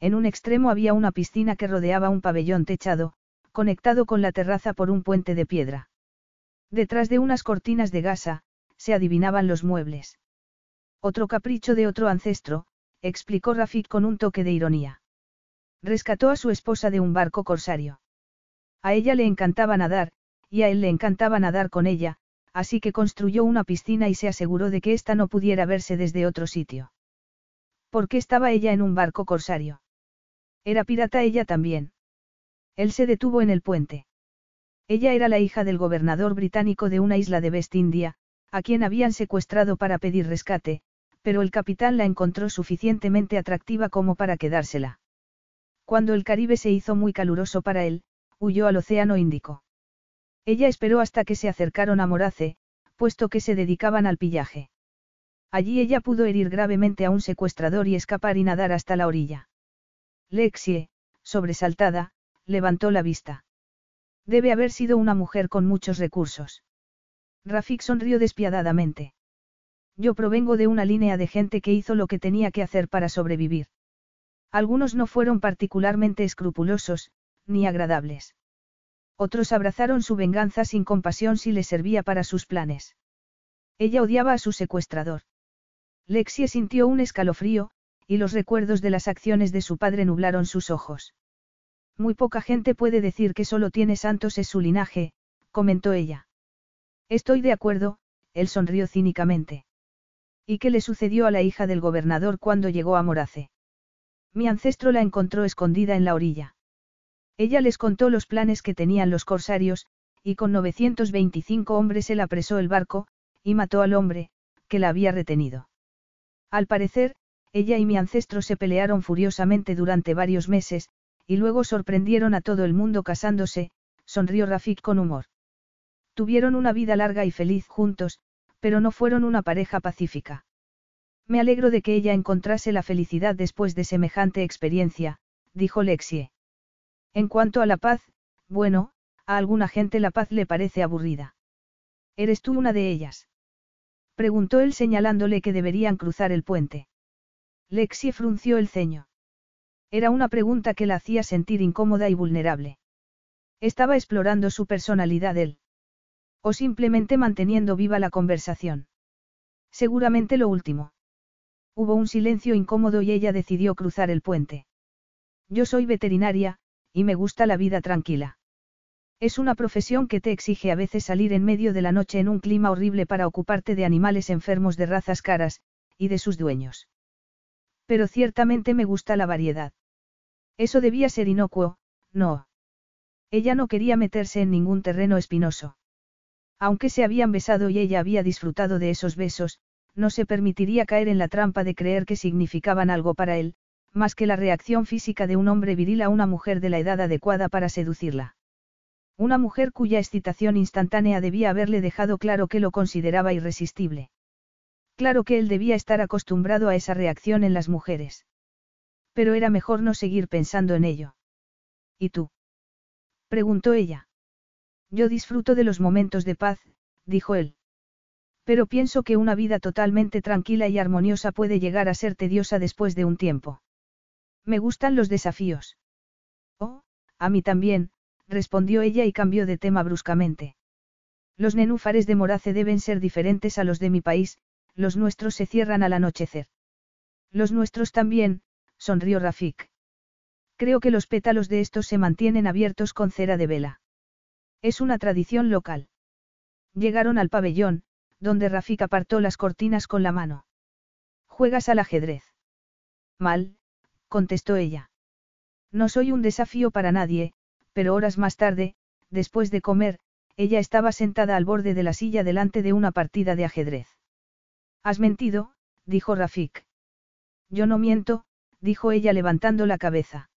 En un extremo había una piscina que rodeaba un pabellón techado, conectado con la terraza por un puente de piedra. Detrás de unas cortinas de gasa, se adivinaban los muebles. Otro capricho de otro ancestro, explicó Rafik con un toque de ironía. Rescató a su esposa de un barco corsario. A ella le encantaba nadar, y a él le encantaba nadar con ella, así que construyó una piscina y se aseguró de que ésta no pudiera verse desde otro sitio. ¿Por qué estaba ella en un barco corsario? Era pirata ella también. Él se detuvo en el puente. Ella era la hija del gobernador británico de una isla de West India, a quien habían secuestrado para pedir rescate, pero el capitán la encontró suficientemente atractiva como para quedársela. Cuando el Caribe se hizo muy caluroso para él, huyó al Océano Índico. Ella esperó hasta que se acercaron a Morace, puesto que se dedicaban al pillaje. Allí ella pudo herir gravemente a un secuestrador y escapar y nadar hasta la orilla. Lexie, sobresaltada, levantó la vista. Debe haber sido una mujer con muchos recursos. Rafik sonrió despiadadamente. Yo provengo de una línea de gente que hizo lo que tenía que hacer para sobrevivir. Algunos no fueron particularmente escrupulosos, ni agradables. Otros abrazaron su venganza sin compasión si le servía para sus planes. Ella odiaba a su secuestrador. Lexie sintió un escalofrío, y los recuerdos de las acciones de su padre nublaron sus ojos. Muy poca gente puede decir que solo tiene santos es su linaje, comentó ella. Estoy de acuerdo, él sonrió cínicamente. ¿Y qué le sucedió a la hija del gobernador cuando llegó a Morace? Mi ancestro la encontró escondida en la orilla. Ella les contó los planes que tenían los corsarios, y con 925 hombres él apresó el barco, y mató al hombre, que la había retenido. Al parecer, ella y mi ancestro se pelearon furiosamente durante varios meses, y luego sorprendieron a todo el mundo casándose, sonrió Rafik con humor. Tuvieron una vida larga y feliz juntos, pero no fueron una pareja pacífica. Me alegro de que ella encontrase la felicidad después de semejante experiencia, dijo Lexie. En cuanto a la paz, bueno, a alguna gente la paz le parece aburrida. ¿Eres tú una de ellas? Preguntó él señalándole que deberían cruzar el puente. Lexie frunció el ceño. Era una pregunta que la hacía sentir incómoda y vulnerable. Estaba explorando su personalidad él. O simplemente manteniendo viva la conversación. Seguramente lo último. Hubo un silencio incómodo y ella decidió cruzar el puente. Yo soy veterinaria, y me gusta la vida tranquila. Es una profesión que te exige a veces salir en medio de la noche en un clima horrible para ocuparte de animales enfermos de razas caras, y de sus dueños. Pero ciertamente me gusta la variedad. Eso debía ser inocuo, no. Ella no quería meterse en ningún terreno espinoso. Aunque se habían besado y ella había disfrutado de esos besos, no se permitiría caer en la trampa de creer que significaban algo para él, más que la reacción física de un hombre viril a una mujer de la edad adecuada para seducirla. Una mujer cuya excitación instantánea debía haberle dejado claro que lo consideraba irresistible. Claro que él debía estar acostumbrado a esa reacción en las mujeres. Pero era mejor no seguir pensando en ello. ¿Y tú? preguntó ella. Yo disfruto de los momentos de paz, dijo él. Pero pienso que una vida totalmente tranquila y armoniosa puede llegar a ser tediosa después de un tiempo. Me gustan los desafíos. Oh, a mí también, respondió ella y cambió de tema bruscamente. Los nenúfares de Morace deben ser diferentes a los de mi país, los nuestros se cierran al anochecer. Los nuestros también, sonrió Rafik. Creo que los pétalos de estos se mantienen abiertos con cera de vela. Es una tradición local. Llegaron al pabellón, donde Rafik apartó las cortinas con la mano. ¿Juegas al ajedrez? Mal, contestó ella. No soy un desafío para nadie, pero horas más tarde, después de comer, ella estaba sentada al borde de la silla delante de una partida de ajedrez. Has mentido, dijo Rafik. Yo no miento, dijo ella levantando la cabeza.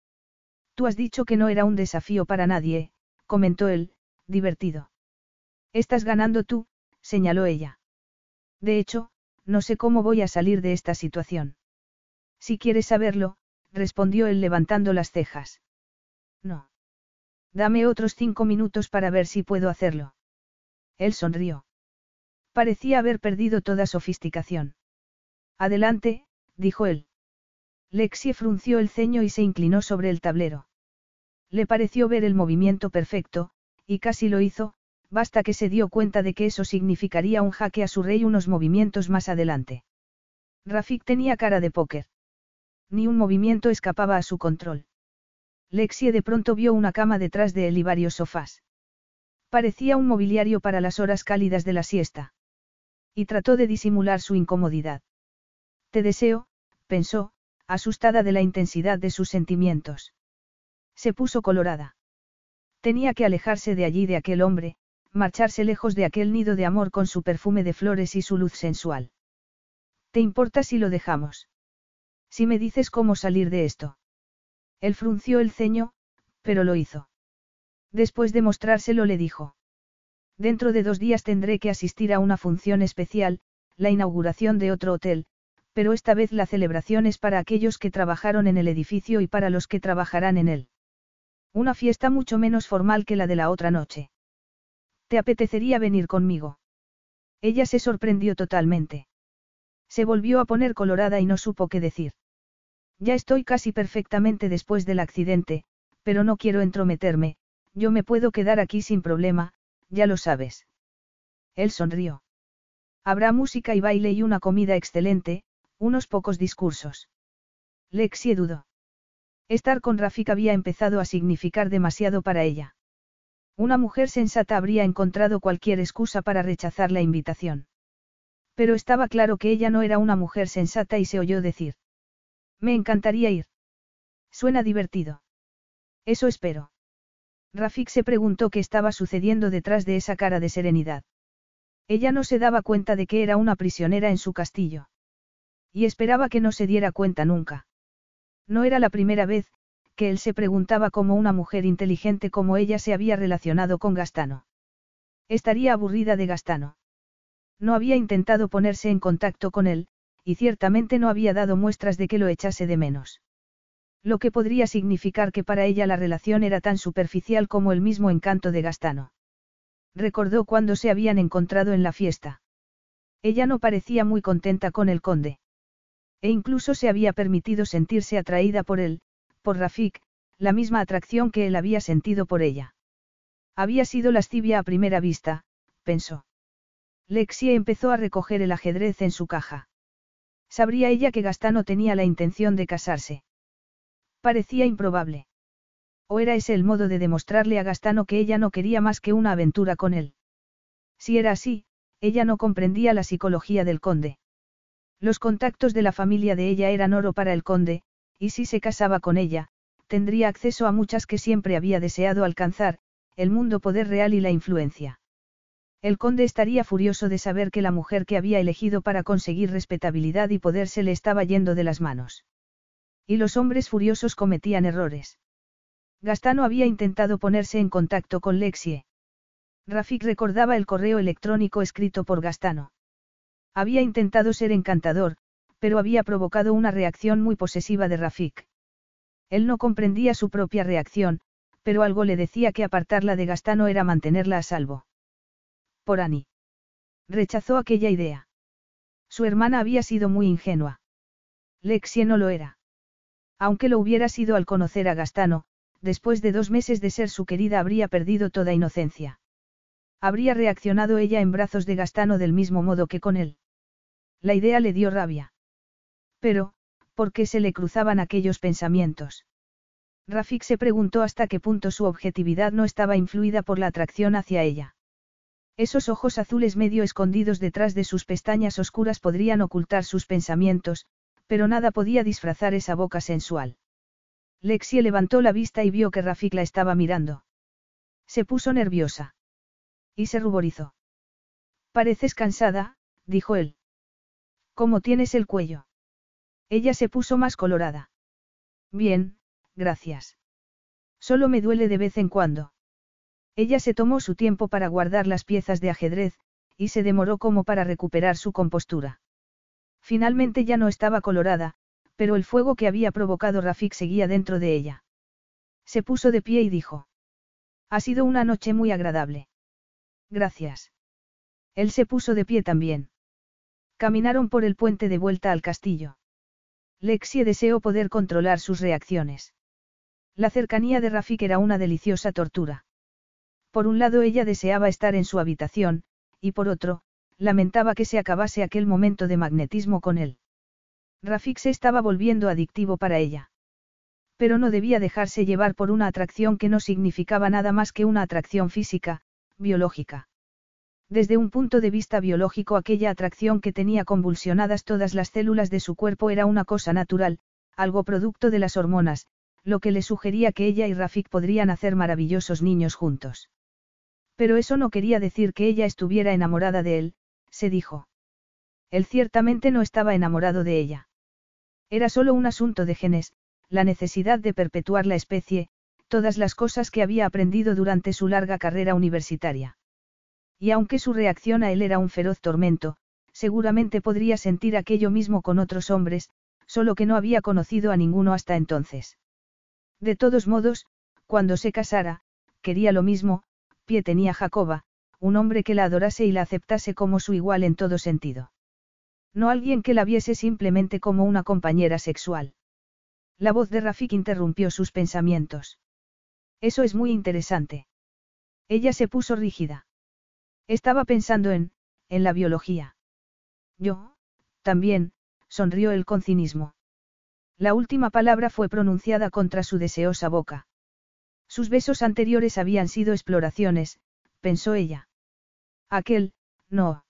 Tú has dicho que no era un desafío para nadie, comentó él, divertido. Estás ganando tú, señaló ella. De hecho, no sé cómo voy a salir de esta situación. Si quieres saberlo, respondió él levantando las cejas. No. Dame otros cinco minutos para ver si puedo hacerlo. Él sonrió. Parecía haber perdido toda sofisticación. Adelante, dijo él. Lexie frunció el ceño y se inclinó sobre el tablero. Le pareció ver el movimiento perfecto, y casi lo hizo, basta que se dio cuenta de que eso significaría un jaque a su rey unos movimientos más adelante. Rafik tenía cara de póker. Ni un movimiento escapaba a su control. Lexie de pronto vio una cama detrás de él y varios sofás. Parecía un mobiliario para las horas cálidas de la siesta. Y trató de disimular su incomodidad. Te deseo, pensó, asustada de la intensidad de sus sentimientos. Se puso colorada. Tenía que alejarse de allí de aquel hombre, marcharse lejos de aquel nido de amor con su perfume de flores y su luz sensual. ¿Te importa si lo dejamos? Si me dices cómo salir de esto. Él frunció el ceño, pero lo hizo. Después de mostrárselo le dijo. Dentro de dos días tendré que asistir a una función especial, la inauguración de otro hotel, pero esta vez la celebración es para aquellos que trabajaron en el edificio y para los que trabajarán en él. Una fiesta mucho menos formal que la de la otra noche. ¿Te apetecería venir conmigo? Ella se sorprendió totalmente. Se volvió a poner colorada y no supo qué decir. Ya estoy casi perfectamente después del accidente, pero no quiero entrometerme, yo me puedo quedar aquí sin problema, ya lo sabes. Él sonrió. Habrá música y baile y una comida excelente, unos pocos discursos. Lexie dudó. Estar con Rafik había empezado a significar demasiado para ella. Una mujer sensata habría encontrado cualquier excusa para rechazar la invitación. Pero estaba claro que ella no era una mujer sensata y se oyó decir. Me encantaría ir. Suena divertido. Eso espero. Rafik se preguntó qué estaba sucediendo detrás de esa cara de serenidad. Ella no se daba cuenta de que era una prisionera en su castillo. Y esperaba que no se diera cuenta nunca. No era la primera vez, que él se preguntaba cómo una mujer inteligente como ella se había relacionado con Gastano. Estaría aburrida de Gastano. No había intentado ponerse en contacto con él, y ciertamente no había dado muestras de que lo echase de menos. Lo que podría significar que para ella la relación era tan superficial como el mismo encanto de Gastano. Recordó cuando se habían encontrado en la fiesta. Ella no parecía muy contenta con el conde. E incluso se había permitido sentirse atraída por él, por Rafik, la misma atracción que él había sentido por ella. Había sido lascivia a primera vista, pensó. Lexie empezó a recoger el ajedrez en su caja. Sabría ella que Gastano tenía la intención de casarse. Parecía improbable. ¿O era ese el modo de demostrarle a Gastano que ella no quería más que una aventura con él? Si era así, ella no comprendía la psicología del conde. Los contactos de la familia de ella eran oro para el conde, y si se casaba con ella, tendría acceso a muchas que siempre había deseado alcanzar, el mundo poder real y la influencia. El conde estaría furioso de saber que la mujer que había elegido para conseguir respetabilidad y poder se le estaba yendo de las manos. Y los hombres furiosos cometían errores. Gastano había intentado ponerse en contacto con Lexie. Rafik recordaba el correo electrónico escrito por Gastano. Había intentado ser encantador, pero había provocado una reacción muy posesiva de Rafik. Él no comprendía su propia reacción, pero algo le decía que apartarla de Gastano era mantenerla a salvo. Por Annie. Rechazó aquella idea. Su hermana había sido muy ingenua. Lexie no lo era. Aunque lo hubiera sido al conocer a Gastano, después de dos meses de ser su querida habría perdido toda inocencia. Habría reaccionado ella en brazos de Gastano del mismo modo que con él. La idea le dio rabia. Pero, ¿por qué se le cruzaban aquellos pensamientos? Rafik se preguntó hasta qué punto su objetividad no estaba influida por la atracción hacia ella. Esos ojos azules medio escondidos detrás de sus pestañas oscuras podrían ocultar sus pensamientos, pero nada podía disfrazar esa boca sensual. Lexie levantó la vista y vio que Rafik la estaba mirando. Se puso nerviosa. Y se ruborizó. Pareces cansada, dijo él. ¿Cómo tienes el cuello? Ella se puso más colorada. Bien, gracias. Solo me duele de vez en cuando. Ella se tomó su tiempo para guardar las piezas de ajedrez, y se demoró como para recuperar su compostura. Finalmente ya no estaba colorada, pero el fuego que había provocado Rafik seguía dentro de ella. Se puso de pie y dijo. Ha sido una noche muy agradable. Gracias. Él se puso de pie también. Caminaron por el puente de vuelta al castillo. Lexie deseó poder controlar sus reacciones. La cercanía de Rafik era una deliciosa tortura. Por un lado ella deseaba estar en su habitación, y por otro, lamentaba que se acabase aquel momento de magnetismo con él. Rafik se estaba volviendo adictivo para ella. Pero no debía dejarse llevar por una atracción que no significaba nada más que una atracción física, biológica. Desde un punto de vista biológico aquella atracción que tenía convulsionadas todas las células de su cuerpo era una cosa natural, algo producto de las hormonas, lo que le sugería que ella y Rafik podrían hacer maravillosos niños juntos. Pero eso no quería decir que ella estuviera enamorada de él, se dijo. Él ciertamente no estaba enamorado de ella. Era solo un asunto de genes, la necesidad de perpetuar la especie, todas las cosas que había aprendido durante su larga carrera universitaria. Y aunque su reacción a él era un feroz tormento, seguramente podría sentir aquello mismo con otros hombres, solo que no había conocido a ninguno hasta entonces. De todos modos, cuando se casara, quería lo mismo, pie tenía Jacoba, un hombre que la adorase y la aceptase como su igual en todo sentido. No alguien que la viese simplemente como una compañera sexual. La voz de Rafik interrumpió sus pensamientos. Eso es muy interesante. Ella se puso rígida. Estaba pensando en, en la biología. Yo, también, sonrió él con cinismo. La última palabra fue pronunciada contra su deseosa boca. Sus besos anteriores habían sido exploraciones, pensó ella. Aquel, no.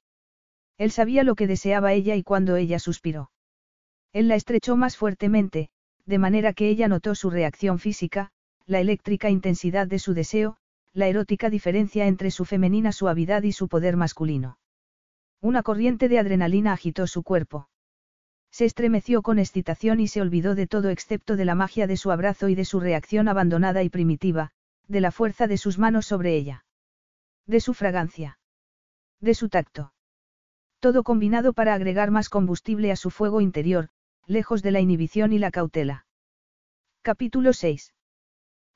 Él sabía lo que deseaba ella y cuando ella suspiró. Él la estrechó más fuertemente, de manera que ella notó su reacción física, la eléctrica intensidad de su deseo, la erótica diferencia entre su femenina suavidad y su poder masculino. Una corriente de adrenalina agitó su cuerpo. Se estremeció con excitación y se olvidó de todo excepto de la magia de su abrazo y de su reacción abandonada y primitiva, de la fuerza de sus manos sobre ella. De su fragancia. De su tacto. Todo combinado para agregar más combustible a su fuego interior, lejos de la inhibición y la cautela. Capítulo 6.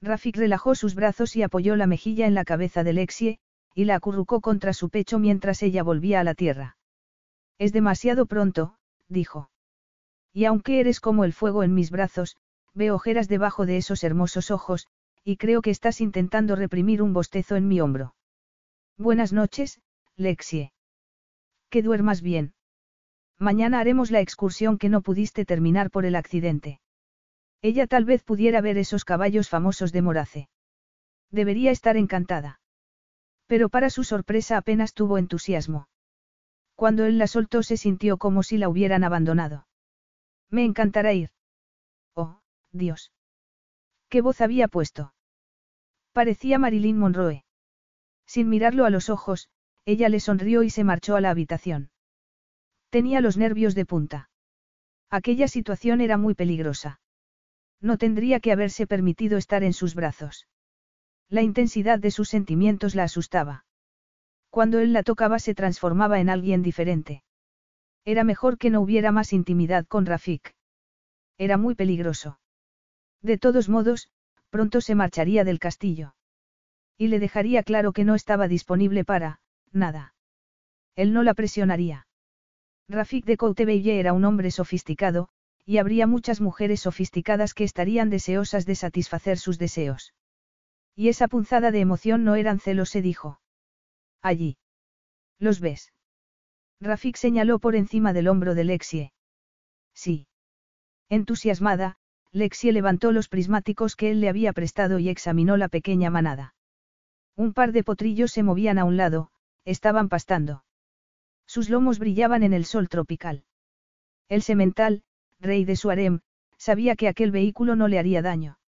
Rafik relajó sus brazos y apoyó la mejilla en la cabeza de Lexie, y la acurrucó contra su pecho mientras ella volvía a la tierra. Es demasiado pronto, dijo. Y aunque eres como el fuego en mis brazos, veo ojeras debajo de esos hermosos ojos, y creo que estás intentando reprimir un bostezo en mi hombro. Buenas noches, Lexie. Que duermas bien. Mañana haremos la excursión que no pudiste terminar por el accidente. Ella tal vez pudiera ver esos caballos famosos de Morace. Debería estar encantada. Pero para su sorpresa apenas tuvo entusiasmo. Cuando él la soltó se sintió como si la hubieran abandonado. Me encantará ir. Oh, Dios. ¿Qué voz había puesto? Parecía Marilyn Monroe. Sin mirarlo a los ojos, ella le sonrió y se marchó a la habitación. Tenía los nervios de punta. Aquella situación era muy peligrosa. No tendría que haberse permitido estar en sus brazos. La intensidad de sus sentimientos la asustaba. Cuando él la tocaba se transformaba en alguien diferente. Era mejor que no hubiera más intimidad con Rafik. Era muy peligroso. De todos modos, pronto se marcharía del castillo. Y le dejaría claro que no estaba disponible para, nada. Él no la presionaría. Rafik de Coutebelle era un hombre sofisticado, y habría muchas mujeres sofisticadas que estarían deseosas de satisfacer sus deseos. Y esa punzada de emoción no eran celos, se dijo. Allí. ¿Los ves? Rafik señaló por encima del hombro de Lexie. Sí. Entusiasmada, Lexie levantó los prismáticos que él le había prestado y examinó la pequeña manada. Un par de potrillos se movían a un lado, estaban pastando. Sus lomos brillaban en el sol tropical. El semental, rey de Suarem, sabía que aquel vehículo no le haría daño.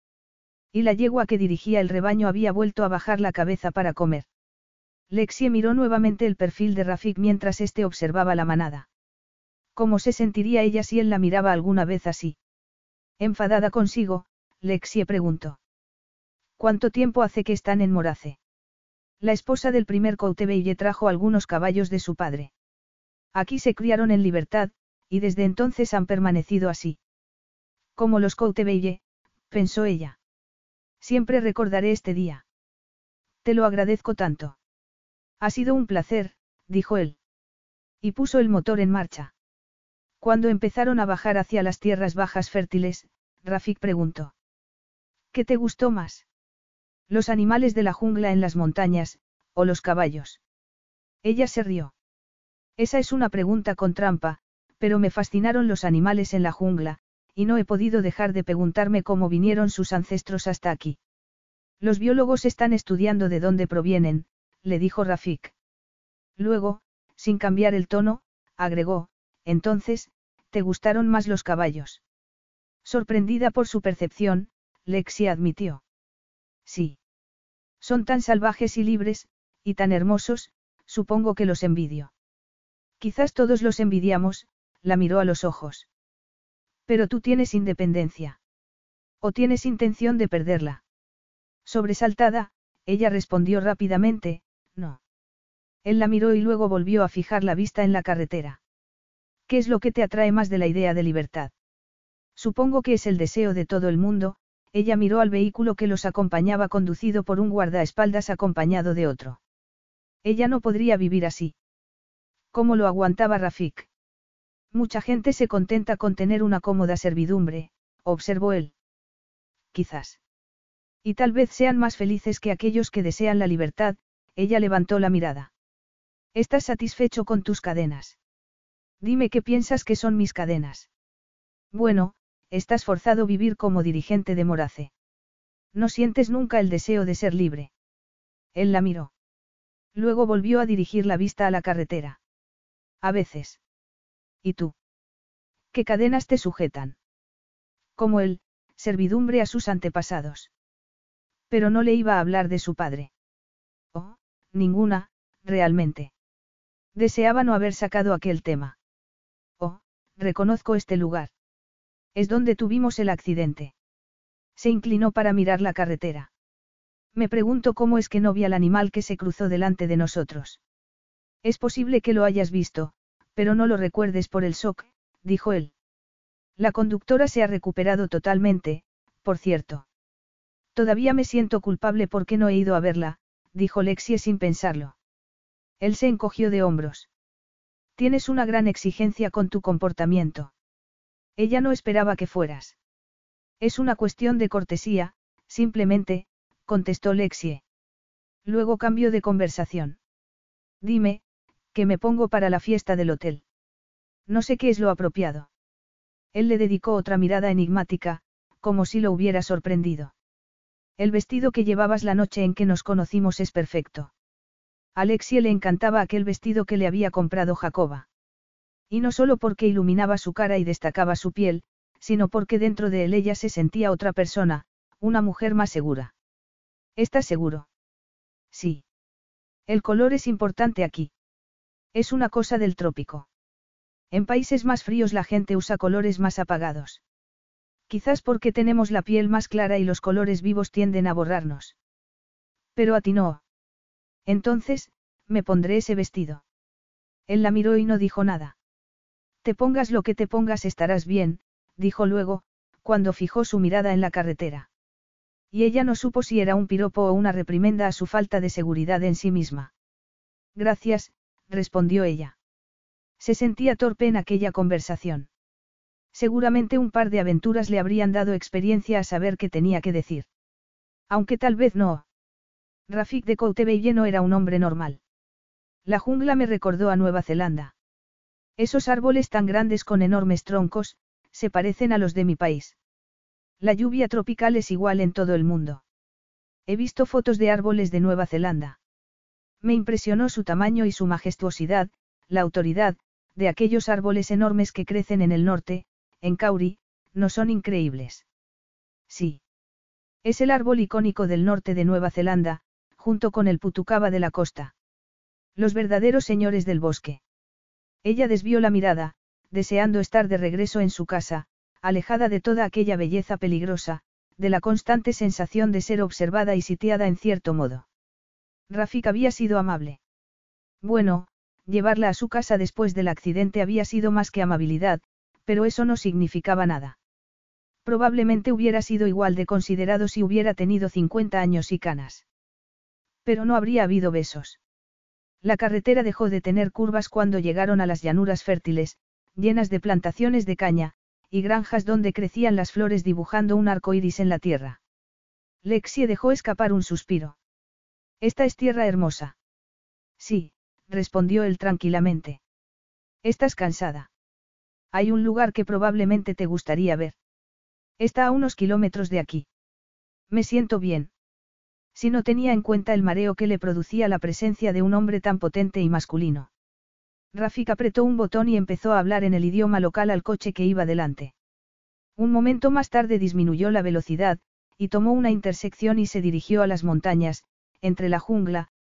Y la yegua que dirigía el rebaño había vuelto a bajar la cabeza para comer. Lexie miró nuevamente el perfil de Rafik mientras éste observaba la manada. ¿Cómo se sentiría ella si él la miraba alguna vez así? Enfadada consigo, Lexie preguntó. ¿Cuánto tiempo hace que están en Morace? La esposa del primer Coutebelle trajo algunos caballos de su padre. Aquí se criaron en libertad, y desde entonces han permanecido así. Como los Coutebelle, pensó ella. Siempre recordaré este día. Te lo agradezco tanto. Ha sido un placer, dijo él. Y puso el motor en marcha. Cuando empezaron a bajar hacia las tierras bajas fértiles, Rafik preguntó. ¿Qué te gustó más? Los animales de la jungla en las montañas, o los caballos. Ella se rió. Esa es una pregunta con trampa, pero me fascinaron los animales en la jungla, y no he podido dejar de preguntarme cómo vinieron sus ancestros hasta aquí. Los biólogos están estudiando de dónde provienen, le dijo Rafik. Luego, sin cambiar el tono, agregó, entonces, ¿te gustaron más los caballos? Sorprendida por su percepción, Lexi admitió. Sí. Son tan salvajes y libres, y tan hermosos, supongo que los envidio. Quizás todos los envidiamos, la miró a los ojos. Pero tú tienes independencia. ¿O tienes intención de perderla? Sobresaltada, ella respondió rápidamente, no. Él la miró y luego volvió a fijar la vista en la carretera. ¿Qué es lo que te atrae más de la idea de libertad? Supongo que es el deseo de todo el mundo, ella miró al vehículo que los acompañaba conducido por un guardaespaldas acompañado de otro. Ella no podría vivir así. ¿Cómo lo aguantaba Rafik? Mucha gente se contenta con tener una cómoda servidumbre, observó él. Quizás. Y tal vez sean más felices que aquellos que desean la libertad, ella levantó la mirada. ¿Estás satisfecho con tus cadenas? Dime qué piensas que son mis cadenas. Bueno, estás forzado a vivir como dirigente de Morace. No sientes nunca el deseo de ser libre. Él la miró. Luego volvió a dirigir la vista a la carretera. A veces. ¿Y tú? ¿Qué cadenas te sujetan? Como él, servidumbre a sus antepasados. Pero no le iba a hablar de su padre. Oh, ninguna, realmente. Deseaba no haber sacado aquel tema. Oh, reconozco este lugar. Es donde tuvimos el accidente. Se inclinó para mirar la carretera. Me pregunto cómo es que no vi al animal que se cruzó delante de nosotros. Es posible que lo hayas visto, pero no lo recuerdes por el shock, dijo él. La conductora se ha recuperado totalmente, por cierto. Todavía me siento culpable porque no he ido a verla, dijo Lexie sin pensarlo. Él se encogió de hombros. Tienes una gran exigencia con tu comportamiento. Ella no esperaba que fueras. Es una cuestión de cortesía, simplemente, contestó Lexie. Luego cambió de conversación. Dime, que me pongo para la fiesta del hotel. No sé qué es lo apropiado. Él le dedicó otra mirada enigmática, como si lo hubiera sorprendido. El vestido que llevabas la noche en que nos conocimos es perfecto. Alexie le encantaba aquel vestido que le había comprado Jacoba. Y no solo porque iluminaba su cara y destacaba su piel, sino porque dentro de él ella se sentía otra persona, una mujer más segura. ¿Estás seguro? Sí. El color es importante aquí. Es una cosa del trópico. En países más fríos la gente usa colores más apagados. Quizás porque tenemos la piel más clara y los colores vivos tienden a borrarnos. Pero a ti no. Entonces, me pondré ese vestido. Él la miró y no dijo nada. Te pongas lo que te pongas estarás bien, dijo luego, cuando fijó su mirada en la carretera. Y ella no supo si era un piropo o una reprimenda a su falta de seguridad en sí misma. Gracias, respondió ella. Se sentía torpe en aquella conversación. Seguramente un par de aventuras le habrían dado experiencia a saber qué tenía que decir. Aunque tal vez no. Rafik de Coutebelle no era un hombre normal. La jungla me recordó a Nueva Zelanda. Esos árboles tan grandes con enormes troncos, se parecen a los de mi país. La lluvia tropical es igual en todo el mundo. He visto fotos de árboles de Nueva Zelanda. Me impresionó su tamaño y su majestuosidad, la autoridad, de aquellos árboles enormes que crecen en el norte, en Kauri, no son increíbles. Sí. Es el árbol icónico del norte de Nueva Zelanda, junto con el putucaba de la costa. Los verdaderos señores del bosque. Ella desvió la mirada, deseando estar de regreso en su casa, alejada de toda aquella belleza peligrosa, de la constante sensación de ser observada y sitiada en cierto modo. Rafik había sido amable. Bueno, llevarla a su casa después del accidente había sido más que amabilidad, pero eso no significaba nada. Probablemente hubiera sido igual de considerado si hubiera tenido 50 años y canas. Pero no habría habido besos. La carretera dejó de tener curvas cuando llegaron a las llanuras fértiles, llenas de plantaciones de caña, y granjas donde crecían las flores dibujando un arco iris en la tierra. Lexie dejó escapar un suspiro. Esta es tierra hermosa. Sí, respondió él tranquilamente. Estás cansada. Hay un lugar que probablemente te gustaría ver. Está a unos kilómetros de aquí. Me siento bien. Si no tenía en cuenta el mareo que le producía la presencia de un hombre tan potente y masculino. Rafik apretó un botón y empezó a hablar en el idioma local al coche que iba delante. Un momento más tarde disminuyó la velocidad, y tomó una intersección y se dirigió a las montañas, entre la jungla,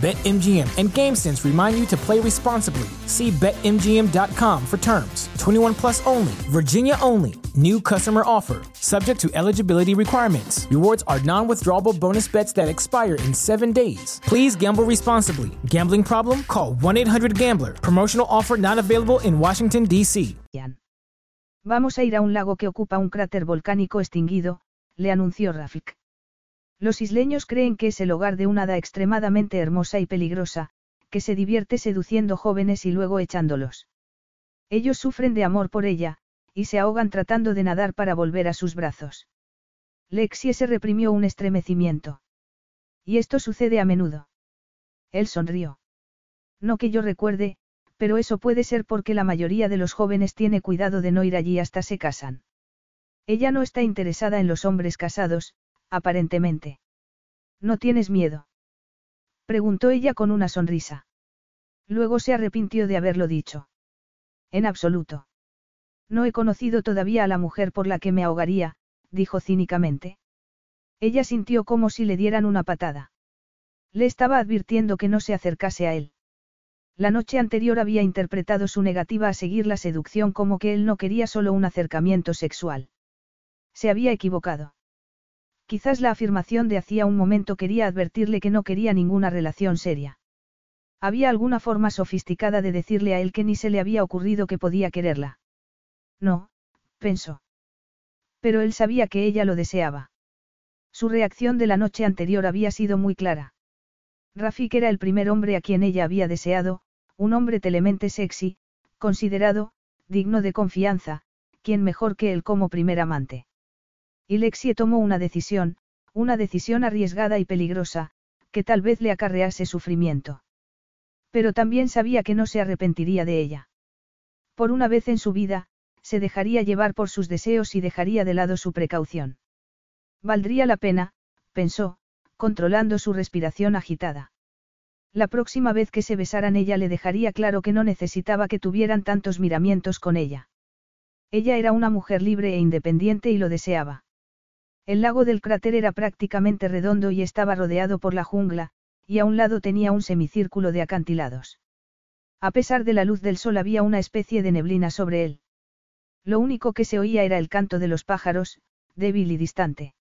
BetMGM and GameSense remind you to play responsibly. See BetMGM.com for terms. 21 plus only, Virginia only. New customer offer, subject to eligibility requirements. Rewards are non withdrawable bonus bets that expire in seven days. Please gamble responsibly. Gambling problem? Call 1 800 Gambler. Promotional offer not available in Washington, D.C. Vamos a ir a un lago que ocupa un cráter volcánico extinguido, le anunció Rafik. Los isleños creen que es el hogar de una hada extremadamente hermosa y peligrosa, que se divierte seduciendo jóvenes y luego echándolos. Ellos sufren de amor por ella, y se ahogan tratando de nadar para volver a sus brazos. Lexie se reprimió un estremecimiento. Y esto sucede a menudo. Él sonrió. No que yo recuerde, pero eso puede ser porque la mayoría de los jóvenes tiene cuidado de no ir allí hasta se casan. Ella no está interesada en los hombres casados, aparentemente. ¿No tienes miedo? Preguntó ella con una sonrisa. Luego se arrepintió de haberlo dicho. En absoluto. No he conocido todavía a la mujer por la que me ahogaría, dijo cínicamente. Ella sintió como si le dieran una patada. Le estaba advirtiendo que no se acercase a él. La noche anterior había interpretado su negativa a seguir la seducción como que él no quería solo un acercamiento sexual. Se había equivocado. Quizás la afirmación de hacía un momento quería advertirle que no quería ninguna relación seria. Había alguna forma sofisticada de decirle a él que ni se le había ocurrido que podía quererla. No, pensó. Pero él sabía que ella lo deseaba. Su reacción de la noche anterior había sido muy clara. Rafik era el primer hombre a quien ella había deseado, un hombre telemente sexy, considerado, digno de confianza, quien mejor que él como primer amante. Y Lexie tomó una decisión, una decisión arriesgada y peligrosa, que tal vez le acarrease sufrimiento. Pero también sabía que no se arrepentiría de ella. Por una vez en su vida, se dejaría llevar por sus deseos y dejaría de lado su precaución. Valdría la pena, pensó, controlando su respiración agitada. La próxima vez que se besaran ella le dejaría claro que no necesitaba que tuvieran tantos miramientos con ella. Ella era una mujer libre e independiente y lo deseaba. El lago del cráter era prácticamente redondo y estaba rodeado por la jungla, y a un lado tenía un semicírculo de acantilados. A pesar de la luz del sol había una especie de neblina sobre él. Lo único que se oía era el canto de los pájaros, débil y distante.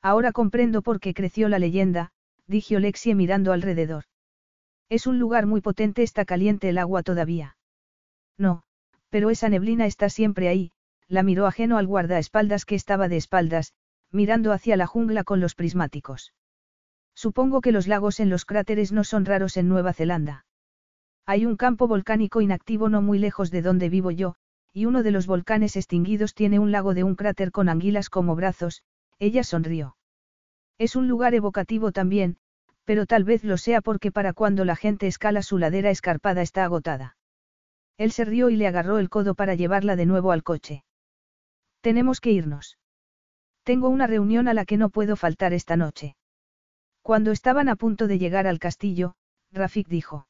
Ahora comprendo por qué creció la leyenda, dijo Lexie mirando alrededor. Es un lugar muy potente, está caliente el agua todavía. No, pero esa neblina está siempre ahí, la miró ajeno al guardaespaldas que estaba de espaldas, mirando hacia la jungla con los prismáticos. Supongo que los lagos en los cráteres no son raros en Nueva Zelanda. Hay un campo volcánico inactivo no muy lejos de donde vivo yo, y uno de los volcanes extinguidos tiene un lago de un cráter con anguilas como brazos, ella sonrió. Es un lugar evocativo también, pero tal vez lo sea porque para cuando la gente escala su ladera escarpada está agotada. Él se rió y le agarró el codo para llevarla de nuevo al coche. Tenemos que irnos. Tengo una reunión a la que no puedo faltar esta noche. Cuando estaban a punto de llegar al castillo, Rafik dijo.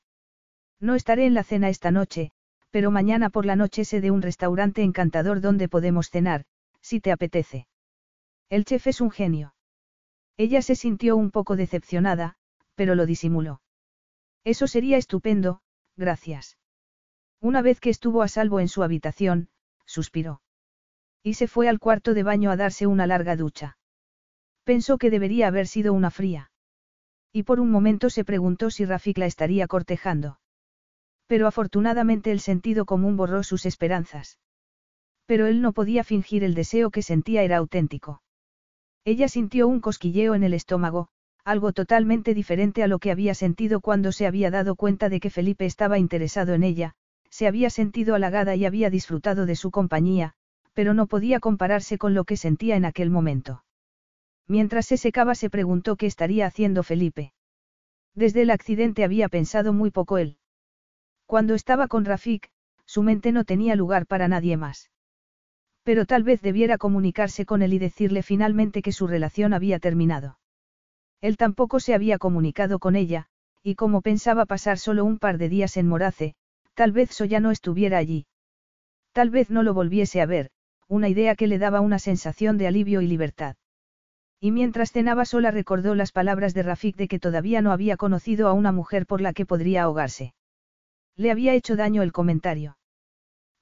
No estaré en la cena esta noche, pero mañana por la noche sé de un restaurante encantador donde podemos cenar, si te apetece. El chef es un genio. Ella se sintió un poco decepcionada, pero lo disimuló. Eso sería estupendo, gracias. Una vez que estuvo a salvo en su habitación, suspiró. Y se fue al cuarto de baño a darse una larga ducha. Pensó que debería haber sido una fría. Y por un momento se preguntó si Rafik la estaría cortejando. Pero afortunadamente el sentido común borró sus esperanzas. Pero él no podía fingir el deseo que sentía era auténtico. Ella sintió un cosquilleo en el estómago, algo totalmente diferente a lo que había sentido cuando se había dado cuenta de que Felipe estaba interesado en ella, se había sentido halagada y había disfrutado de su compañía, pero no podía compararse con lo que sentía en aquel momento. Mientras se secaba se preguntó qué estaría haciendo Felipe. Desde el accidente había pensado muy poco él. Cuando estaba con Rafik, su mente no tenía lugar para nadie más. Pero tal vez debiera comunicarse con él y decirle finalmente que su relación había terminado. Él tampoco se había comunicado con ella, y como pensaba pasar solo un par de días en Morace, tal vez ya no estuviera allí. Tal vez no lo volviese a ver, una idea que le daba una sensación de alivio y libertad. Y mientras cenaba sola recordó las palabras de Rafik de que todavía no había conocido a una mujer por la que podría ahogarse. Le había hecho daño el comentario.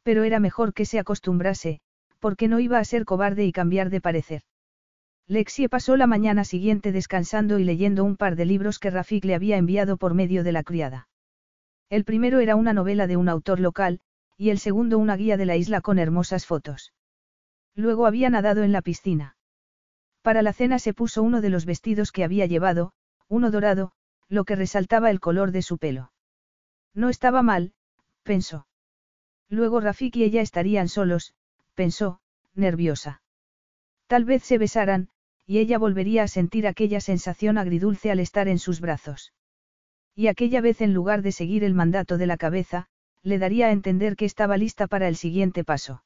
Pero era mejor que se acostumbrase, porque no iba a ser cobarde y cambiar de parecer. Lexie pasó la mañana siguiente descansando y leyendo un par de libros que Rafik le había enviado por medio de la criada. El primero era una novela de un autor local, y el segundo una guía de la isla con hermosas fotos. Luego había nadado en la piscina. Para la cena se puso uno de los vestidos que había llevado, uno dorado, lo que resaltaba el color de su pelo. No estaba mal, pensó. Luego Rafik y ella estarían solos, pensó, nerviosa. Tal vez se besaran, y ella volvería a sentir aquella sensación agridulce al estar en sus brazos. Y aquella vez en lugar de seguir el mandato de la cabeza, le daría a entender que estaba lista para el siguiente paso.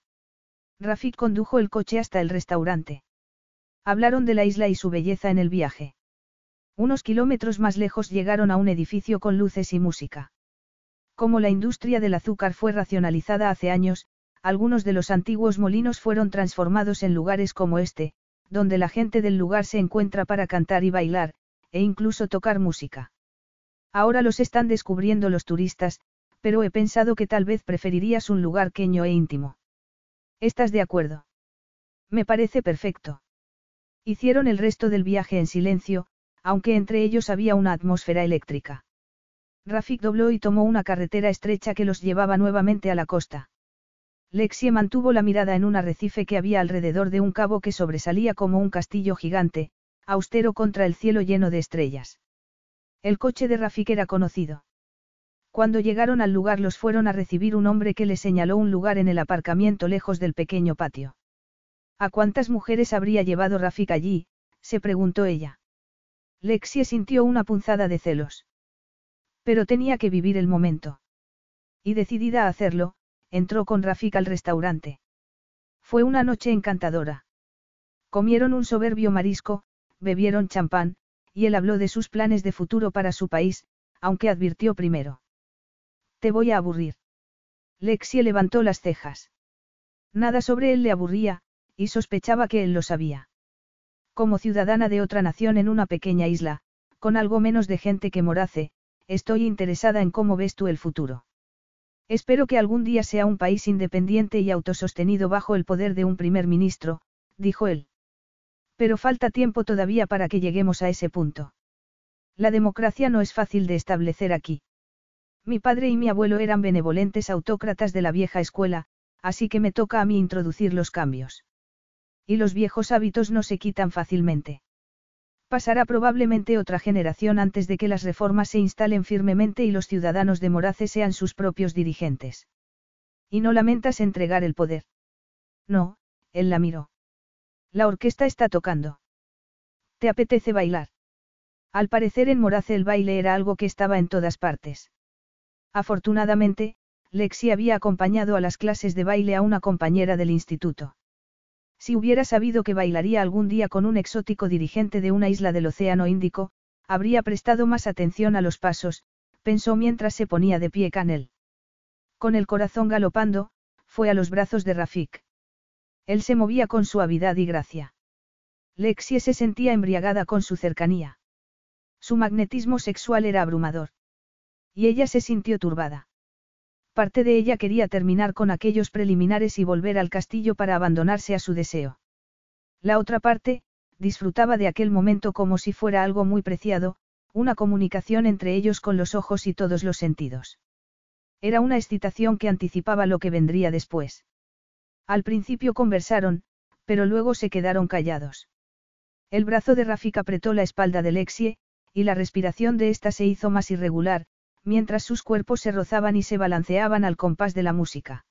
Rafik condujo el coche hasta el restaurante. Hablaron de la isla y su belleza en el viaje. Unos kilómetros más lejos llegaron a un edificio con luces y música. Como la industria del azúcar fue racionalizada hace años, algunos de los antiguos molinos fueron transformados en lugares como este, donde la gente del lugar se encuentra para cantar y bailar, e incluso tocar música. Ahora los están descubriendo los turistas, pero he pensado que tal vez preferirías un lugar queño e íntimo. ¿Estás de acuerdo? Me parece perfecto. Hicieron el resto del viaje en silencio, aunque entre ellos había una atmósfera eléctrica. Rafik dobló y tomó una carretera estrecha que los llevaba nuevamente a la costa. Lexie mantuvo la mirada en un arrecife que había alrededor de un cabo que sobresalía como un castillo gigante, austero contra el cielo lleno de estrellas. El coche de Rafik era conocido. Cuando llegaron al lugar los fueron a recibir un hombre que le señaló un lugar en el aparcamiento lejos del pequeño patio. ¿A cuántas mujeres habría llevado Rafik allí? se preguntó ella. Lexie sintió una punzada de celos. Pero tenía que vivir el momento. Y decidida a hacerlo, entró con Rafik al restaurante. Fue una noche encantadora. Comieron un soberbio marisco, bebieron champán, y él habló de sus planes de futuro para su país, aunque advirtió primero. Te voy a aburrir. Lexie levantó las cejas. Nada sobre él le aburría, y sospechaba que él lo sabía. Como ciudadana de otra nación en una pequeña isla, con algo menos de gente que Morace, estoy interesada en cómo ves tú el futuro. Espero que algún día sea un país independiente y autosostenido bajo el poder de un primer ministro, dijo él. Pero falta tiempo todavía para que lleguemos a ese punto. La democracia no es fácil de establecer aquí. Mi padre y mi abuelo eran benevolentes autócratas de la vieja escuela, así que me toca a mí introducir los cambios. Y los viejos hábitos no se quitan fácilmente. Pasará probablemente otra generación antes de que las reformas se instalen firmemente y los ciudadanos de Morace sean sus propios dirigentes. Y no lamentas entregar el poder. No, él la miró. La orquesta está tocando. ¿Te apetece bailar? Al parecer en Morace el baile era algo que estaba en todas partes. Afortunadamente, Lexi había acompañado a las clases de baile a una compañera del instituto. Si hubiera sabido que bailaría algún día con un exótico dirigente de una isla del Océano Índico, habría prestado más atención a los pasos, pensó mientras se ponía de pie Canel. Con el corazón galopando, fue a los brazos de Rafik. Él se movía con suavidad y gracia. Lexie se sentía embriagada con su cercanía. Su magnetismo sexual era abrumador. Y ella se sintió turbada. Parte de ella quería terminar con aquellos preliminares y volver al castillo para abandonarse a su deseo. La otra parte, disfrutaba de aquel momento como si fuera algo muy preciado, una comunicación entre ellos con los ojos y todos los sentidos. Era una excitación que anticipaba lo que vendría después. Al principio conversaron, pero luego se quedaron callados. El brazo de Rafik apretó la espalda de Lexie, y la respiración de ésta se hizo más irregular, mientras sus cuerpos se rozaban y se balanceaban al compás de la música.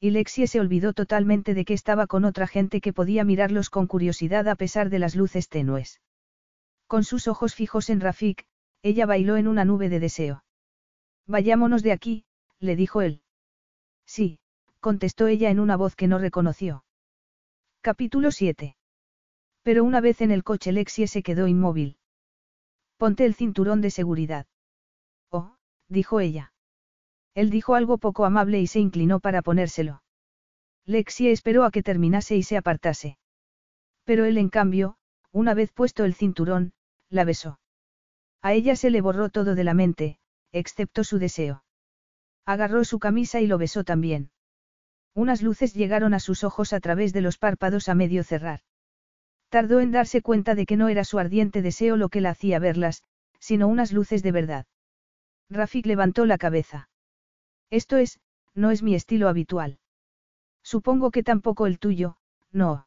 Y Lexie se olvidó totalmente de que estaba con otra gente que podía mirarlos con curiosidad a pesar de las luces tenues. Con sus ojos fijos en Rafik, ella bailó en una nube de deseo. Vayámonos de aquí, le dijo él. Sí, contestó ella en una voz que no reconoció. Capítulo 7. Pero una vez en el coche Lexie se quedó inmóvil. Ponte el cinturón de seguridad. Dijo ella. Él dijo algo poco amable y se inclinó para ponérselo. Lexie esperó a que terminase y se apartase. Pero él, en cambio, una vez puesto el cinturón, la besó. A ella se le borró todo de la mente, excepto su deseo. Agarró su camisa y lo besó también. Unas luces llegaron a sus ojos a través de los párpados a medio cerrar. Tardó en darse cuenta de que no era su ardiente deseo lo que la hacía verlas, sino unas luces de verdad. Rafik levantó la cabeza. Esto es, no es mi estilo habitual. Supongo que tampoco el tuyo, no.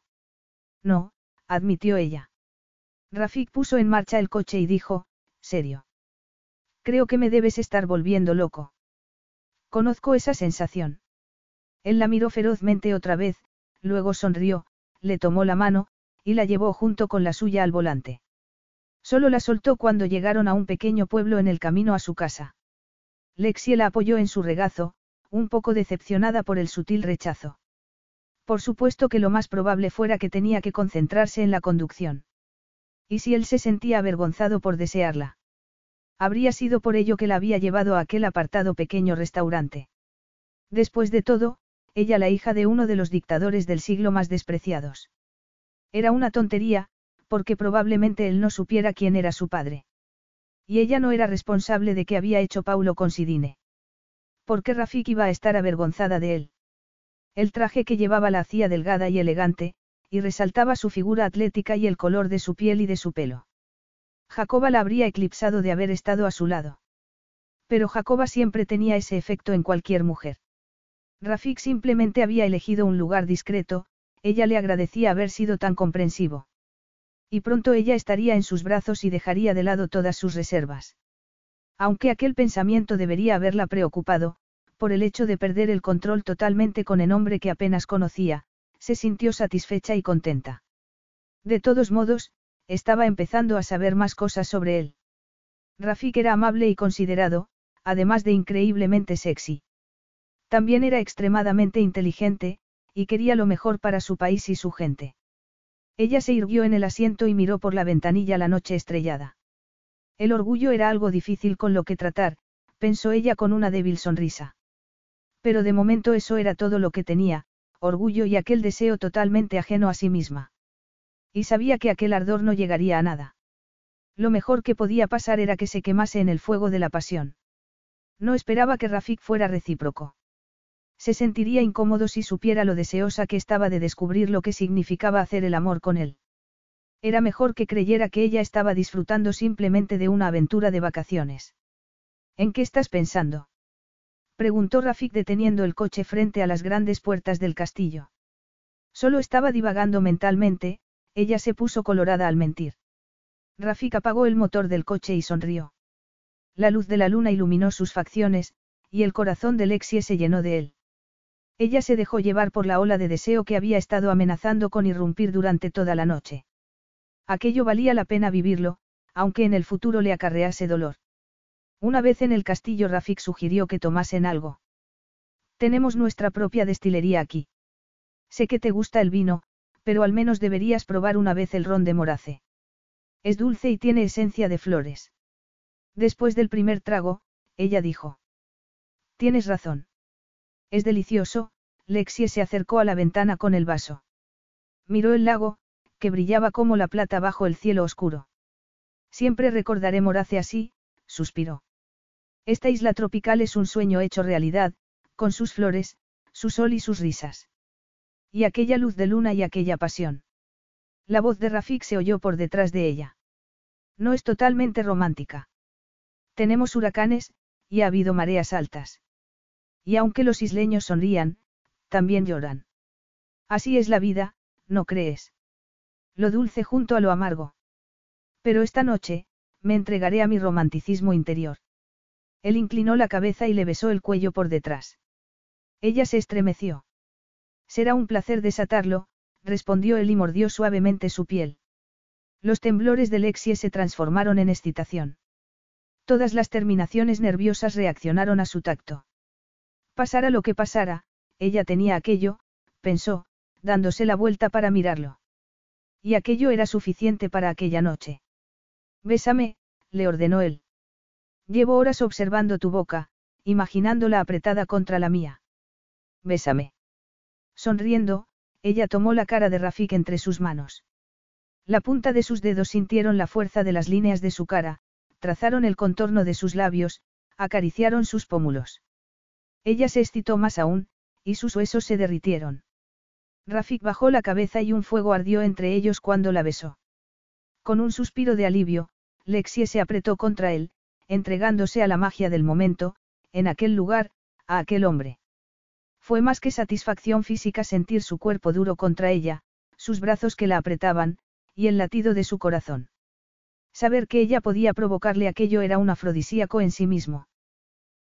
No, admitió ella. Rafik puso en marcha el coche y dijo, serio. Creo que me debes estar volviendo loco. Conozco esa sensación. Él la miró ferozmente otra vez, luego sonrió, le tomó la mano, y la llevó junto con la suya al volante. Solo la soltó cuando llegaron a un pequeño pueblo en el camino a su casa. Lexie la apoyó en su regazo, un poco decepcionada por el sutil rechazo. Por supuesto que lo más probable fuera que tenía que concentrarse en la conducción. ¿Y si él se sentía avergonzado por desearla? Habría sido por ello que la había llevado a aquel apartado pequeño restaurante. Después de todo, ella la hija de uno de los dictadores del siglo más despreciados. Era una tontería, porque probablemente él no supiera quién era su padre. Y ella no era responsable de que había hecho Paulo con Sidine. ¿Por qué Rafik iba a estar avergonzada de él? El traje que llevaba la hacía delgada y elegante, y resaltaba su figura atlética y el color de su piel y de su pelo. Jacoba la habría eclipsado de haber estado a su lado. Pero Jacoba siempre tenía ese efecto en cualquier mujer. Rafik simplemente había elegido un lugar discreto, ella le agradecía haber sido tan comprensivo. Y pronto ella estaría en sus brazos y dejaría de lado todas sus reservas. Aunque aquel pensamiento debería haberla preocupado, por el hecho de perder el control totalmente con el hombre que apenas conocía, se sintió satisfecha y contenta. De todos modos, estaba empezando a saber más cosas sobre él. Rafik era amable y considerado, además de increíblemente sexy. También era extremadamente inteligente, y quería lo mejor para su país y su gente. Ella se irguió en el asiento y miró por la ventanilla la noche estrellada. El orgullo era algo difícil con lo que tratar, pensó ella con una débil sonrisa. Pero de momento eso era todo lo que tenía, orgullo y aquel deseo totalmente ajeno a sí misma. Y sabía que aquel ardor no llegaría a nada. Lo mejor que podía pasar era que se quemase en el fuego de la pasión. No esperaba que Rafik fuera recíproco. Se sentiría incómodo si supiera lo deseosa que estaba de descubrir lo que significaba hacer el amor con él. Era mejor que creyera que ella estaba disfrutando simplemente de una aventura de vacaciones. ¿En qué estás pensando? Preguntó Rafik deteniendo el coche frente a las grandes puertas del castillo. Solo estaba divagando mentalmente, ella se puso colorada al mentir. Rafik apagó el motor del coche y sonrió. La luz de la luna iluminó sus facciones, y el corazón de Lexie se llenó de él. Ella se dejó llevar por la ola de deseo que había estado amenazando con irrumpir durante toda la noche. Aquello valía la pena vivirlo, aunque en el futuro le acarrease dolor. Una vez en el castillo Rafik sugirió que tomasen algo. Tenemos nuestra propia destilería aquí. Sé que te gusta el vino, pero al menos deberías probar una vez el ron de Morace. Es dulce y tiene esencia de flores. Después del primer trago, ella dijo. Tienes razón. Es delicioso, Lexie se acercó a la ventana con el vaso. Miró el lago, que brillaba como la plata bajo el cielo oscuro. Siempre recordaré Morace así, suspiró. Esta isla tropical es un sueño hecho realidad, con sus flores, su sol y sus risas. Y aquella luz de luna y aquella pasión. La voz de Rafik se oyó por detrás de ella. No es totalmente romántica. Tenemos huracanes, y ha habido mareas altas. Y aunque los isleños sonrían, también lloran. Así es la vida, ¿no crees? Lo dulce junto a lo amargo. Pero esta noche, me entregaré a mi romanticismo interior. Él inclinó la cabeza y le besó el cuello por detrás. Ella se estremeció. Será un placer desatarlo, respondió él y mordió suavemente su piel. Los temblores de Lexie se transformaron en excitación. Todas las terminaciones nerviosas reaccionaron a su tacto. Pasara lo que pasara, ella tenía aquello, pensó, dándose la vuelta para mirarlo. Y aquello era suficiente para aquella noche. Bésame, le ordenó él. Llevo horas observando tu boca, imaginándola apretada contra la mía. Bésame. Sonriendo, ella tomó la cara de Rafik entre sus manos. La punta de sus dedos sintieron la fuerza de las líneas de su cara, trazaron el contorno de sus labios, acariciaron sus pómulos. Ella se excitó más aún, y sus huesos se derritieron. Rafik bajó la cabeza y un fuego ardió entre ellos cuando la besó. Con un suspiro de alivio, Lexie se apretó contra él, entregándose a la magia del momento, en aquel lugar, a aquel hombre. Fue más que satisfacción física sentir su cuerpo duro contra ella, sus brazos que la apretaban, y el latido de su corazón. Saber que ella podía provocarle aquello era un afrodisíaco en sí mismo.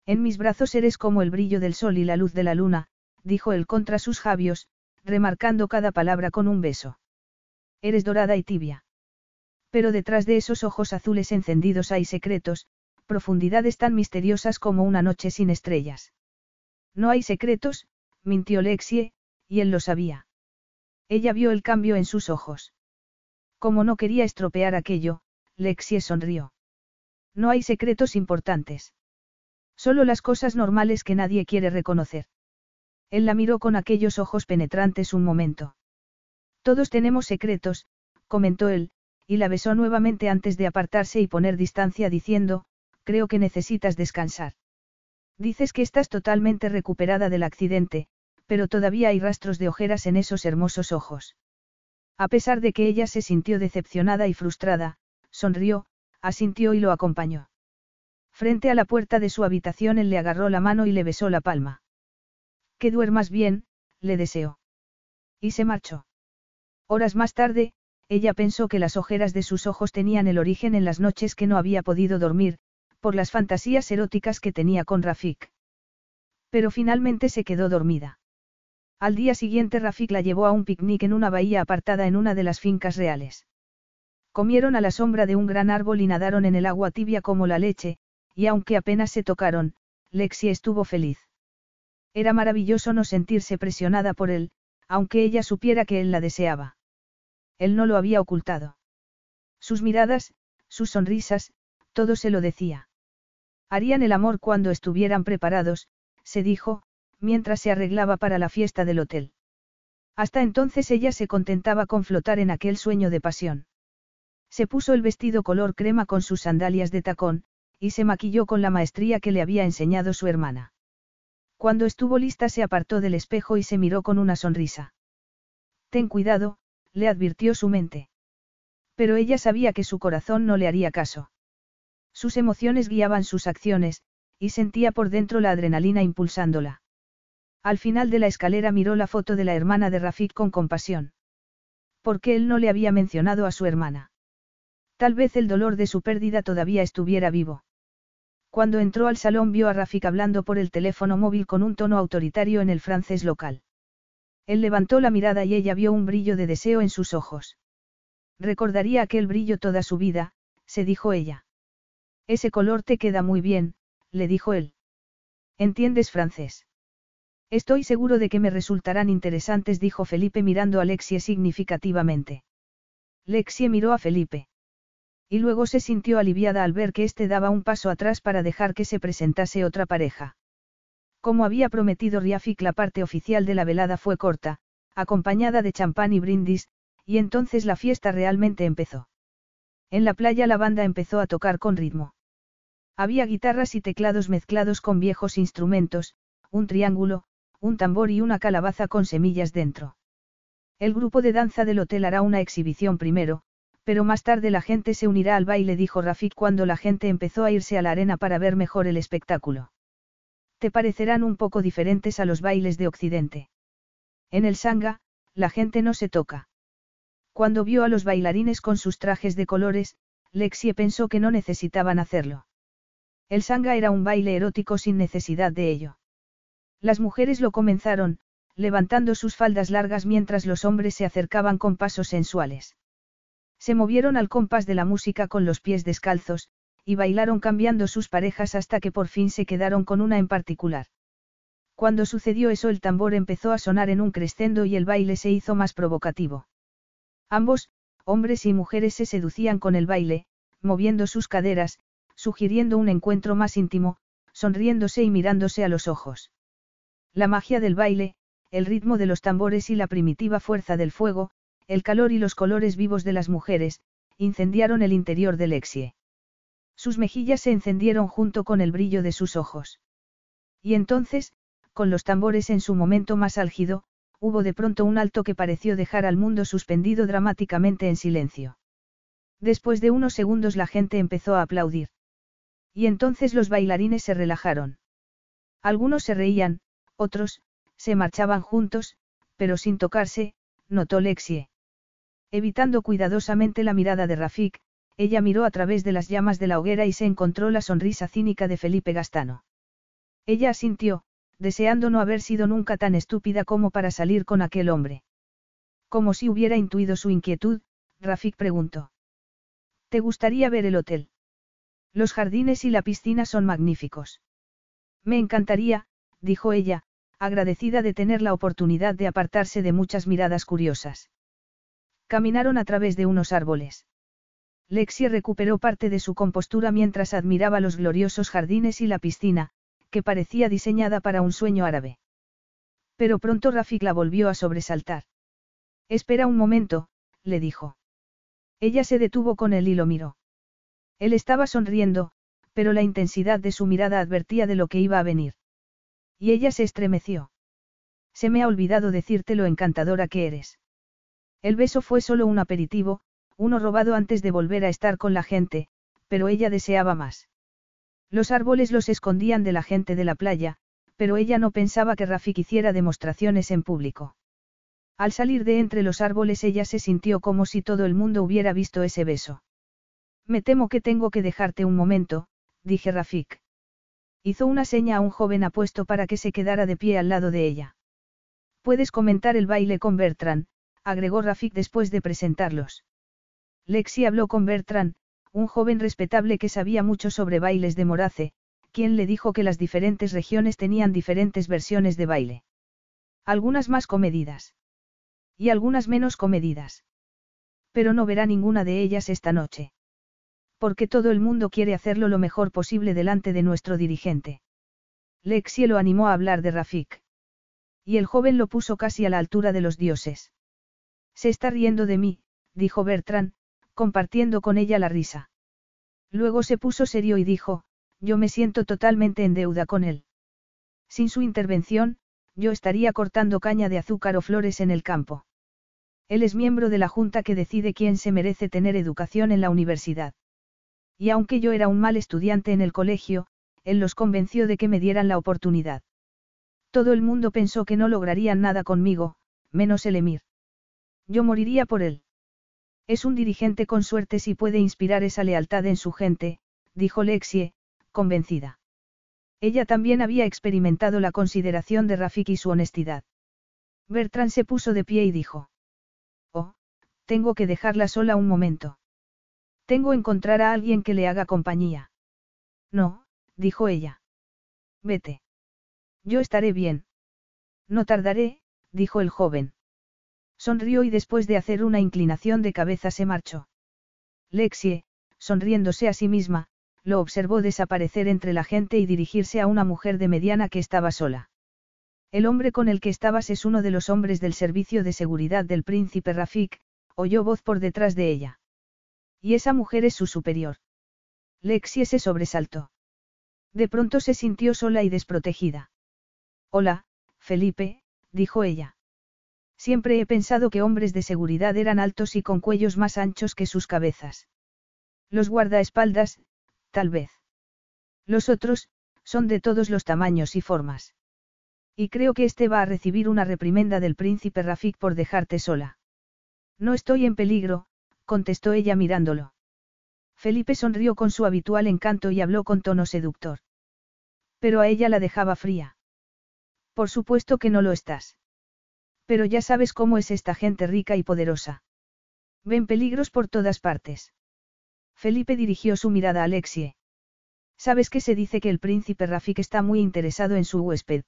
En mis brazos eres como el brillo del sol y la luz de la luna, dijo él contra sus jabios, remarcando cada palabra con un beso. Eres dorada y tibia. Pero detrás de esos ojos azules encendidos hay secretos, profundidades tan misteriosas como una noche sin estrellas. No hay secretos, mintió Lexie, y él lo sabía. Ella vio el cambio en sus ojos. Como no quería estropear aquello, Lexie sonrió. No hay secretos importantes. Solo las cosas normales que nadie quiere reconocer. Él la miró con aquellos ojos penetrantes un momento. Todos tenemos secretos, comentó él, y la besó nuevamente antes de apartarse y poner distancia diciendo, creo que necesitas descansar. Dices que estás totalmente recuperada del accidente, pero todavía hay rastros de ojeras en esos hermosos ojos. A pesar de que ella se sintió decepcionada y frustrada, sonrió, asintió y lo acompañó. Frente a la puerta de su habitación él le agarró la mano y le besó la palma. Que duermas bien, le deseó. Y se marchó. Horas más tarde, ella pensó que las ojeras de sus ojos tenían el origen en las noches que no había podido dormir, por las fantasías eróticas que tenía con Rafik. Pero finalmente se quedó dormida. Al día siguiente Rafik la llevó a un picnic en una bahía apartada en una de las fincas reales. Comieron a la sombra de un gran árbol y nadaron en el agua tibia como la leche, y aunque apenas se tocaron, Lexi estuvo feliz. Era maravilloso no sentirse presionada por él, aunque ella supiera que él la deseaba. Él no lo había ocultado. Sus miradas, sus sonrisas, todo se lo decía. Harían el amor cuando estuvieran preparados, se dijo, mientras se arreglaba para la fiesta del hotel. Hasta entonces ella se contentaba con flotar en aquel sueño de pasión. Se puso el vestido color crema con sus sandalias de tacón, y se maquilló con la maestría que le había enseñado su hermana. Cuando estuvo lista se apartó del espejo y se miró con una sonrisa. Ten cuidado, le advirtió su mente. Pero ella sabía que su corazón no le haría caso. Sus emociones guiaban sus acciones, y sentía por dentro la adrenalina impulsándola. Al final de la escalera miró la foto de la hermana de Rafik con compasión. ¿Por qué él no le había mencionado a su hermana? Tal vez el dolor de su pérdida todavía estuviera vivo. Cuando entró al salón vio a Rafik hablando por el teléfono móvil con un tono autoritario en el francés local. Él levantó la mirada y ella vio un brillo de deseo en sus ojos. Recordaría aquel brillo toda su vida, se dijo ella. Ese color te queda muy bien, le dijo él. ¿Entiendes francés? Estoy seguro de que me resultarán interesantes, dijo Felipe mirando a Lexie significativamente. Lexie miró a Felipe. Y luego se sintió aliviada al ver que éste daba un paso atrás para dejar que se presentase otra pareja. Como había prometido Riafik, la parte oficial de la velada fue corta, acompañada de champán y brindis, y entonces la fiesta realmente empezó. En la playa la banda empezó a tocar con ritmo. Había guitarras y teclados mezclados con viejos instrumentos, un triángulo, un tambor y una calabaza con semillas dentro. El grupo de danza del hotel hará una exhibición primero, pero más tarde la gente se unirá al baile, dijo Rafik cuando la gente empezó a irse a la arena para ver mejor el espectáculo. Te parecerán un poco diferentes a los bailes de Occidente. En el sanga, la gente no se toca. Cuando vio a los bailarines con sus trajes de colores, Lexie pensó que no necesitaban hacerlo. El sanga era un baile erótico sin necesidad de ello. Las mujeres lo comenzaron, levantando sus faldas largas mientras los hombres se acercaban con pasos sensuales. Se movieron al compás de la música con los pies descalzos, y bailaron cambiando sus parejas hasta que por fin se quedaron con una en particular. Cuando sucedió eso el tambor empezó a sonar en un crescendo y el baile se hizo más provocativo. Ambos, hombres y mujeres se seducían con el baile, moviendo sus caderas, sugiriendo un encuentro más íntimo, sonriéndose y mirándose a los ojos. La magia del baile, el ritmo de los tambores y la primitiva fuerza del fuego, el calor y los colores vivos de las mujeres, incendiaron el interior de Lexie. Sus mejillas se encendieron junto con el brillo de sus ojos. Y entonces, con los tambores en su momento más álgido, hubo de pronto un alto que pareció dejar al mundo suspendido dramáticamente en silencio. Después de unos segundos la gente empezó a aplaudir. Y entonces los bailarines se relajaron. Algunos se reían, otros, se marchaban juntos, pero sin tocarse, notó Lexie. Evitando cuidadosamente la mirada de Rafik, ella miró a través de las llamas de la hoguera y se encontró la sonrisa cínica de Felipe Gastano. Ella asintió, deseando no haber sido nunca tan estúpida como para salir con aquel hombre. Como si hubiera intuido su inquietud, Rafik preguntó. ¿Te gustaría ver el hotel? Los jardines y la piscina son magníficos. Me encantaría, dijo ella, agradecida de tener la oportunidad de apartarse de muchas miradas curiosas. Caminaron a través de unos árboles. Lexi recuperó parte de su compostura mientras admiraba los gloriosos jardines y la piscina, que parecía diseñada para un sueño árabe. Pero pronto Rafik la volvió a sobresaltar. Espera un momento, le dijo. Ella se detuvo con él y lo miró. Él estaba sonriendo, pero la intensidad de su mirada advertía de lo que iba a venir. Y ella se estremeció. Se me ha olvidado decirte lo encantadora que eres. El beso fue solo un aperitivo, uno robado antes de volver a estar con la gente, pero ella deseaba más. Los árboles los escondían de la gente de la playa, pero ella no pensaba que Rafik hiciera demostraciones en público. Al salir de entre los árboles ella se sintió como si todo el mundo hubiera visto ese beso. Me temo que tengo que dejarte un momento, dije Rafik. Hizo una seña a un joven apuesto para que se quedara de pie al lado de ella. Puedes comentar el baile con Bertrand, agregó Rafik después de presentarlos. Lexi habló con Bertrand, un joven respetable que sabía mucho sobre bailes de Morace, quien le dijo que las diferentes regiones tenían diferentes versiones de baile. Algunas más comedidas. Y algunas menos comedidas. Pero no verá ninguna de ellas esta noche. Porque todo el mundo quiere hacerlo lo mejor posible delante de nuestro dirigente. Lexi lo animó a hablar de Rafik. Y el joven lo puso casi a la altura de los dioses. Se está riendo de mí, dijo Bertrand, compartiendo con ella la risa. Luego se puso serio y dijo, yo me siento totalmente en deuda con él. Sin su intervención, yo estaría cortando caña de azúcar o flores en el campo. Él es miembro de la junta que decide quién se merece tener educación en la universidad. Y aunque yo era un mal estudiante en el colegio, él los convenció de que me dieran la oportunidad. Todo el mundo pensó que no lograrían nada conmigo, menos el emir. Yo moriría por él. Es un dirigente con suerte si puede inspirar esa lealtad en su gente, dijo Lexie, convencida. Ella también había experimentado la consideración de Rafik y su honestidad. Bertrand se puso de pie y dijo. Oh, tengo que dejarla sola un momento. Tengo que encontrar a alguien que le haga compañía. No, dijo ella. Vete. Yo estaré bien. No tardaré, dijo el joven. Sonrió y después de hacer una inclinación de cabeza se marchó. Lexie, sonriéndose a sí misma, lo observó desaparecer entre la gente y dirigirse a una mujer de mediana que estaba sola. El hombre con el que estabas es uno de los hombres del servicio de seguridad del príncipe Rafik, oyó voz por detrás de ella. Y esa mujer es su superior. Lexie se sobresaltó. De pronto se sintió sola y desprotegida. Hola, Felipe, dijo ella. Siempre he pensado que hombres de seguridad eran altos y con cuellos más anchos que sus cabezas. Los guardaespaldas, tal vez. Los otros, son de todos los tamaños y formas. Y creo que este va a recibir una reprimenda del príncipe Rafik por dejarte sola. No estoy en peligro, contestó ella mirándolo. Felipe sonrió con su habitual encanto y habló con tono seductor. Pero a ella la dejaba fría. Por supuesto que no lo estás. Pero ya sabes cómo es esta gente rica y poderosa. Ven peligros por todas partes. Felipe dirigió su mirada a Alexie. ¿Sabes que se dice que el príncipe Rafik está muy interesado en su huésped?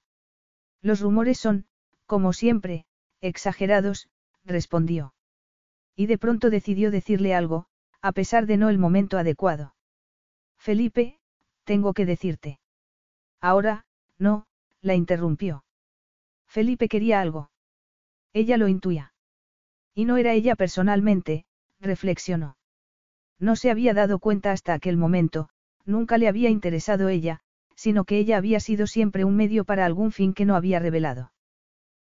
Los rumores son, como siempre, exagerados, respondió. Y de pronto decidió decirle algo, a pesar de no el momento adecuado. Felipe, tengo que decirte. Ahora, no, la interrumpió. Felipe quería algo. Ella lo intuía. Y no era ella personalmente, reflexionó. No se había dado cuenta hasta aquel momento, nunca le había interesado ella, sino que ella había sido siempre un medio para algún fin que no había revelado.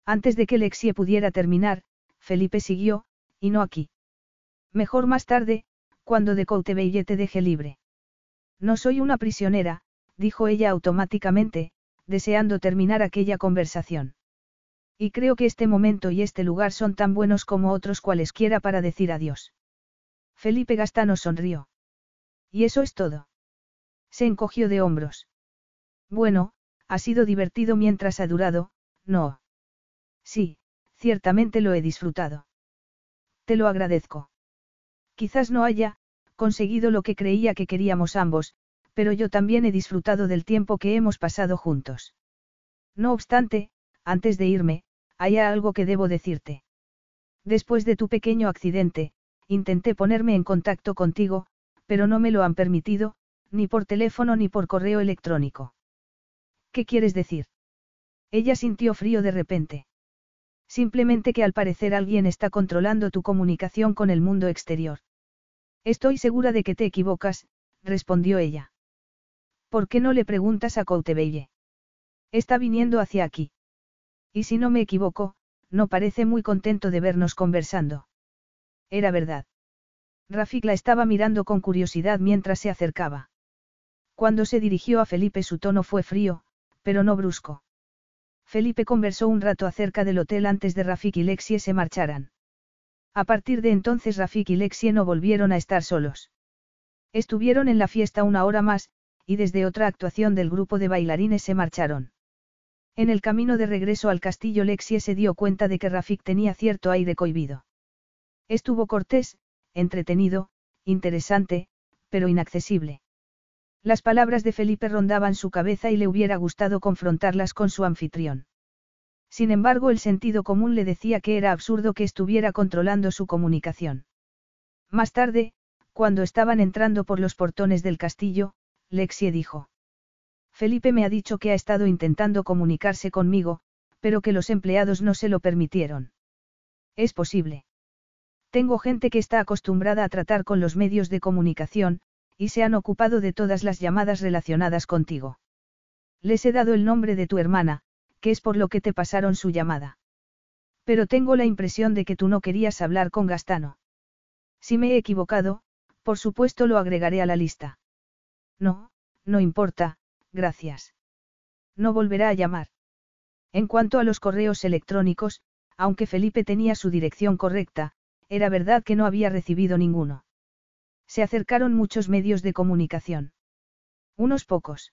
Antes de que Lexie pudiera terminar, Felipe siguió, y no aquí. Mejor más tarde, cuando de Coutebelle te deje libre. No soy una prisionera, dijo ella automáticamente, deseando terminar aquella conversación. Y creo que este momento y este lugar son tan buenos como otros cualesquiera para decir adiós. Felipe Gastano sonrió. Y eso es todo. Se encogió de hombros. Bueno, ha sido divertido mientras ha durado, no. Sí, ciertamente lo he disfrutado. Te lo agradezco. Quizás no haya, conseguido lo que creía que queríamos ambos, pero yo también he disfrutado del tiempo que hemos pasado juntos. No obstante, antes de irme, hay algo que debo decirte. Después de tu pequeño accidente, intenté ponerme en contacto contigo, pero no me lo han permitido, ni por teléfono ni por correo electrónico. ¿Qué quieres decir? Ella sintió frío de repente. Simplemente que al parecer alguien está controlando tu comunicación con el mundo exterior. Estoy segura de que te equivocas, respondió ella. ¿Por qué no le preguntas a Coutebelle? Está viniendo hacia aquí. Y si no me equivoco, no parece muy contento de vernos conversando. Era verdad. Rafik la estaba mirando con curiosidad mientras se acercaba. Cuando se dirigió a Felipe su tono fue frío, pero no brusco. Felipe conversó un rato acerca del hotel antes de Rafik y Lexie se marcharan. A partir de entonces Rafik y Lexie no volvieron a estar solos. Estuvieron en la fiesta una hora más, y desde otra actuación del grupo de bailarines se marcharon. En el camino de regreso al castillo Lexie se dio cuenta de que Rafik tenía cierto aire cohibido. Estuvo cortés, entretenido, interesante, pero inaccesible. Las palabras de Felipe rondaban su cabeza y le hubiera gustado confrontarlas con su anfitrión. Sin embargo, el sentido común le decía que era absurdo que estuviera controlando su comunicación. Más tarde, cuando estaban entrando por los portones del castillo, Lexie dijo. Felipe me ha dicho que ha estado intentando comunicarse conmigo, pero que los empleados no se lo permitieron. Es posible. Tengo gente que está acostumbrada a tratar con los medios de comunicación, y se han ocupado de todas las llamadas relacionadas contigo. Les he dado el nombre de tu hermana, que es por lo que te pasaron su llamada. Pero tengo la impresión de que tú no querías hablar con Gastano. Si me he equivocado, por supuesto lo agregaré a la lista. No, no importa, gracias. No volverá a llamar. En cuanto a los correos electrónicos, aunque Felipe tenía su dirección correcta, era verdad que no había recibido ninguno. Se acercaron muchos medios de comunicación. Unos pocos.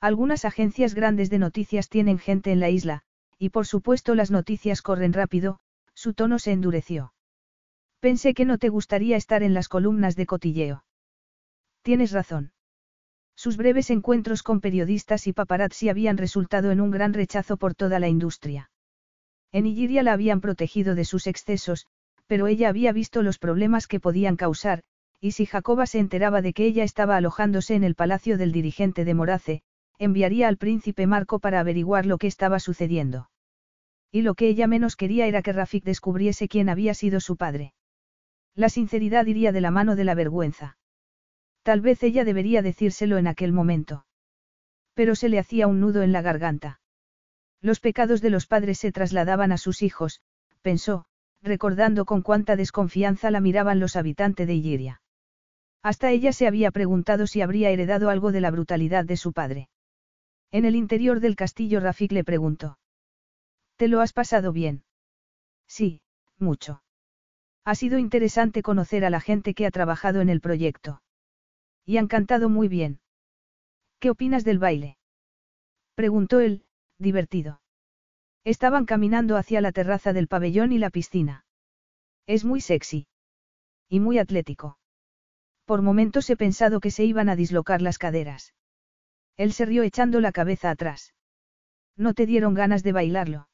Algunas agencias grandes de noticias tienen gente en la isla, y por supuesto las noticias corren rápido, su tono se endureció. Pensé que no te gustaría estar en las columnas de cotilleo. Tienes razón. Sus breves encuentros con periodistas y paparazzi habían resultado en un gran rechazo por toda la industria. En Illyria la habían protegido de sus excesos, pero ella había visto los problemas que podían causar, y si Jacoba se enteraba de que ella estaba alojándose en el palacio del dirigente de Morace, enviaría al príncipe Marco para averiguar lo que estaba sucediendo. Y lo que ella menos quería era que Rafik descubriese quién había sido su padre. La sinceridad iría de la mano de la vergüenza. Tal vez ella debería decírselo en aquel momento. Pero se le hacía un nudo en la garganta. Los pecados de los padres se trasladaban a sus hijos, pensó, recordando con cuánta desconfianza la miraban los habitantes de Illyria. Hasta ella se había preguntado si habría heredado algo de la brutalidad de su padre. En el interior del castillo Rafik le preguntó. ¿Te lo has pasado bien? Sí, mucho. Ha sido interesante conocer a la gente que ha trabajado en el proyecto. Y han cantado muy bien. ¿Qué opinas del baile? Preguntó él, divertido. Estaban caminando hacia la terraza del pabellón y la piscina. Es muy sexy. Y muy atlético. Por momentos he pensado que se iban a dislocar las caderas. Él se rió echando la cabeza atrás. No te dieron ganas de bailarlo.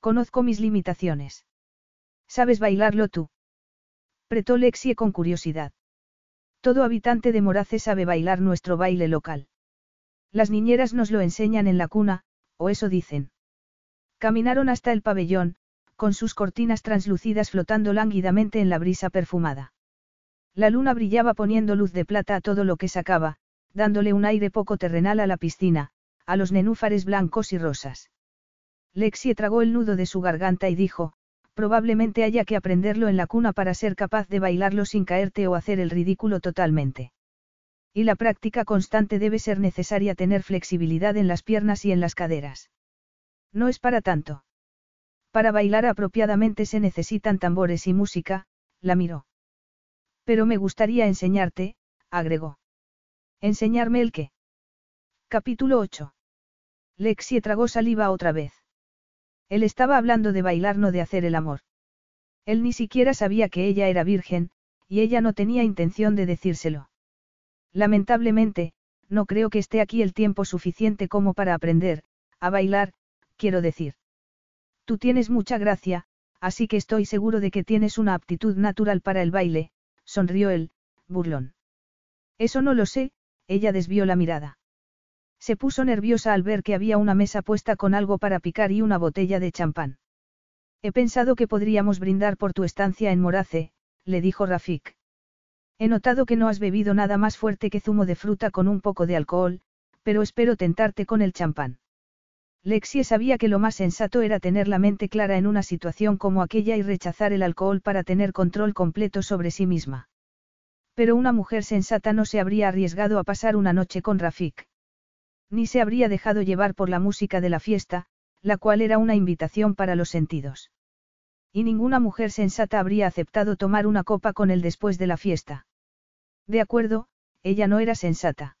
Conozco mis limitaciones. ¿Sabes bailarlo tú? Pretó Lexie con curiosidad. Todo habitante de Morace sabe bailar nuestro baile local. Las niñeras nos lo enseñan en la cuna, o eso dicen. Caminaron hasta el pabellón, con sus cortinas translúcidas flotando lánguidamente en la brisa perfumada. La luna brillaba poniendo luz de plata a todo lo que sacaba, dándole un aire poco terrenal a la piscina, a los nenúfares blancos y rosas. Lexie tragó el nudo de su garganta y dijo, probablemente haya que aprenderlo en la cuna para ser capaz de bailarlo sin caerte o hacer el ridículo totalmente. Y la práctica constante debe ser necesaria tener flexibilidad en las piernas y en las caderas. No es para tanto. Para bailar apropiadamente se necesitan tambores y música, la miró. Pero me gustaría enseñarte, agregó. ¿Enseñarme el qué? Capítulo 8. Lexie tragó saliva otra vez. Él estaba hablando de bailar, no de hacer el amor. Él ni siquiera sabía que ella era virgen, y ella no tenía intención de decírselo. Lamentablemente, no creo que esté aquí el tiempo suficiente como para aprender, a bailar, quiero decir. Tú tienes mucha gracia, así que estoy seguro de que tienes una aptitud natural para el baile, sonrió él, burlón. Eso no lo sé, ella desvió la mirada. Se puso nerviosa al ver que había una mesa puesta con algo para picar y una botella de champán. He pensado que podríamos brindar por tu estancia en Morace, le dijo Rafik. He notado que no has bebido nada más fuerte que zumo de fruta con un poco de alcohol, pero espero tentarte con el champán. Lexie sabía que lo más sensato era tener la mente clara en una situación como aquella y rechazar el alcohol para tener control completo sobre sí misma. Pero una mujer sensata no se habría arriesgado a pasar una noche con Rafik. Ni se habría dejado llevar por la música de la fiesta, la cual era una invitación para los sentidos. Y ninguna mujer sensata habría aceptado tomar una copa con él después de la fiesta. De acuerdo, ella no era sensata.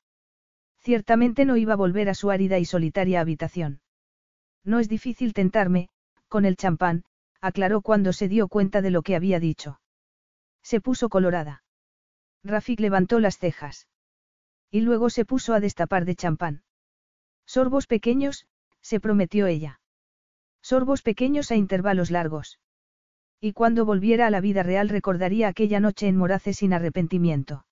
Ciertamente no iba a volver a su árida y solitaria habitación. No es difícil tentarme, con el champán, aclaró cuando se dio cuenta de lo que había dicho. Se puso colorada. Rafik levantó las cejas. Y luego se puso a destapar de champán. Sorbos pequeños, se prometió ella. Sorbos pequeños a intervalos largos. Y cuando volviera a la vida real recordaría aquella noche en Morace sin arrepentimiento.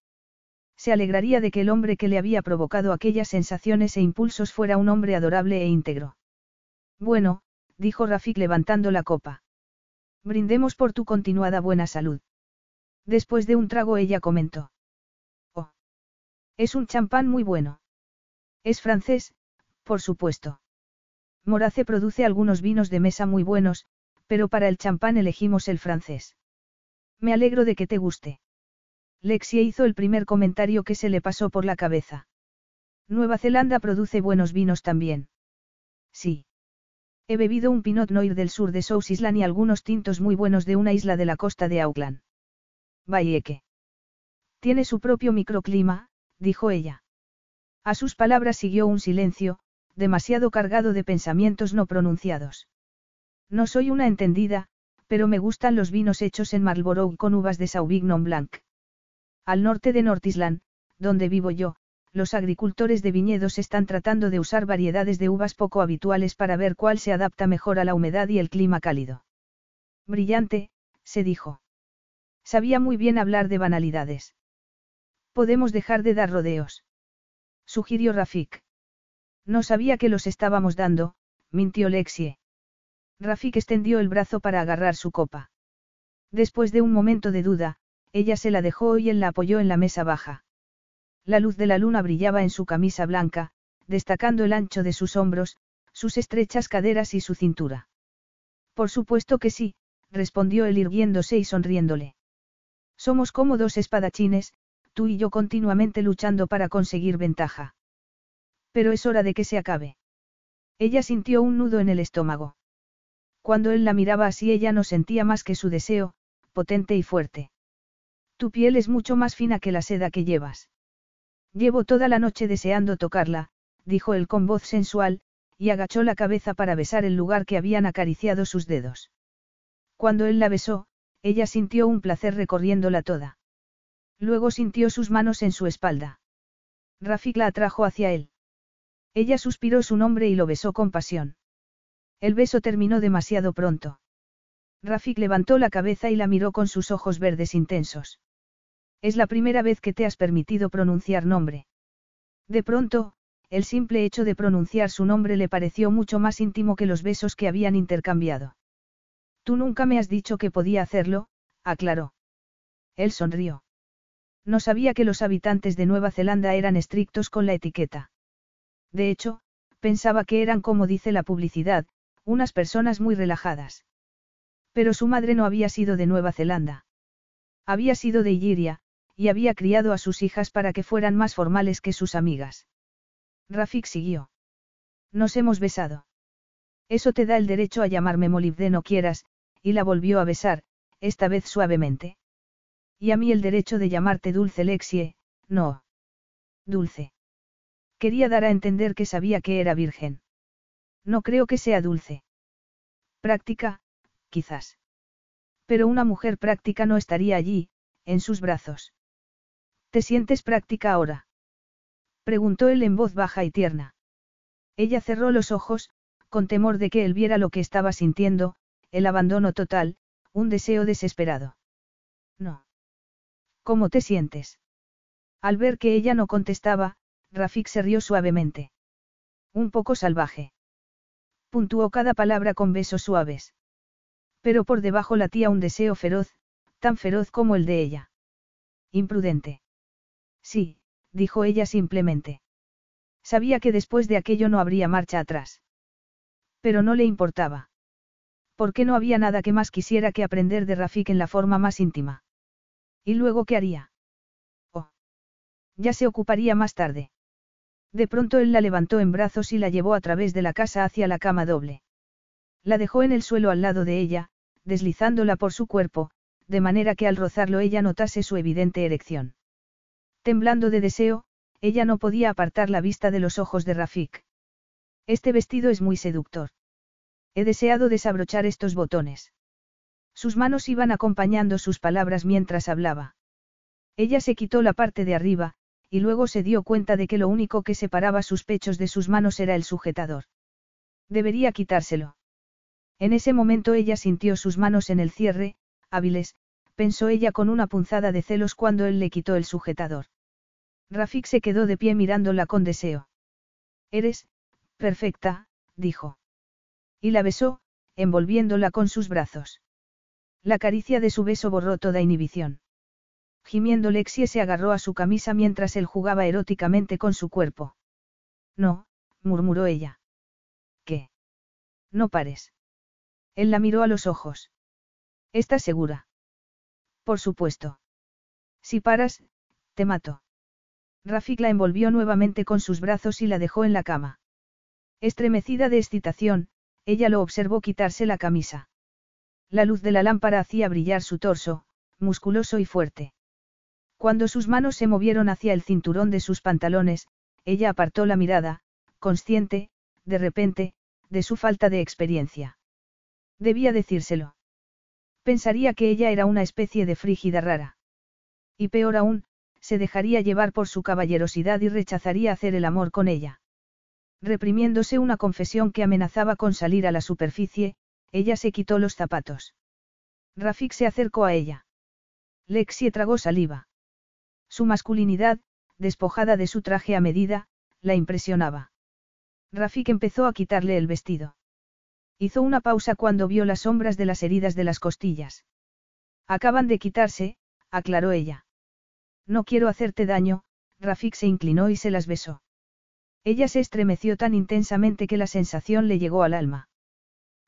Se alegraría de que el hombre que le había provocado aquellas sensaciones e impulsos fuera un hombre adorable e íntegro. Bueno, dijo Rafik levantando la copa. Brindemos por tu continuada buena salud. Después de un trago ella comentó. Oh. Es un champán muy bueno. Es francés, por supuesto. Morace produce algunos vinos de mesa muy buenos, pero para el champán elegimos el francés. Me alegro de que te guste. Lexie hizo el primer comentario que se le pasó por la cabeza. Nueva Zelanda produce buenos vinos también. Sí. He bebido un Pinot Noir del sur de South Island y algunos tintos muy buenos de una isla de la costa de Auckland. que. Tiene su propio microclima, dijo ella. A sus palabras siguió un silencio, demasiado cargado de pensamientos no pronunciados. No soy una entendida, pero me gustan los vinos hechos en Marlborough con uvas de Sauvignon Blanc. Al norte de North Island, donde vivo yo, los agricultores de viñedos están tratando de usar variedades de uvas poco habituales para ver cuál se adapta mejor a la humedad y el clima cálido. Brillante, se dijo. Sabía muy bien hablar de banalidades. Podemos dejar de dar rodeos. Sugirió Rafik. No sabía que los estábamos dando, mintió Lexie. Rafik extendió el brazo para agarrar su copa. Después de un momento de duda, ella se la dejó y él la apoyó en la mesa baja. La luz de la luna brillaba en su camisa blanca, destacando el ancho de sus hombros, sus estrechas caderas y su cintura. Por supuesto que sí, respondió él irguiéndose y sonriéndole. Somos como dos espadachines, tú y yo continuamente luchando para conseguir ventaja. Pero es hora de que se acabe. Ella sintió un nudo en el estómago. Cuando él la miraba así ella no sentía más que su deseo, potente y fuerte. Tu piel es mucho más fina que la seda que llevas. Llevo toda la noche deseando tocarla, dijo él con voz sensual, y agachó la cabeza para besar el lugar que habían acariciado sus dedos. Cuando él la besó, ella sintió un placer recorriéndola toda. Luego sintió sus manos en su espalda. Rafik la atrajo hacia él. Ella suspiró su nombre y lo besó con pasión. El beso terminó demasiado pronto. Rafik levantó la cabeza y la miró con sus ojos verdes intensos. Es la primera vez que te has permitido pronunciar nombre. De pronto, el simple hecho de pronunciar su nombre le pareció mucho más íntimo que los besos que habían intercambiado. Tú nunca me has dicho que podía hacerlo, aclaró. Él sonrió. No sabía que los habitantes de Nueva Zelanda eran estrictos con la etiqueta. De hecho, pensaba que eran como dice la publicidad, unas personas muy relajadas. Pero su madre no había sido de Nueva Zelanda. Había sido de Illyria, y había criado a sus hijas para que fueran más formales que sus amigas. Rafik siguió. Nos hemos besado. Eso te da el derecho a llamarme molibdeno quieras, y la volvió a besar, esta vez suavemente. Y a mí el derecho de llamarte Dulce Lexie, no. Dulce. Quería dar a entender que sabía que era virgen. No creo que sea dulce. Práctica, quizás. Pero una mujer práctica no estaría allí, en sus brazos. ¿Te sientes práctica ahora? Preguntó él en voz baja y tierna. Ella cerró los ojos, con temor de que él viera lo que estaba sintiendo, el abandono total, un deseo desesperado. No. ¿Cómo te sientes? Al ver que ella no contestaba, Rafik se rió suavemente. Un poco salvaje. Puntuó cada palabra con besos suaves. Pero por debajo latía un deseo feroz, tan feroz como el de ella. Imprudente. Sí, dijo ella simplemente. Sabía que después de aquello no habría marcha atrás. Pero no le importaba. Porque no había nada que más quisiera que aprender de Rafik en la forma más íntima. ¿Y luego qué haría? Oh. Ya se ocuparía más tarde. De pronto él la levantó en brazos y la llevó a través de la casa hacia la cama doble. La dejó en el suelo al lado de ella, deslizándola por su cuerpo, de manera que al rozarlo ella notase su evidente erección. Temblando de deseo, ella no podía apartar la vista de los ojos de Rafik. Este vestido es muy seductor. He deseado desabrochar estos botones. Sus manos iban acompañando sus palabras mientras hablaba. Ella se quitó la parte de arriba, y luego se dio cuenta de que lo único que separaba sus pechos de sus manos era el sujetador. Debería quitárselo. En ese momento ella sintió sus manos en el cierre, hábiles, pensó ella con una punzada de celos cuando él le quitó el sujetador. Rafik se quedó de pie mirándola con deseo. Eres, perfecta, dijo. Y la besó, envolviéndola con sus brazos. La caricia de su beso borró toda inhibición. Gimiendo Lexie se agarró a su camisa mientras él jugaba eróticamente con su cuerpo. No, murmuró ella. ¿Qué? No pares. Él la miró a los ojos. ¿Estás segura? Por supuesto. Si paras, te mato. Rafik la envolvió nuevamente con sus brazos y la dejó en la cama. Estremecida de excitación, ella lo observó quitarse la camisa. La luz de la lámpara hacía brillar su torso, musculoso y fuerte. Cuando sus manos se movieron hacia el cinturón de sus pantalones, ella apartó la mirada, consciente, de repente, de su falta de experiencia. Debía decírselo. Pensaría que ella era una especie de frígida rara. Y peor aún, se dejaría llevar por su caballerosidad y rechazaría hacer el amor con ella. Reprimiéndose una confesión que amenazaba con salir a la superficie, ella se quitó los zapatos. Rafik se acercó a ella. Lexie tragó saliva. Su masculinidad, despojada de su traje a medida, la impresionaba. Rafik empezó a quitarle el vestido. Hizo una pausa cuando vio las sombras de las heridas de las costillas. Acaban de quitarse, aclaró ella. No quiero hacerte daño, Rafik se inclinó y se las besó. Ella se estremeció tan intensamente que la sensación le llegó al alma.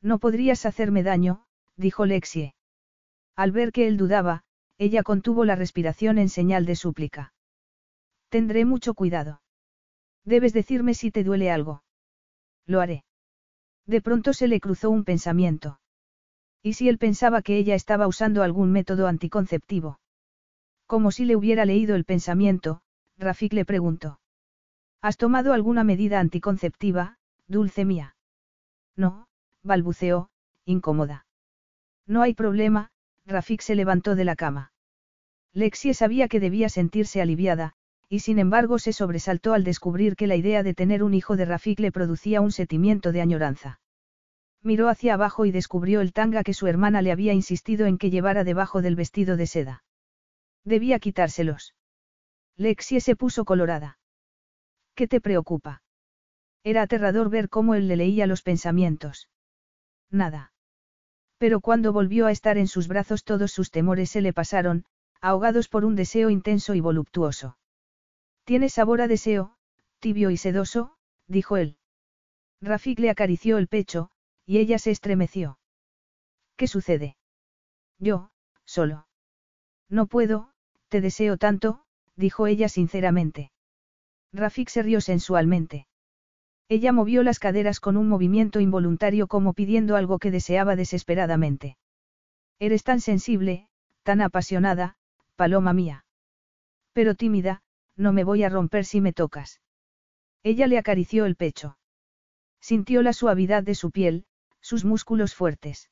No podrías hacerme daño, dijo Lexie. Al ver que él dudaba, ella contuvo la respiración en señal de súplica. Tendré mucho cuidado. Debes decirme si te duele algo. Lo haré. De pronto se le cruzó un pensamiento. ¿Y si él pensaba que ella estaba usando algún método anticonceptivo? Como si le hubiera leído el pensamiento, Rafik le preguntó. ¿Has tomado alguna medida anticonceptiva, dulce mía? No, balbuceó, incómoda. No hay problema, Rafik se levantó de la cama. Lexie sabía que debía sentirse aliviada, y sin embargo se sobresaltó al descubrir que la idea de tener un hijo de Rafik le producía un sentimiento de añoranza. Miró hacia abajo y descubrió el tanga que su hermana le había insistido en que llevara debajo del vestido de seda. Debía quitárselos. Lexie se puso colorada. ¿Qué te preocupa? Era aterrador ver cómo él le leía los pensamientos. Nada. Pero cuando volvió a estar en sus brazos todos sus temores se le pasaron, ahogados por un deseo intenso y voluptuoso. Tiene sabor a deseo, tibio y sedoso, dijo él. Rafik le acarició el pecho, y ella se estremeció. ¿Qué sucede? Yo, solo. No puedo, te deseo tanto, dijo ella sinceramente. Rafik se rió sensualmente. Ella movió las caderas con un movimiento involuntario como pidiendo algo que deseaba desesperadamente. Eres tan sensible, tan apasionada, paloma mía. Pero tímida, no me voy a romper si me tocas. Ella le acarició el pecho. Sintió la suavidad de su piel, sus músculos fuertes.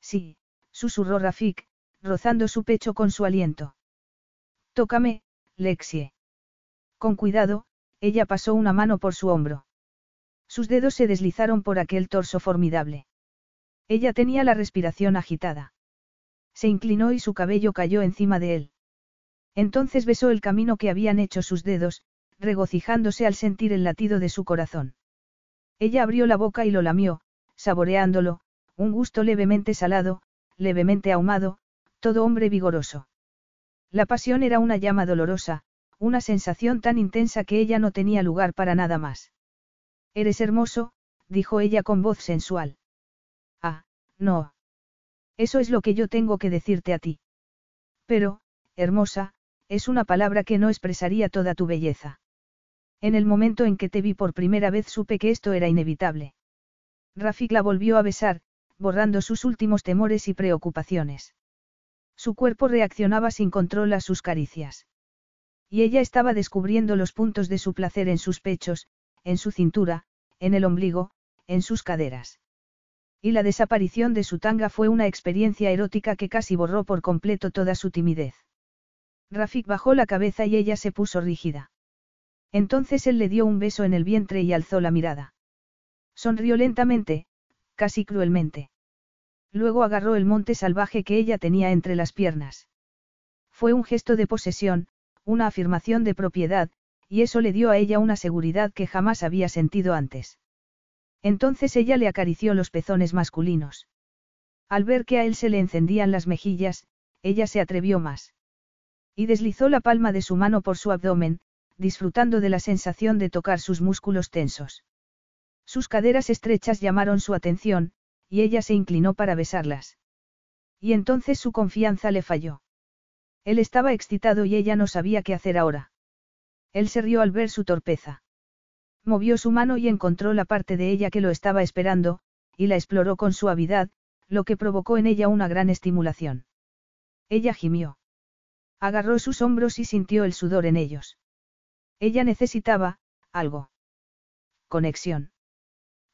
Sí, susurró Rafik, rozando su pecho con su aliento. Tócame, Lexie. Con cuidado, ella pasó una mano por su hombro. Sus dedos se deslizaron por aquel torso formidable. Ella tenía la respiración agitada. Se inclinó y su cabello cayó encima de él. Entonces besó el camino que habían hecho sus dedos, regocijándose al sentir el latido de su corazón. Ella abrió la boca y lo lamió, saboreándolo, un gusto levemente salado, levemente ahumado, todo hombre vigoroso. La pasión era una llama dolorosa, una sensación tan intensa que ella no tenía lugar para nada más. Eres hermoso, dijo ella con voz sensual. Ah, no. Eso es lo que yo tengo que decirte a ti. Pero, hermosa, es una palabra que no expresaría toda tu belleza. En el momento en que te vi por primera vez supe que esto era inevitable. Rafik la volvió a besar, borrando sus últimos temores y preocupaciones. Su cuerpo reaccionaba sin control a sus caricias. Y ella estaba descubriendo los puntos de su placer en sus pechos, en su cintura, en el ombligo, en sus caderas. Y la desaparición de su tanga fue una experiencia erótica que casi borró por completo toda su timidez. Rafik bajó la cabeza y ella se puso rígida. Entonces él le dio un beso en el vientre y alzó la mirada. Sonrió lentamente, casi cruelmente. Luego agarró el monte salvaje que ella tenía entre las piernas. Fue un gesto de posesión, una afirmación de propiedad, y eso le dio a ella una seguridad que jamás había sentido antes. Entonces ella le acarició los pezones masculinos. Al ver que a él se le encendían las mejillas, ella se atrevió más. Y deslizó la palma de su mano por su abdomen, disfrutando de la sensación de tocar sus músculos tensos. Sus caderas estrechas llamaron su atención, y ella se inclinó para besarlas. Y entonces su confianza le falló. Él estaba excitado y ella no sabía qué hacer ahora. Él se rió al ver su torpeza. Movió su mano y encontró la parte de ella que lo estaba esperando, y la exploró con suavidad, lo que provocó en ella una gran estimulación. Ella gimió. Agarró sus hombros y sintió el sudor en ellos. Ella necesitaba, algo. Conexión.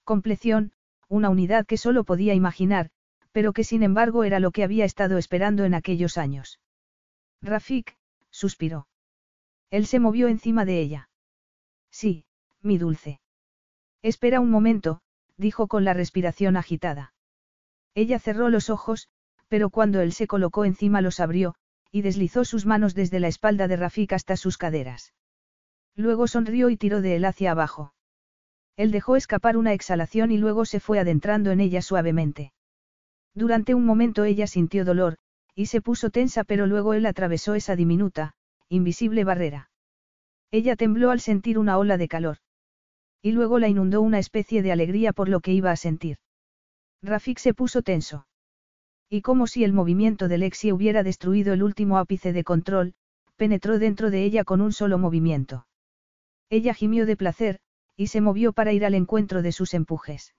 Compleción, una unidad que solo podía imaginar, pero que sin embargo era lo que había estado esperando en aquellos años. Rafik, suspiró. Él se movió encima de ella. Sí, mi dulce. Espera un momento, dijo con la respiración agitada. Ella cerró los ojos, pero cuando él se colocó encima los abrió, y deslizó sus manos desde la espalda de Rafik hasta sus caderas. Luego sonrió y tiró de él hacia abajo. Él dejó escapar una exhalación y luego se fue adentrando en ella suavemente. Durante un momento ella sintió dolor, y se puso tensa pero luego él atravesó esa diminuta, invisible barrera. Ella tembló al sentir una ola de calor. Y luego la inundó una especie de alegría por lo que iba a sentir. Rafik se puso tenso. Y como si el movimiento de Lexi hubiera destruido el último ápice de control, penetró dentro de ella con un solo movimiento. Ella gimió de placer, y se movió para ir al encuentro de sus empujes.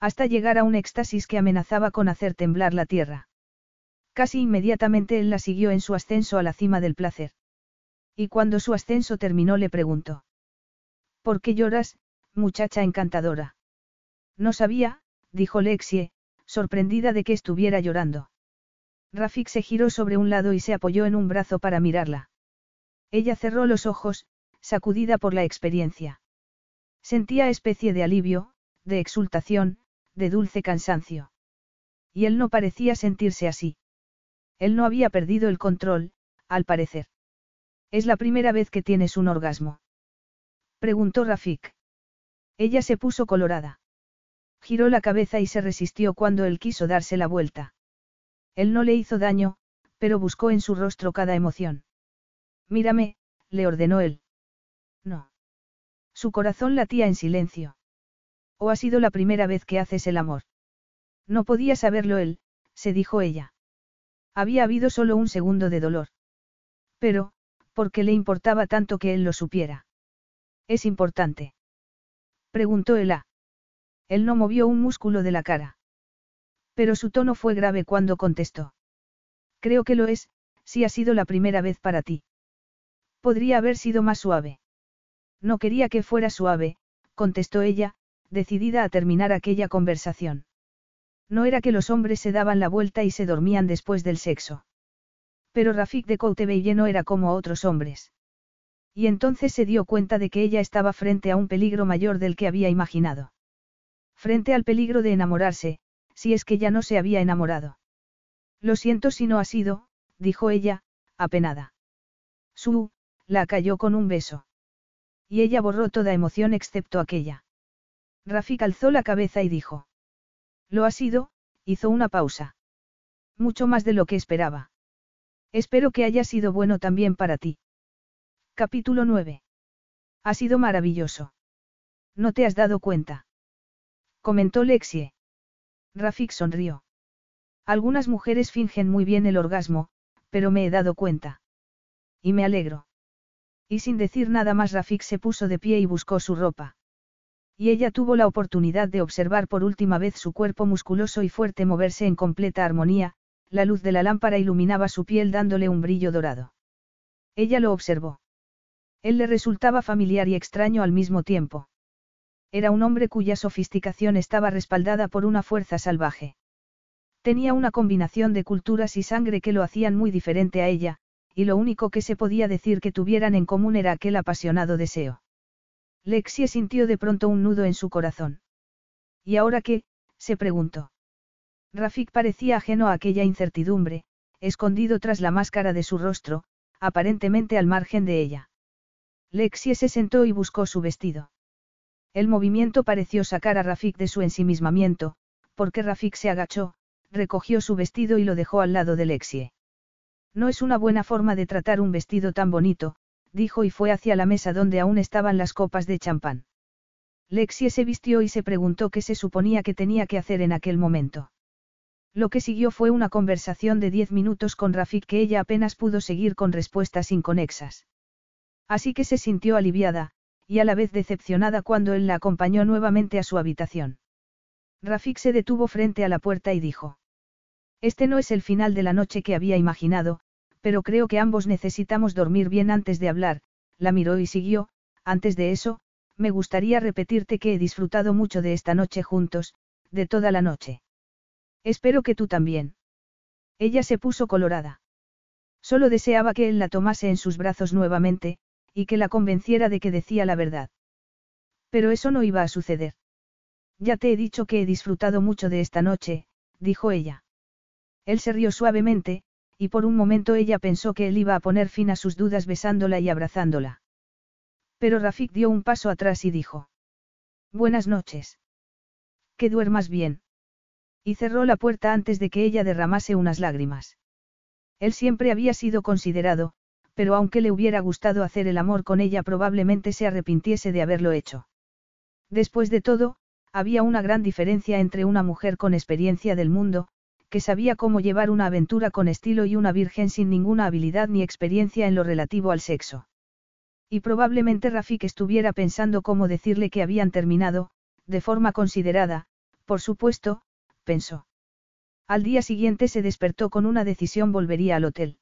Hasta llegar a un éxtasis que amenazaba con hacer temblar la tierra. Casi inmediatamente él la siguió en su ascenso a la cima del placer. Y cuando su ascenso terminó le preguntó. ¿Por qué lloras, muchacha encantadora? No sabía, dijo Lexie, sorprendida de que estuviera llorando. Rafik se giró sobre un lado y se apoyó en un brazo para mirarla. Ella cerró los ojos, sacudida por la experiencia. Sentía especie de alivio, de exultación, de dulce cansancio. Y él no parecía sentirse así. Él no había perdido el control, al parecer. Es la primera vez que tienes un orgasmo. Preguntó Rafik. Ella se puso colorada. Giró la cabeza y se resistió cuando él quiso darse la vuelta. Él no le hizo daño, pero buscó en su rostro cada emoción. Mírame, le ordenó él. No. Su corazón latía en silencio. ¿O ha sido la primera vez que haces el amor? No podía saberlo él, se dijo ella. Había habido solo un segundo de dolor. Pero, ¿por qué le importaba tanto que él lo supiera? Es importante. Preguntó Ela. Él no movió un músculo de la cara. Pero su tono fue grave cuando contestó. Creo que lo es, si ha sido la primera vez para ti. Podría haber sido más suave. No quería que fuera suave, contestó ella, decidida a terminar aquella conversación. No era que los hombres se daban la vuelta y se dormían después del sexo. Pero Rafik de Coutebeye no era como otros hombres. Y entonces se dio cuenta de que ella estaba frente a un peligro mayor del que había imaginado. Frente al peligro de enamorarse, si es que ya no se había enamorado. Lo siento si no ha sido, dijo ella, apenada. Su, la cayó con un beso. Y ella borró toda emoción excepto aquella. Rafik alzó la cabeza y dijo. Lo ha sido, hizo una pausa. Mucho más de lo que esperaba. Espero que haya sido bueno también para ti. Capítulo 9. Ha sido maravilloso. ¿No te has dado cuenta? Comentó Lexie. Rafik sonrió. Algunas mujeres fingen muy bien el orgasmo, pero me he dado cuenta. Y me alegro. Y sin decir nada más Rafik se puso de pie y buscó su ropa. Y ella tuvo la oportunidad de observar por última vez su cuerpo musculoso y fuerte moverse en completa armonía, la luz de la lámpara iluminaba su piel dándole un brillo dorado. Ella lo observó. Él le resultaba familiar y extraño al mismo tiempo. Era un hombre cuya sofisticación estaba respaldada por una fuerza salvaje. Tenía una combinación de culturas y sangre que lo hacían muy diferente a ella, y lo único que se podía decir que tuvieran en común era aquel apasionado deseo. Lexie sintió de pronto un nudo en su corazón. ¿Y ahora qué? se preguntó. Rafik parecía ajeno a aquella incertidumbre, escondido tras la máscara de su rostro, aparentemente al margen de ella. Lexie se sentó y buscó su vestido. El movimiento pareció sacar a Rafik de su ensimismamiento, porque Rafik se agachó, recogió su vestido y lo dejó al lado de Lexie. No es una buena forma de tratar un vestido tan bonito, dijo y fue hacia la mesa donde aún estaban las copas de champán. Lexie se vistió y se preguntó qué se suponía que tenía que hacer en aquel momento. Lo que siguió fue una conversación de diez minutos con Rafik que ella apenas pudo seguir con respuestas inconexas. Así que se sintió aliviada, y a la vez decepcionada cuando él la acompañó nuevamente a su habitación. Rafik se detuvo frente a la puerta y dijo. Este no es el final de la noche que había imaginado, pero creo que ambos necesitamos dormir bien antes de hablar, la miró y siguió, antes de eso, me gustaría repetirte que he disfrutado mucho de esta noche juntos, de toda la noche. Espero que tú también. Ella se puso colorada. Solo deseaba que él la tomase en sus brazos nuevamente, y que la convenciera de que decía la verdad. Pero eso no iba a suceder. Ya te he dicho que he disfrutado mucho de esta noche, dijo ella. Él se rió suavemente, y por un momento ella pensó que él iba a poner fin a sus dudas besándola y abrazándola. Pero Rafik dio un paso atrás y dijo. Buenas noches. Que duermas bien. Y cerró la puerta antes de que ella derramase unas lágrimas. Él siempre había sido considerado, pero aunque le hubiera gustado hacer el amor con ella probablemente se arrepintiese de haberlo hecho. Después de todo, había una gran diferencia entre una mujer con experiencia del mundo, que sabía cómo llevar una aventura con estilo y una virgen sin ninguna habilidad ni experiencia en lo relativo al sexo. Y probablemente Rafik estuviera pensando cómo decirle que habían terminado, de forma considerada, por supuesto, pensó. Al día siguiente se despertó con una decisión volvería al hotel.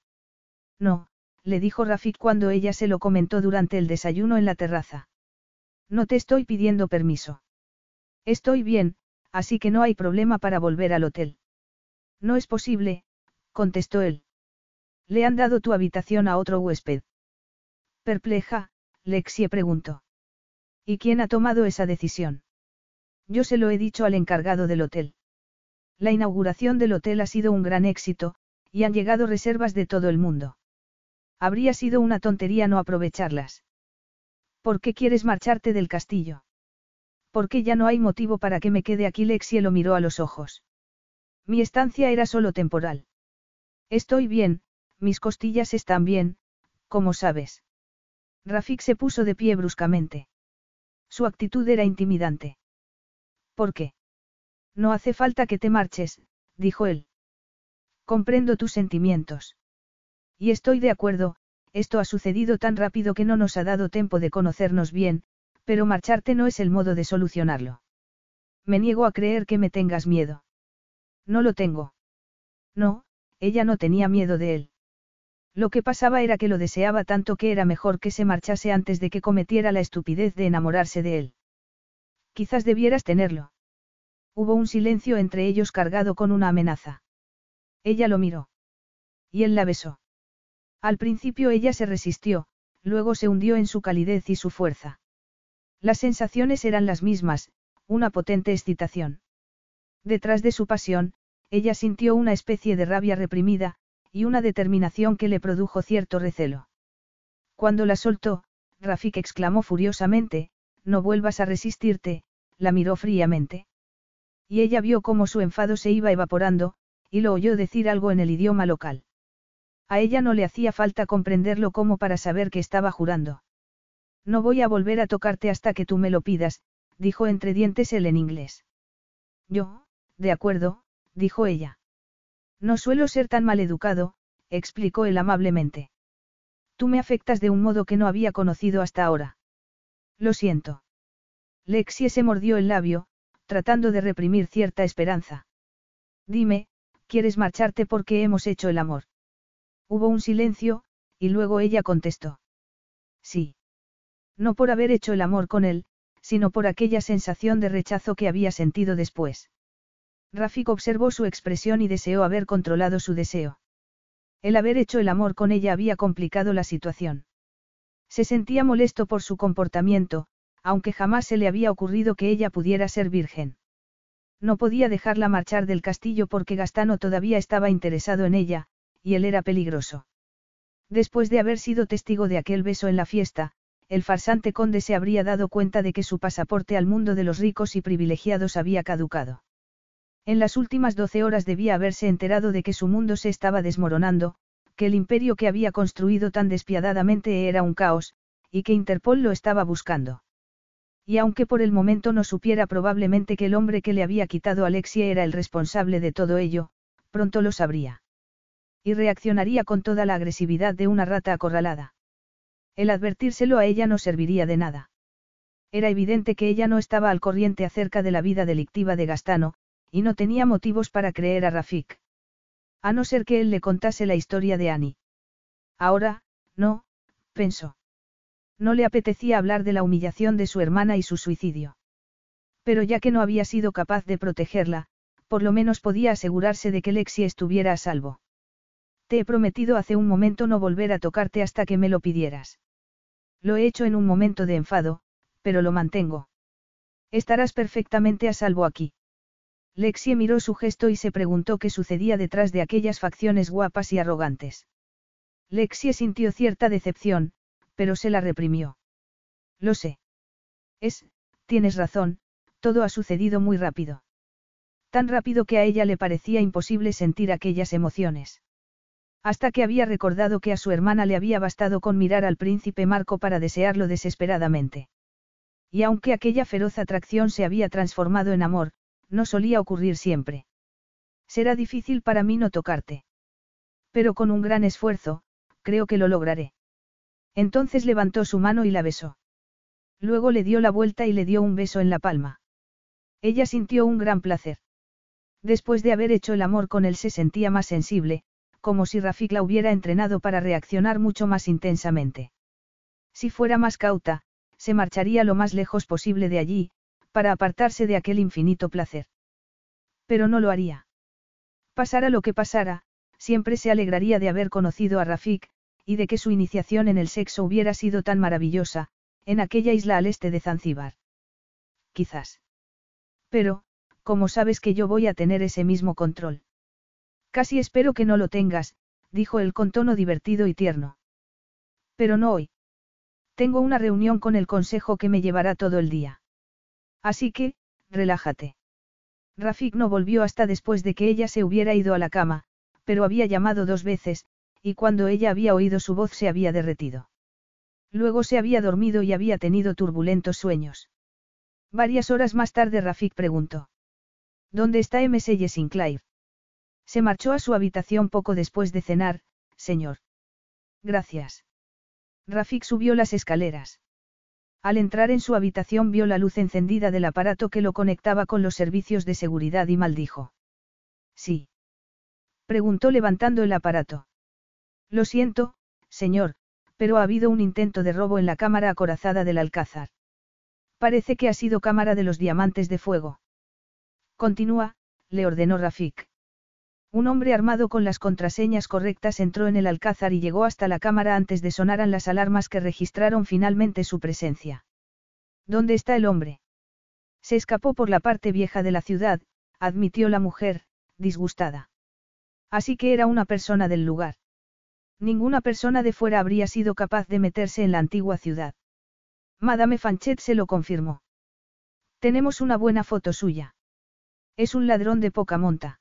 No, le dijo Rafik cuando ella se lo comentó durante el desayuno en la terraza. No te estoy pidiendo permiso. Estoy bien, así que no hay problema para volver al hotel. No es posible, contestó él. Le han dado tu habitación a otro huésped. Perpleja, Lexie preguntó. ¿Y quién ha tomado esa decisión? Yo se lo he dicho al encargado del hotel. La inauguración del hotel ha sido un gran éxito, y han llegado reservas de todo el mundo. Habría sido una tontería no aprovecharlas. ¿Por qué quieres marcharte del castillo? Porque ya no hay motivo para que me quede aquí. Lexie lo miró a los ojos. Mi estancia era solo temporal. Estoy bien, mis costillas están bien, como sabes. Rafik se puso de pie bruscamente. Su actitud era intimidante. ¿Por qué? No hace falta que te marches, dijo él. Comprendo tus sentimientos. Y estoy de acuerdo, esto ha sucedido tan rápido que no nos ha dado tiempo de conocernos bien, pero marcharte no es el modo de solucionarlo. Me niego a creer que me tengas miedo. No lo tengo. No, ella no tenía miedo de él. Lo que pasaba era que lo deseaba tanto que era mejor que se marchase antes de que cometiera la estupidez de enamorarse de él. Quizás debieras tenerlo. Hubo un silencio entre ellos cargado con una amenaza. Ella lo miró. Y él la besó. Al principio ella se resistió, luego se hundió en su calidez y su fuerza. Las sensaciones eran las mismas, una potente excitación. Detrás de su pasión, ella sintió una especie de rabia reprimida, y una determinación que le produjo cierto recelo. Cuando la soltó, Rafik exclamó furiosamente, no vuelvas a resistirte, la miró fríamente. Y ella vio cómo su enfado se iba evaporando, y lo oyó decir algo en el idioma local. A ella no le hacía falta comprenderlo como para saber que estaba jurando. No voy a volver a tocarte hasta que tú me lo pidas, dijo entre dientes él en inglés. Yo, de acuerdo, dijo ella. No suelo ser tan maleducado, explicó él amablemente. Tú me afectas de un modo que no había conocido hasta ahora. Lo siento. Lexie se mordió el labio, tratando de reprimir cierta esperanza. Dime, ¿quieres marcharte porque hemos hecho el amor? Hubo un silencio, y luego ella contestó. Sí. No por haber hecho el amor con él, sino por aquella sensación de rechazo que había sentido después. Rafik observó su expresión y deseó haber controlado su deseo. El haber hecho el amor con ella había complicado la situación. Se sentía molesto por su comportamiento, aunque jamás se le había ocurrido que ella pudiera ser virgen. No podía dejarla marchar del castillo porque Gastano todavía estaba interesado en ella, y él era peligroso. Después de haber sido testigo de aquel beso en la fiesta, el farsante conde se habría dado cuenta de que su pasaporte al mundo de los ricos y privilegiados había caducado. En las últimas doce horas debía haberse enterado de que su mundo se estaba desmoronando, que el imperio que había construido tan despiadadamente era un caos, y que Interpol lo estaba buscando. Y aunque por el momento no supiera probablemente que el hombre que le había quitado a Alexia era el responsable de todo ello, pronto lo sabría. Y reaccionaría con toda la agresividad de una rata acorralada. El advertírselo a ella no serviría de nada. Era evidente que ella no estaba al corriente acerca de la vida delictiva de Gastano, y no tenía motivos para creer a Rafik. A no ser que él le contase la historia de Annie. Ahora, no, pensó. No le apetecía hablar de la humillación de su hermana y su suicidio. Pero ya que no había sido capaz de protegerla, por lo menos podía asegurarse de que Lexi estuviera a salvo. Te he prometido hace un momento no volver a tocarte hasta que me lo pidieras. Lo he hecho en un momento de enfado, pero lo mantengo. Estarás perfectamente a salvo aquí. Lexie miró su gesto y se preguntó qué sucedía detrás de aquellas facciones guapas y arrogantes. Lexie sintió cierta decepción, pero se la reprimió. Lo sé. Es, tienes razón, todo ha sucedido muy rápido. Tan rápido que a ella le parecía imposible sentir aquellas emociones. Hasta que había recordado que a su hermana le había bastado con mirar al príncipe Marco para desearlo desesperadamente. Y aunque aquella feroz atracción se había transformado en amor, no solía ocurrir siempre. Será difícil para mí no tocarte. Pero con un gran esfuerzo, creo que lo lograré. Entonces levantó su mano y la besó. Luego le dio la vuelta y le dio un beso en la palma. Ella sintió un gran placer. Después de haber hecho el amor con él se sentía más sensible, como si Rafik la hubiera entrenado para reaccionar mucho más intensamente. Si fuera más cauta, se marcharía lo más lejos posible de allí, para apartarse de aquel infinito placer. Pero no lo haría. Pasara lo que pasara, siempre se alegraría de haber conocido a Rafik, y de que su iniciación en el sexo hubiera sido tan maravillosa, en aquella isla al este de Zanzíbar. Quizás. Pero, ¿cómo sabes que yo voy a tener ese mismo control? Casi espero que no lo tengas, dijo él con tono divertido y tierno. Pero no hoy. Tengo una reunión con el consejo que me llevará todo el día. Así que, relájate. Rafik no volvió hasta después de que ella se hubiera ido a la cama, pero había llamado dos veces, y cuando ella había oído su voz se había derretido. Luego se había dormido y había tenido turbulentos sueños. Varias horas más tarde Rafik preguntó. ¿Dónde está M.S. Sinclair? Se marchó a su habitación poco después de cenar, señor. Gracias. Rafik subió las escaleras. Al entrar en su habitación vio la luz encendida del aparato que lo conectaba con los servicios de seguridad y maldijo. Sí. Preguntó levantando el aparato. Lo siento, señor, pero ha habido un intento de robo en la cámara acorazada del Alcázar. Parece que ha sido cámara de los diamantes de fuego. Continúa, le ordenó Rafik. Un hombre armado con las contraseñas correctas entró en el alcázar y llegó hasta la cámara antes de sonaran las alarmas que registraron finalmente su presencia. ¿Dónde está el hombre? Se escapó por la parte vieja de la ciudad, admitió la mujer, disgustada. Así que era una persona del lugar. Ninguna persona de fuera habría sido capaz de meterse en la antigua ciudad. Madame Fanchet se lo confirmó. Tenemos una buena foto suya. Es un ladrón de poca monta.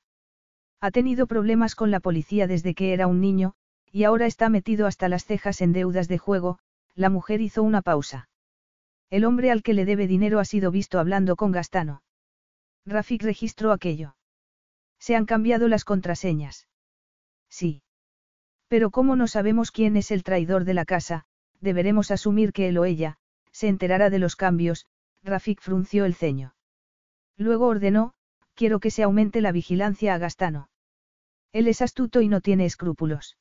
Ha tenido problemas con la policía desde que era un niño, y ahora está metido hasta las cejas en deudas de juego, la mujer hizo una pausa. El hombre al que le debe dinero ha sido visto hablando con Gastano. Rafik registró aquello. Se han cambiado las contraseñas. Sí. Pero como no sabemos quién es el traidor de la casa, deberemos asumir que él o ella, se enterará de los cambios, Rafik frunció el ceño. Luego ordenó, quiero que se aumente la vigilancia a Gastano. Él es astuto y no tiene escrúpulos.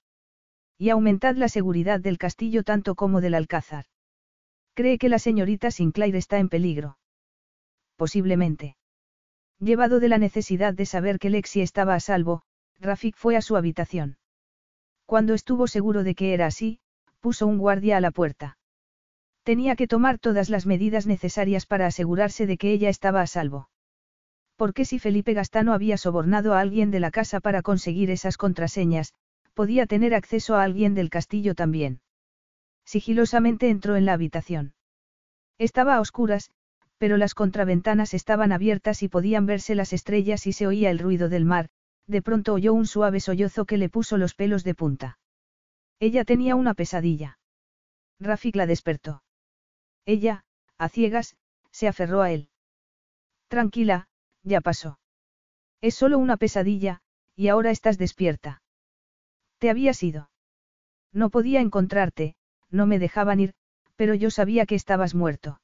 Y aumentad la seguridad del castillo tanto como del alcázar. Cree que la señorita Sinclair está en peligro. Posiblemente. Llevado de la necesidad de saber que Lexi estaba a salvo, Rafik fue a su habitación. Cuando estuvo seguro de que era así, puso un guardia a la puerta. Tenía que tomar todas las medidas necesarias para asegurarse de que ella estaba a salvo. Porque si Felipe Gastano había sobornado a alguien de la casa para conseguir esas contraseñas, podía tener acceso a alguien del castillo también. Sigilosamente entró en la habitación. Estaba a oscuras, pero las contraventanas estaban abiertas y podían verse las estrellas y se oía el ruido del mar, de pronto oyó un suave sollozo que le puso los pelos de punta. Ella tenía una pesadilla. Rafik la despertó. Ella, a ciegas, se aferró a él. Tranquila, ya pasó. Es solo una pesadilla, y ahora estás despierta. Te habías ido. No podía encontrarte, no me dejaban ir, pero yo sabía que estabas muerto.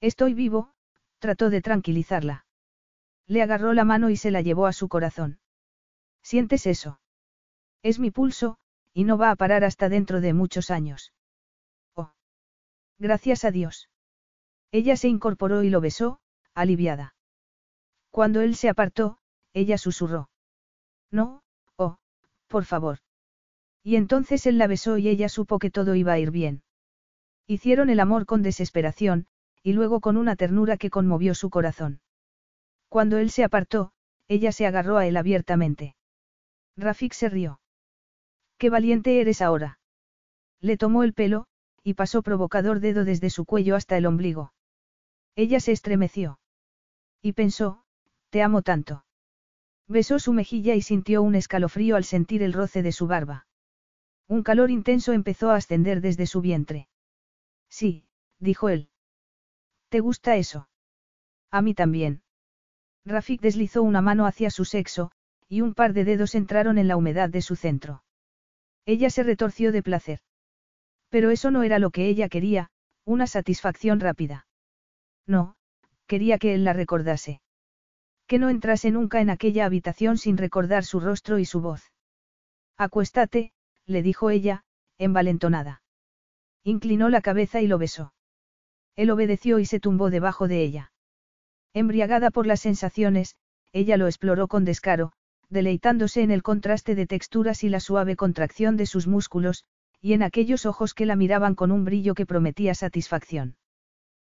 Estoy vivo, trató de tranquilizarla. Le agarró la mano y se la llevó a su corazón. ¿Sientes eso? Es mi pulso, y no va a parar hasta dentro de muchos años. Oh. Gracias a Dios. Ella se incorporó y lo besó, aliviada. Cuando él se apartó, ella susurró. No, oh, por favor. Y entonces él la besó y ella supo que todo iba a ir bien. Hicieron el amor con desesperación, y luego con una ternura que conmovió su corazón. Cuando él se apartó, ella se agarró a él abiertamente. Rafik se rió. ¡Qué valiente eres ahora! Le tomó el pelo, y pasó provocador dedo desde su cuello hasta el ombligo. Ella se estremeció. Y pensó, te amo tanto. Besó su mejilla y sintió un escalofrío al sentir el roce de su barba. Un calor intenso empezó a ascender desde su vientre. Sí, dijo él. ¿Te gusta eso? A mí también. Rafik deslizó una mano hacia su sexo, y un par de dedos entraron en la humedad de su centro. Ella se retorció de placer. Pero eso no era lo que ella quería, una satisfacción rápida. No, quería que él la recordase. Que no entrase nunca en aquella habitación sin recordar su rostro y su voz. Acuéstate, le dijo ella, envalentonada. Inclinó la cabeza y lo besó. Él obedeció y se tumbó debajo de ella. Embriagada por las sensaciones, ella lo exploró con descaro, deleitándose en el contraste de texturas y la suave contracción de sus músculos, y en aquellos ojos que la miraban con un brillo que prometía satisfacción.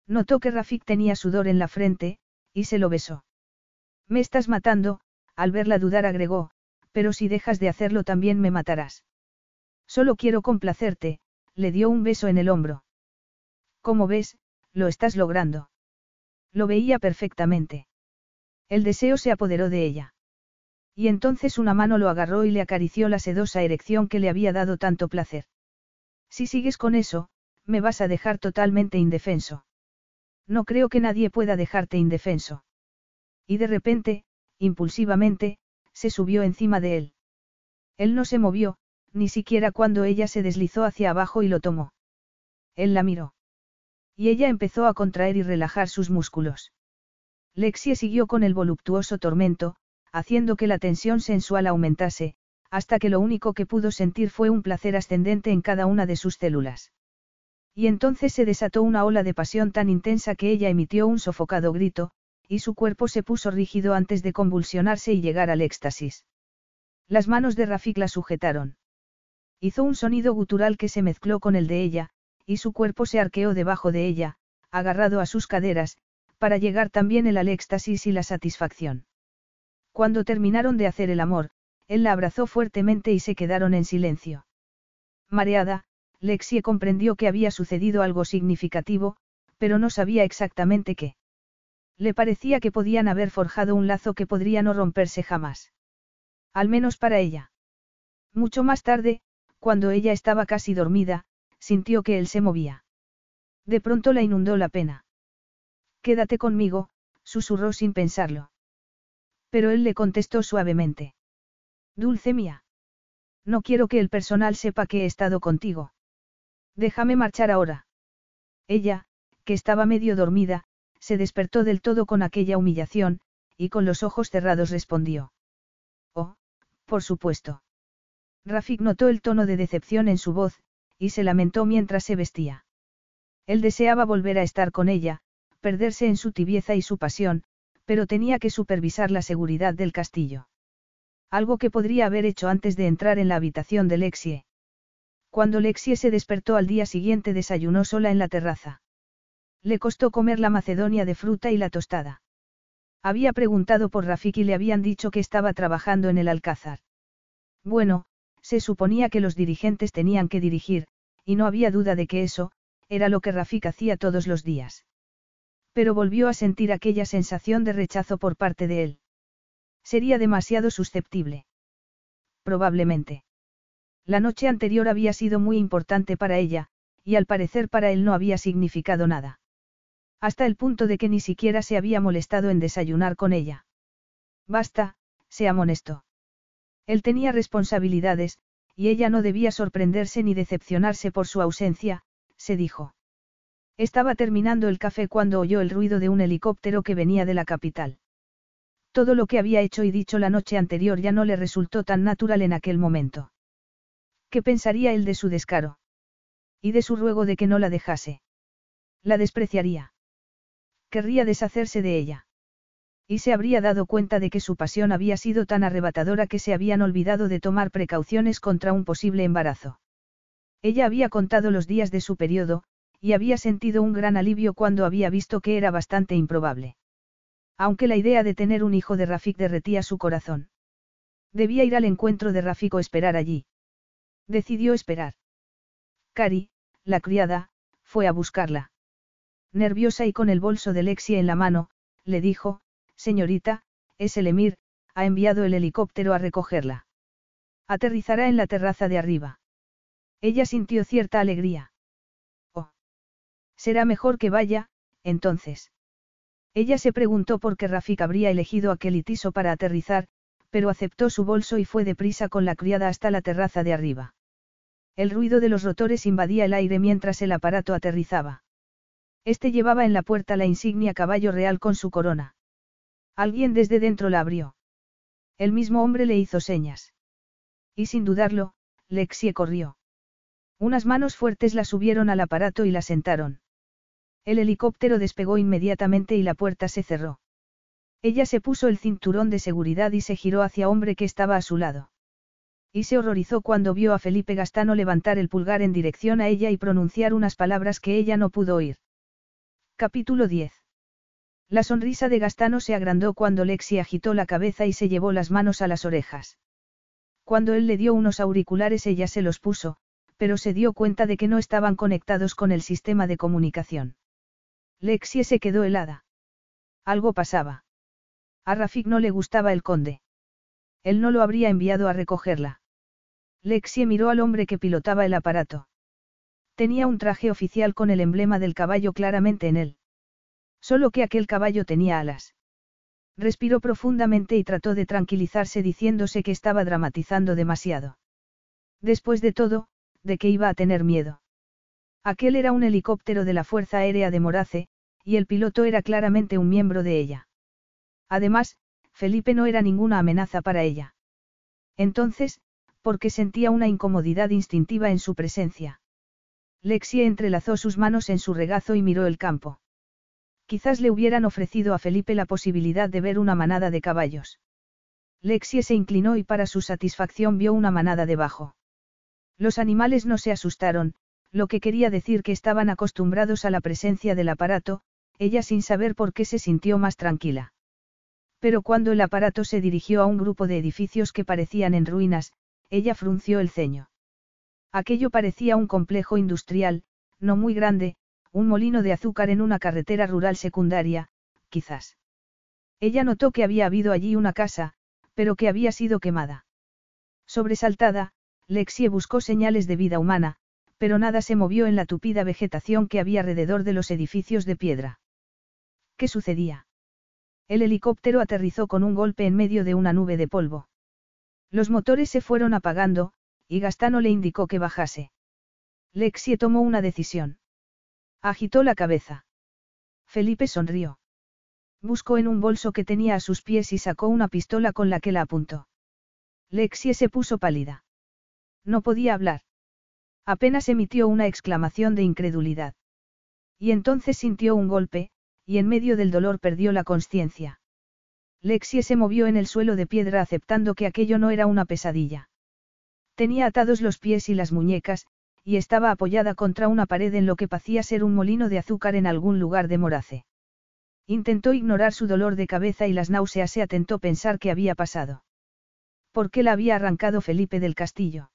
Notó que Rafik tenía sudor en la frente, y se lo besó. Me estás matando, al verla dudar agregó, pero si dejas de hacerlo también me matarás. Solo quiero complacerte, le dio un beso en el hombro. Como ves, lo estás logrando. Lo veía perfectamente. El deseo se apoderó de ella. Y entonces una mano lo agarró y le acarició la sedosa erección que le había dado tanto placer. Si sigues con eso, me vas a dejar totalmente indefenso. No creo que nadie pueda dejarte indefenso. Y de repente, impulsivamente, se subió encima de él. Él no se movió, ni siquiera cuando ella se deslizó hacia abajo y lo tomó. Él la miró. Y ella empezó a contraer y relajar sus músculos. Lexie siguió con el voluptuoso tormento, haciendo que la tensión sensual aumentase, hasta que lo único que pudo sentir fue un placer ascendente en cada una de sus células. Y entonces se desató una ola de pasión tan intensa que ella emitió un sofocado grito, y su cuerpo se puso rígido antes de convulsionarse y llegar al éxtasis. Las manos de Rafik la sujetaron. Hizo un sonido gutural que se mezcló con el de ella, y su cuerpo se arqueó debajo de ella, agarrado a sus caderas, para llegar también el al éxtasis y la satisfacción. Cuando terminaron de hacer el amor, él la abrazó fuertemente y se quedaron en silencio. Mareada, Lexie comprendió que había sucedido algo significativo, pero no sabía exactamente qué. Le parecía que podían haber forjado un lazo que podría no romperse jamás. Al menos para ella. Mucho más tarde, cuando ella estaba casi dormida, sintió que él se movía. De pronto la inundó la pena. Quédate conmigo, susurró sin pensarlo. Pero él le contestó suavemente. Dulce mía. No quiero que el personal sepa que he estado contigo. Déjame marchar ahora. Ella, que estaba medio dormida, se despertó del todo con aquella humillación, y con los ojos cerrados respondió. Oh, por supuesto. Rafik notó el tono de decepción en su voz, y se lamentó mientras se vestía. Él deseaba volver a estar con ella, perderse en su tibieza y su pasión, pero tenía que supervisar la seguridad del castillo. Algo que podría haber hecho antes de entrar en la habitación de Lexie. Cuando Lexie se despertó al día siguiente desayunó sola en la terraza. Le costó comer la macedonia de fruta y la tostada. Había preguntado por Rafik y le habían dicho que estaba trabajando en el Alcázar. Bueno, se suponía que los dirigentes tenían que dirigir, y no había duda de que eso, era lo que Rafik hacía todos los días. Pero volvió a sentir aquella sensación de rechazo por parte de él. Sería demasiado susceptible. Probablemente. La noche anterior había sido muy importante para ella, y al parecer para él no había significado nada. Hasta el punto de que ni siquiera se había molestado en desayunar con ella. Basta, se amonestó. Él tenía responsabilidades, y ella no debía sorprenderse ni decepcionarse por su ausencia, se dijo. Estaba terminando el café cuando oyó el ruido de un helicóptero que venía de la capital. Todo lo que había hecho y dicho la noche anterior ya no le resultó tan natural en aquel momento. ¿Qué pensaría él de su descaro? Y de su ruego de que no la dejase. La despreciaría. Querría deshacerse de ella. Y se habría dado cuenta de que su pasión había sido tan arrebatadora que se habían olvidado de tomar precauciones contra un posible embarazo. Ella había contado los días de su periodo, y había sentido un gran alivio cuando había visto que era bastante improbable. Aunque la idea de tener un hijo de Rafik derretía su corazón. Debía ir al encuentro de Rafik o esperar allí. Decidió esperar. Cari, la criada, fue a buscarla. Nerviosa y con el bolso de Lexia en la mano, le dijo, Señorita, es el emir, ha enviado el helicóptero a recogerla. Aterrizará en la terraza de arriba. Ella sintió cierta alegría. Oh. Será mejor que vaya, entonces. Ella se preguntó por qué Rafik habría elegido aquel itiso para aterrizar, pero aceptó su bolso y fue deprisa con la criada hasta la terraza de arriba. El ruido de los rotores invadía el aire mientras el aparato aterrizaba. Este llevaba en la puerta la insignia caballo real con su corona. Alguien desde dentro la abrió. El mismo hombre le hizo señas. Y sin dudarlo, Lexie corrió. Unas manos fuertes la subieron al aparato y la sentaron. El helicóptero despegó inmediatamente y la puerta se cerró. Ella se puso el cinturón de seguridad y se giró hacia hombre que estaba a su lado. Y se horrorizó cuando vio a Felipe Gastano levantar el pulgar en dirección a ella y pronunciar unas palabras que ella no pudo oír. Capítulo 10. La sonrisa de Gastano se agrandó cuando Lexi agitó la cabeza y se llevó las manos a las orejas. Cuando él le dio unos auriculares ella se los puso, pero se dio cuenta de que no estaban conectados con el sistema de comunicación. Lexie se quedó helada. Algo pasaba. A Rafik no le gustaba el conde. Él no lo habría enviado a recogerla. Lexie miró al hombre que pilotaba el aparato. Tenía un traje oficial con el emblema del caballo claramente en él. Solo que aquel caballo tenía alas. Respiró profundamente y trató de tranquilizarse diciéndose que estaba dramatizando demasiado. Después de todo, de que iba a tener miedo. Aquel era un helicóptero de la Fuerza Aérea de Morace, y el piloto era claramente un miembro de ella. Además, Felipe no era ninguna amenaza para ella. Entonces, porque sentía una incomodidad instintiva en su presencia. Lexie entrelazó sus manos en su regazo y miró el campo. Quizás le hubieran ofrecido a Felipe la posibilidad de ver una manada de caballos. Lexie se inclinó y para su satisfacción vio una manada debajo. Los animales no se asustaron, lo que quería decir que estaban acostumbrados a la presencia del aparato, ella sin saber por qué se sintió más tranquila. Pero cuando el aparato se dirigió a un grupo de edificios que parecían en ruinas, ella frunció el ceño. Aquello parecía un complejo industrial, no muy grande, un molino de azúcar en una carretera rural secundaria, quizás. Ella notó que había habido allí una casa, pero que había sido quemada. Sobresaltada, Lexie buscó señales de vida humana, pero nada se movió en la tupida vegetación que había alrededor de los edificios de piedra. ¿Qué sucedía? El helicóptero aterrizó con un golpe en medio de una nube de polvo. Los motores se fueron apagando, y Gastano le indicó que bajase. Lexie tomó una decisión. Agitó la cabeza. Felipe sonrió. Buscó en un bolso que tenía a sus pies y sacó una pistola con la que la apuntó. Lexie se puso pálida. No podía hablar. Apenas emitió una exclamación de incredulidad. Y entonces sintió un golpe, y en medio del dolor perdió la conciencia. Lexie se movió en el suelo de piedra aceptando que aquello no era una pesadilla. Tenía atados los pies y las muñecas, y estaba apoyada contra una pared en lo que parecía ser un molino de azúcar en algún lugar de Morace. Intentó ignorar su dolor de cabeza y las náuseas se atentó pensar qué había pasado. ¿Por qué la había arrancado Felipe del castillo?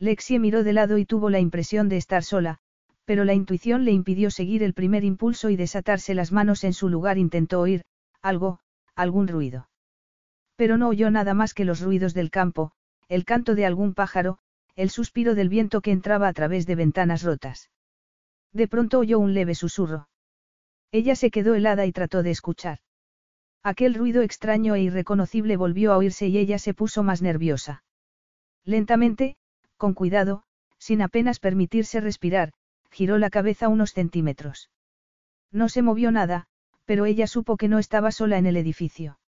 Lexie miró de lado y tuvo la impresión de estar sola, pero la intuición le impidió seguir el primer impulso y desatarse las manos en su lugar intentó oír, algo, algún ruido. Pero no oyó nada más que los ruidos del campo, el canto de algún pájaro, el suspiro del viento que entraba a través de ventanas rotas. De pronto oyó un leve susurro. Ella se quedó helada y trató de escuchar. Aquel ruido extraño e irreconocible volvió a oírse y ella se puso más nerviosa. Lentamente, con cuidado, sin apenas permitirse respirar, giró la cabeza unos centímetros. No se movió nada, pero ella supo que no estaba sola en el edificio.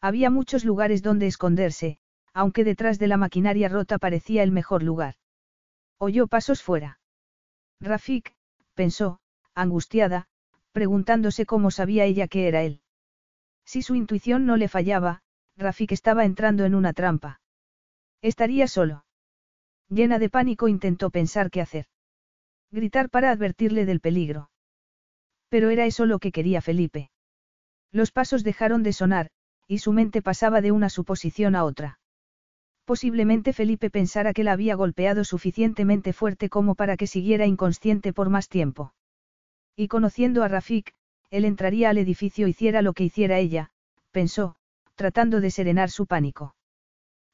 Había muchos lugares donde esconderse, aunque detrás de la maquinaria rota parecía el mejor lugar. Oyó pasos fuera. Rafik, pensó, angustiada, preguntándose cómo sabía ella que era él. Si su intuición no le fallaba, Rafik estaba entrando en una trampa. Estaría solo. Llena de pánico intentó pensar qué hacer. Gritar para advertirle del peligro. Pero era eso lo que quería Felipe. Los pasos dejaron de sonar, y su mente pasaba de una suposición a otra. Posiblemente Felipe pensara que la había golpeado suficientemente fuerte como para que siguiera inconsciente por más tiempo. Y conociendo a Rafik, él entraría al edificio hiciera lo que hiciera ella, pensó, tratando de serenar su pánico.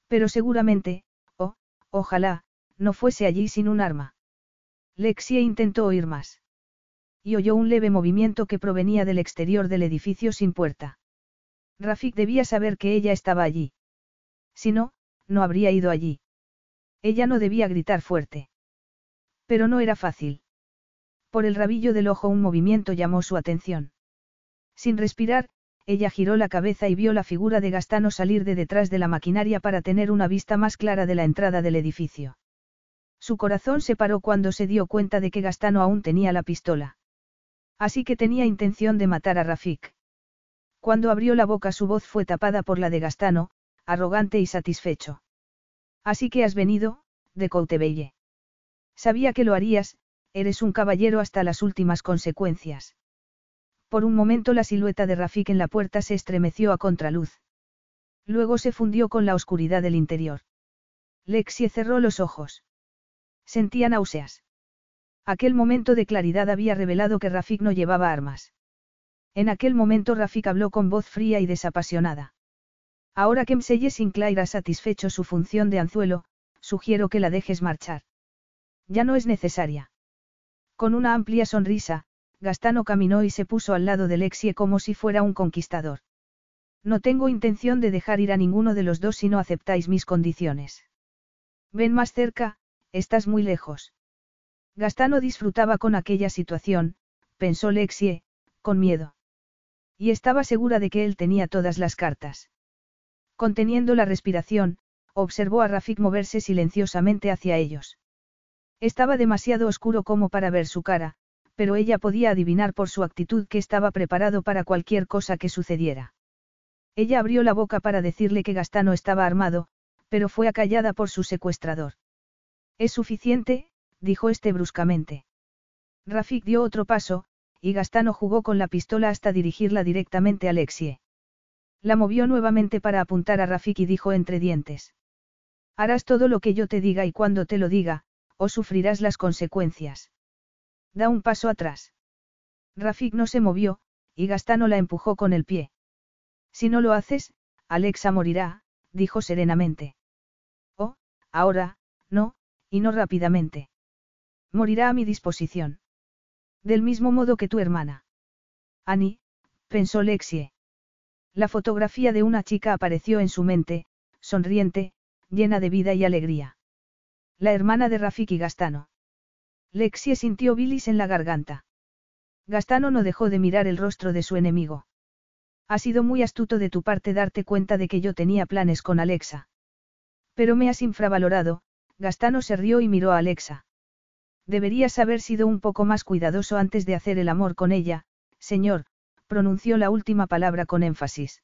Pero seguramente, oh, ojalá, no fuese allí sin un arma. Lexie intentó oír más. Y oyó un leve movimiento que provenía del exterior del edificio sin puerta. Rafik debía saber que ella estaba allí. Si no, no habría ido allí. Ella no debía gritar fuerte. Pero no era fácil. Por el rabillo del ojo un movimiento llamó su atención. Sin respirar, ella giró la cabeza y vio la figura de Gastano salir de detrás de la maquinaria para tener una vista más clara de la entrada del edificio. Su corazón se paró cuando se dio cuenta de que Gastano aún tenía la pistola. Así que tenía intención de matar a Rafik. Cuando abrió la boca su voz fue tapada por la de Gastano, arrogante y satisfecho. Así que has venido, de Coutebelle. Sabía que lo harías, eres un caballero hasta las últimas consecuencias. Por un momento la silueta de Rafik en la puerta se estremeció a contraluz. Luego se fundió con la oscuridad del interior. Lexie cerró los ojos. Sentía náuseas. Aquel momento de claridad había revelado que Rafik no llevaba armas. En aquel momento Rafik habló con voz fría y desapasionada. Ahora que Mselle Sinclair ha satisfecho su función de anzuelo, sugiero que la dejes marchar. Ya no es necesaria. Con una amplia sonrisa, Gastano caminó y se puso al lado de Lexie como si fuera un conquistador. No tengo intención de dejar ir a ninguno de los dos si no aceptáis mis condiciones. Ven más cerca, estás muy lejos. Gastano disfrutaba con aquella situación, pensó Lexie, con miedo. Y estaba segura de que él tenía todas las cartas. Conteniendo la respiración, observó a Rafik moverse silenciosamente hacia ellos. Estaba demasiado oscuro como para ver su cara, pero ella podía adivinar por su actitud que estaba preparado para cualquier cosa que sucediera. Ella abrió la boca para decirle que Gastano estaba armado, pero fue acallada por su secuestrador. Es suficiente, dijo este bruscamente. Rafik dio otro paso, y Gastano jugó con la pistola hasta dirigirla directamente a Alexie. La movió nuevamente para apuntar a Rafik y dijo entre dientes. Harás todo lo que yo te diga y cuando te lo diga, o sufrirás las consecuencias. Da un paso atrás. Rafik no se movió, y Gastano la empujó con el pie. Si no lo haces, Alexa morirá, dijo serenamente. Oh, ahora, no, y no rápidamente. Morirá a mi disposición. Del mismo modo que tu hermana. Annie, pensó Lexie. La fotografía de una chica apareció en su mente, sonriente, llena de vida y alegría. La hermana de Rafik y Gastano. Lexie sintió bilis en la garganta. Gastano no dejó de mirar el rostro de su enemigo. Ha sido muy astuto de tu parte darte cuenta de que yo tenía planes con Alexa. Pero me has infravalorado, Gastano se rió y miró a Alexa. Deberías haber sido un poco más cuidadoso antes de hacer el amor con ella, señor, pronunció la última palabra con énfasis.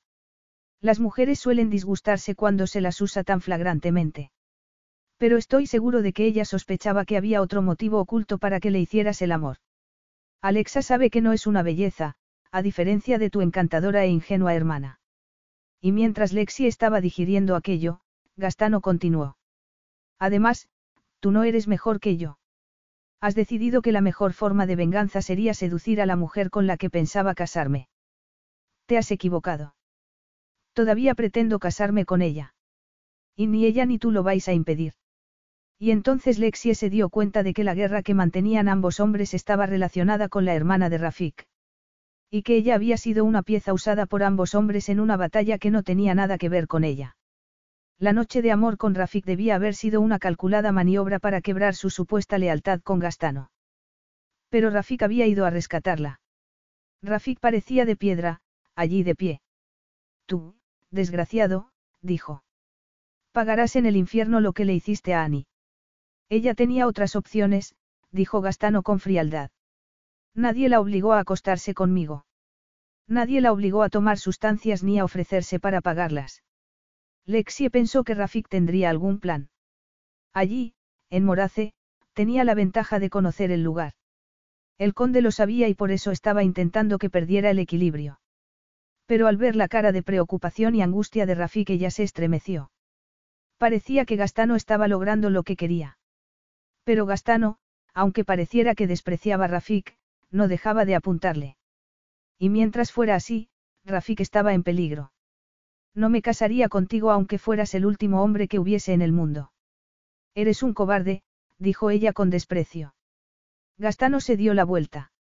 Las mujeres suelen disgustarse cuando se las usa tan flagrantemente. Pero estoy seguro de que ella sospechaba que había otro motivo oculto para que le hicieras el amor. Alexa sabe que no es una belleza, a diferencia de tu encantadora e ingenua hermana. Y mientras Lexi estaba digiriendo aquello, Gastano continuó. Además, tú no eres mejor que yo. Has decidido que la mejor forma de venganza sería seducir a la mujer con la que pensaba casarme. Te has equivocado. Todavía pretendo casarme con ella. Y ni ella ni tú lo vais a impedir. Y entonces Lexie se dio cuenta de que la guerra que mantenían ambos hombres estaba relacionada con la hermana de Rafik. Y que ella había sido una pieza usada por ambos hombres en una batalla que no tenía nada que ver con ella. La noche de amor con Rafik debía haber sido una calculada maniobra para quebrar su supuesta lealtad con Gastano. Pero Rafik había ido a rescatarla. Rafik parecía de piedra, allí de pie. Tú, desgraciado, dijo. Pagarás en el infierno lo que le hiciste a Annie. Ella tenía otras opciones, dijo Gastano con frialdad. Nadie la obligó a acostarse conmigo. Nadie la obligó a tomar sustancias ni a ofrecerse para pagarlas. Lexie pensó que Rafik tendría algún plan. Allí, en Morace, tenía la ventaja de conocer el lugar. El conde lo sabía y por eso estaba intentando que perdiera el equilibrio. Pero al ver la cara de preocupación y angustia de Rafik ella se estremeció. Parecía que Gastano estaba logrando lo que quería. Pero Gastano, aunque pareciera que despreciaba a Rafik, no dejaba de apuntarle. Y mientras fuera así, Rafik estaba en peligro. No me casaría contigo aunque fueras el último hombre que hubiese en el mundo. Eres un cobarde, dijo ella con desprecio. Gastano se dio la vuelta.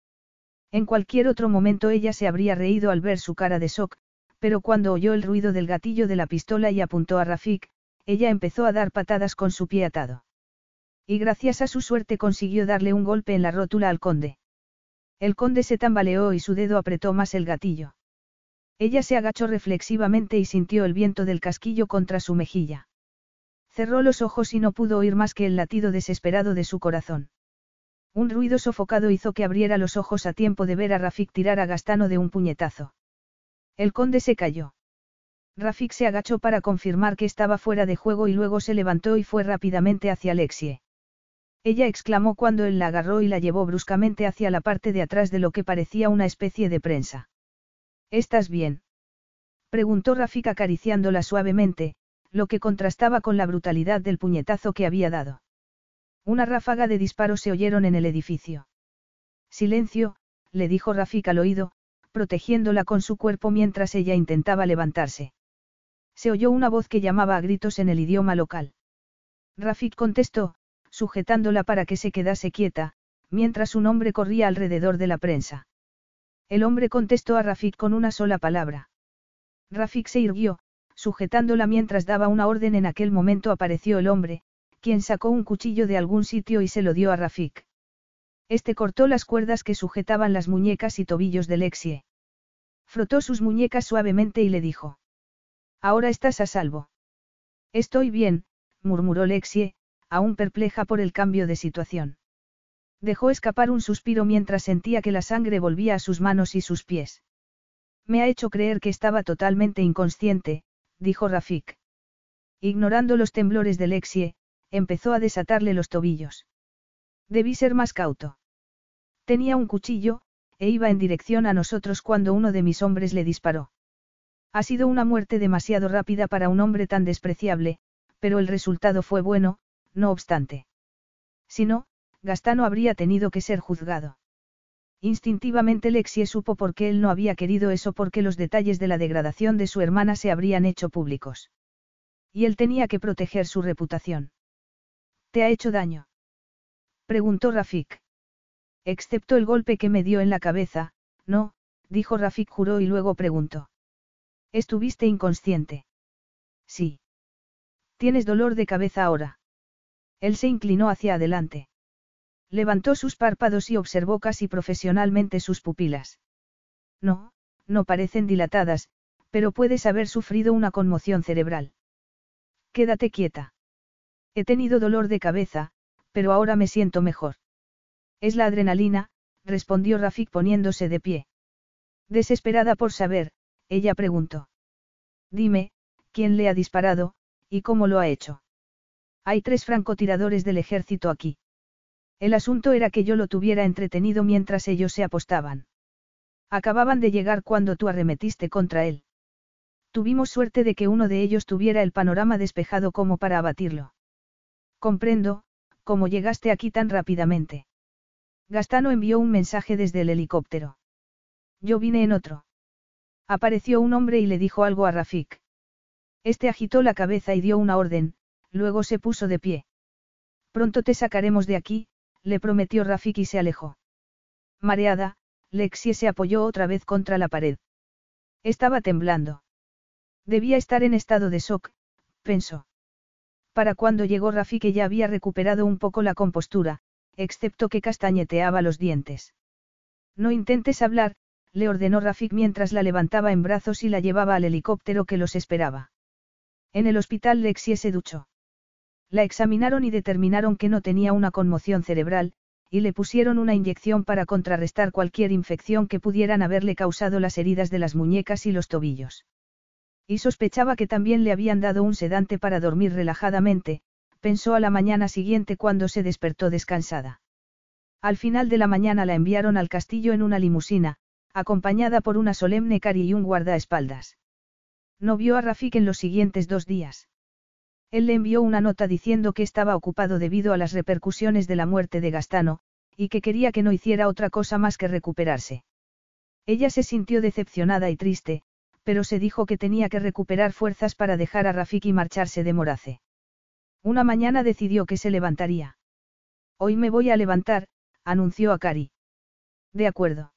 En cualquier otro momento ella se habría reído al ver su cara de shock, pero cuando oyó el ruido del gatillo de la pistola y apuntó a Rafik, ella empezó a dar patadas con su pie atado. Y gracias a su suerte consiguió darle un golpe en la rótula al conde. El conde se tambaleó y su dedo apretó más el gatillo. Ella se agachó reflexivamente y sintió el viento del casquillo contra su mejilla. Cerró los ojos y no pudo oír más que el latido desesperado de su corazón. Un ruido sofocado hizo que abriera los ojos a tiempo de ver a Rafik tirar a Gastano de un puñetazo. El conde se cayó. Rafik se agachó para confirmar que estaba fuera de juego y luego se levantó y fue rápidamente hacia Alexie. Ella exclamó cuando él la agarró y la llevó bruscamente hacia la parte de atrás de lo que parecía una especie de prensa. ¿Estás bien? preguntó Rafik acariciándola suavemente, lo que contrastaba con la brutalidad del puñetazo que había dado. Una ráfaga de disparos se oyeron en el edificio. Silencio, le dijo Rafik al oído, protegiéndola con su cuerpo mientras ella intentaba levantarse. Se oyó una voz que llamaba a gritos en el idioma local. Rafik contestó, sujetándola para que se quedase quieta, mientras un hombre corría alrededor de la prensa. El hombre contestó a Rafik con una sola palabra. Rafik se irguió, sujetándola mientras daba una orden en aquel momento apareció el hombre, quien sacó un cuchillo de algún sitio y se lo dio a Rafik. Este cortó las cuerdas que sujetaban las muñecas y tobillos de Lexie. Frotó sus muñecas suavemente y le dijo. Ahora estás a salvo. Estoy bien, murmuró Lexie, aún perpleja por el cambio de situación. Dejó escapar un suspiro mientras sentía que la sangre volvía a sus manos y sus pies. Me ha hecho creer que estaba totalmente inconsciente, dijo Rafik. Ignorando los temblores de Lexie, empezó a desatarle los tobillos. Debí ser más cauto. Tenía un cuchillo, e iba en dirección a nosotros cuando uno de mis hombres le disparó. Ha sido una muerte demasiado rápida para un hombre tan despreciable, pero el resultado fue bueno, no obstante. Si no, Gastano habría tenido que ser juzgado. Instintivamente Lexie supo por qué él no había querido eso porque los detalles de la degradación de su hermana se habrían hecho públicos. Y él tenía que proteger su reputación. ¿Te ha hecho daño? Preguntó Rafik. Excepto el golpe que me dio en la cabeza, no, dijo Rafik juró y luego preguntó. Estuviste inconsciente. Sí. ¿Tienes dolor de cabeza ahora? Él se inclinó hacia adelante. Levantó sus párpados y observó casi profesionalmente sus pupilas. No, no parecen dilatadas, pero puedes haber sufrido una conmoción cerebral. Quédate quieta. He tenido dolor de cabeza, pero ahora me siento mejor. Es la adrenalina, respondió Rafik poniéndose de pie. Desesperada por saber, ella preguntó. Dime, ¿quién le ha disparado, y cómo lo ha hecho? Hay tres francotiradores del ejército aquí. El asunto era que yo lo tuviera entretenido mientras ellos se apostaban. Acababan de llegar cuando tú arremetiste contra él. Tuvimos suerte de que uno de ellos tuviera el panorama despejado como para abatirlo. Comprendo, cómo llegaste aquí tan rápidamente. Gastano envió un mensaje desde el helicóptero. Yo vine en otro. Apareció un hombre y le dijo algo a Rafik. Este agitó la cabeza y dio una orden, luego se puso de pie. Pronto te sacaremos de aquí, le prometió Rafik y se alejó. Mareada, Lexie se apoyó otra vez contra la pared. Estaba temblando. Debía estar en estado de shock, pensó. Para cuando llegó Rafik ya había recuperado un poco la compostura, excepto que castañeteaba los dientes. No intentes hablar, le ordenó Rafik mientras la levantaba en brazos y la llevaba al helicóptero que los esperaba. En el hospital Lexie se duchó. La examinaron y determinaron que no tenía una conmoción cerebral, y le pusieron una inyección para contrarrestar cualquier infección que pudieran haberle causado las heridas de las muñecas y los tobillos. Y sospechaba que también le habían dado un sedante para dormir relajadamente, pensó a la mañana siguiente cuando se despertó descansada. Al final de la mañana la enviaron al castillo en una limusina, acompañada por una solemne cari y un guardaespaldas. No vio a Rafik en los siguientes dos días. Él le envió una nota diciendo que estaba ocupado debido a las repercusiones de la muerte de Gastano, y que quería que no hiciera otra cosa más que recuperarse. Ella se sintió decepcionada y triste, pero se dijo que tenía que recuperar fuerzas para dejar a Rafik y marcharse de Morace. Una mañana decidió que se levantaría. Hoy me voy a levantar, anunció a Cari. De acuerdo.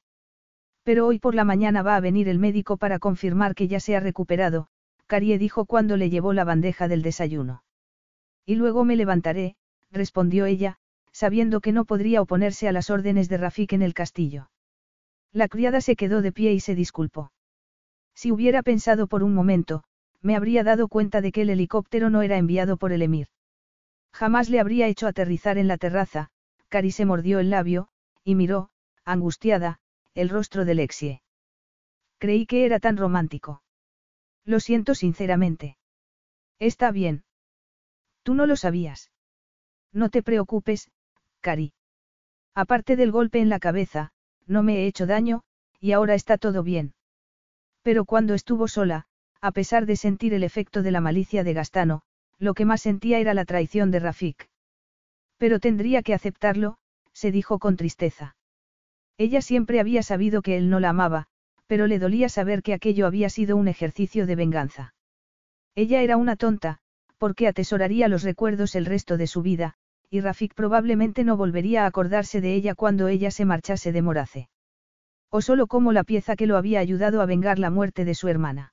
Pero hoy por la mañana va a venir el médico para confirmar que ya se ha recuperado, Carie dijo cuando le llevó la bandeja del desayuno. Y luego me levantaré, respondió ella, sabiendo que no podría oponerse a las órdenes de Rafik en el castillo. La criada se quedó de pie y se disculpó. Si hubiera pensado por un momento, me habría dado cuenta de que el helicóptero no era enviado por el emir. Jamás le habría hecho aterrizar en la terraza, Cari se mordió el labio, y miró, angustiada, el rostro de Lexie. Creí que era tan romántico. Lo siento sinceramente. Está bien. Tú no lo sabías. No te preocupes, Cari. Aparte del golpe en la cabeza, no me he hecho daño, y ahora está todo bien. Pero cuando estuvo sola, a pesar de sentir el efecto de la malicia de Gastano, lo que más sentía era la traición de Rafik. Pero tendría que aceptarlo, se dijo con tristeza. Ella siempre había sabido que él no la amaba, pero le dolía saber que aquello había sido un ejercicio de venganza. Ella era una tonta, porque atesoraría los recuerdos el resto de su vida, y Rafik probablemente no volvería a acordarse de ella cuando ella se marchase de Morace. O solo como la pieza que lo había ayudado a vengar la muerte de su hermana.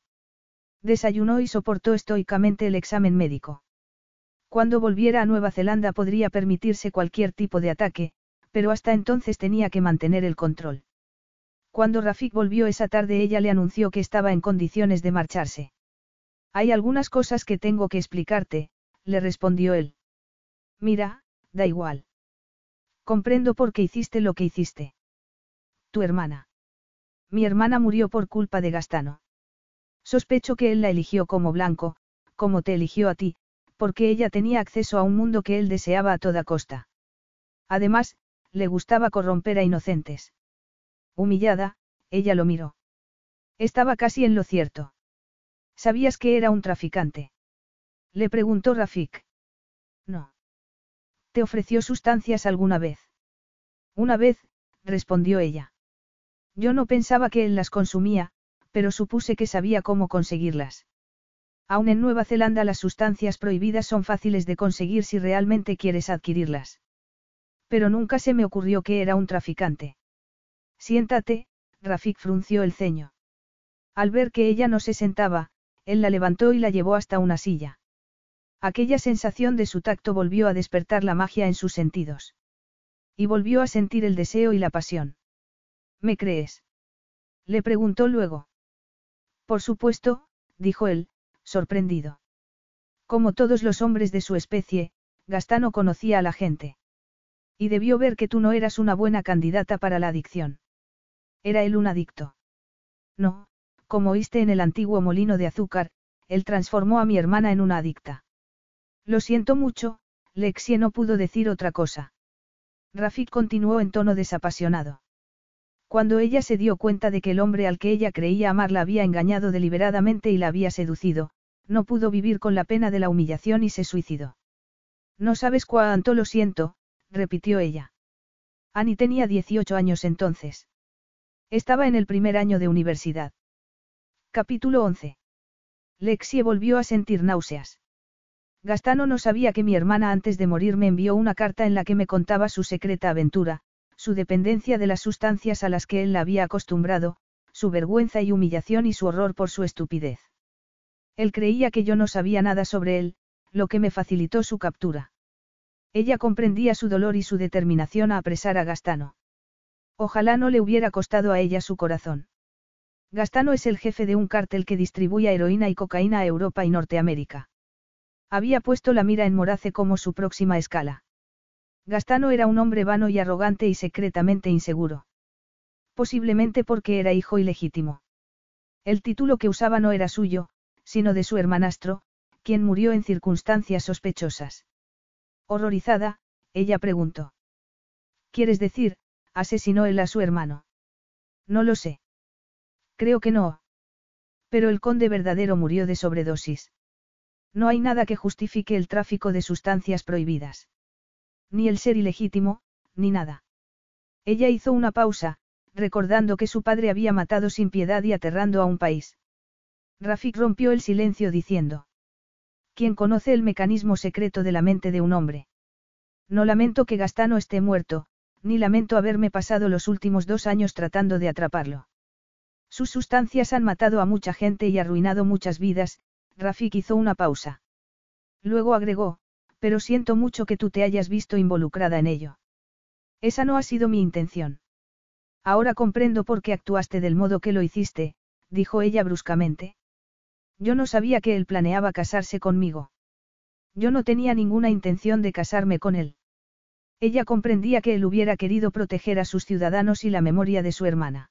Desayunó y soportó estoicamente el examen médico. Cuando volviera a Nueva Zelanda podría permitirse cualquier tipo de ataque, pero hasta entonces tenía que mantener el control. Cuando Rafik volvió esa tarde ella le anunció que estaba en condiciones de marcharse. Hay algunas cosas que tengo que explicarte, le respondió él. Mira, da igual. Comprendo por qué hiciste lo que hiciste. Tu hermana. Mi hermana murió por culpa de Gastano. Sospecho que él la eligió como blanco, como te eligió a ti, porque ella tenía acceso a un mundo que él deseaba a toda costa. Además, le gustaba corromper a inocentes. Humillada, ella lo miró. Estaba casi en lo cierto. ¿Sabías que era un traficante? Le preguntó Rafik. No. ¿Te ofreció sustancias alguna vez? Una vez, respondió ella. Yo no pensaba que él las consumía, pero supuse que sabía cómo conseguirlas. Aún en Nueva Zelanda las sustancias prohibidas son fáciles de conseguir si realmente quieres adquirirlas. Pero nunca se me ocurrió que era un traficante. Siéntate, Rafik frunció el ceño. Al ver que ella no se sentaba, él la levantó y la llevó hasta una silla. Aquella sensación de su tacto volvió a despertar la magia en sus sentidos. Y volvió a sentir el deseo y la pasión. ¿Me crees? Le preguntó luego. Por supuesto, dijo él, sorprendido. Como todos los hombres de su especie, Gastano conocía a la gente. Y debió ver que tú no eras una buena candidata para la adicción. Era él un adicto. No, como oíste en el antiguo molino de azúcar, él transformó a mi hermana en una adicta. Lo siento mucho, Lexie no pudo decir otra cosa. Rafik continuó en tono desapasionado. Cuando ella se dio cuenta de que el hombre al que ella creía amar la había engañado deliberadamente y la había seducido, no pudo vivir con la pena de la humillación y se suicidó. No sabes cuánto lo siento, repitió ella. Annie tenía 18 años entonces. Estaba en el primer año de universidad. Capítulo 11. Lexie volvió a sentir náuseas. Gastano no sabía que mi hermana antes de morir me envió una carta en la que me contaba su secreta aventura, su dependencia de las sustancias a las que él la había acostumbrado, su vergüenza y humillación y su horror por su estupidez. Él creía que yo no sabía nada sobre él, lo que me facilitó su captura. Ella comprendía su dolor y su determinación a apresar a Gastano. Ojalá no le hubiera costado a ella su corazón. Gastano es el jefe de un cártel que distribuye heroína y cocaína a Europa y Norteamérica. Había puesto la mira en Morace como su próxima escala. Gastano era un hombre vano y arrogante y secretamente inseguro. Posiblemente porque era hijo ilegítimo. El título que usaba no era suyo, sino de su hermanastro, quien murió en circunstancias sospechosas. Horrorizada, ella preguntó. ¿Quieres decir, asesinó él a su hermano? No lo sé. Creo que no. Pero el conde verdadero murió de sobredosis. No hay nada que justifique el tráfico de sustancias prohibidas. Ni el ser ilegítimo, ni nada. Ella hizo una pausa, recordando que su padre había matado sin piedad y aterrando a un país. Rafik rompió el silencio diciendo. ¿Quién conoce el mecanismo secreto de la mente de un hombre? No lamento que Gastano esté muerto, ni lamento haberme pasado los últimos dos años tratando de atraparlo. Sus sustancias han matado a mucha gente y arruinado muchas vidas, Rafik hizo una pausa. Luego agregó, pero siento mucho que tú te hayas visto involucrada en ello. Esa no ha sido mi intención. Ahora comprendo por qué actuaste del modo que lo hiciste, dijo ella bruscamente. Yo no sabía que él planeaba casarse conmigo. Yo no tenía ninguna intención de casarme con él. Ella comprendía que él hubiera querido proteger a sus ciudadanos y la memoria de su hermana.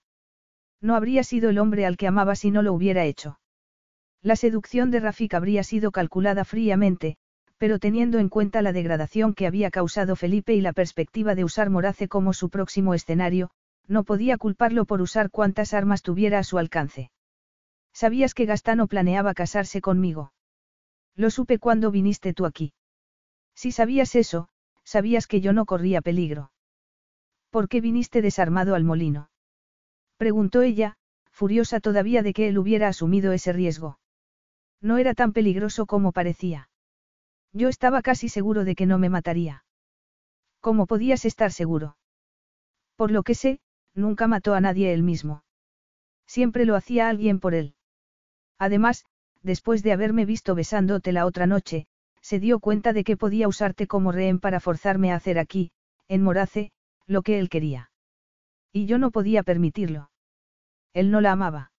No habría sido el hombre al que amaba si no lo hubiera hecho. La seducción de Rafik habría sido calculada fríamente, pero teniendo en cuenta la degradación que había causado Felipe y la perspectiva de usar Morace como su próximo escenario, no podía culparlo por usar cuantas armas tuviera a su alcance. ¿Sabías que Gastano planeaba casarse conmigo? Lo supe cuando viniste tú aquí. Si sabías eso, sabías que yo no corría peligro. ¿Por qué viniste desarmado al molino? Preguntó ella, furiosa todavía de que él hubiera asumido ese riesgo. No era tan peligroso como parecía. Yo estaba casi seguro de que no me mataría. ¿Cómo podías estar seguro? Por lo que sé, nunca mató a nadie él mismo. Siempre lo hacía alguien por él. Además, después de haberme visto besándote la otra noche, se dio cuenta de que podía usarte como rehén para forzarme a hacer aquí, en Morace, lo que él quería. Y yo no podía permitirlo. Él no la amaba.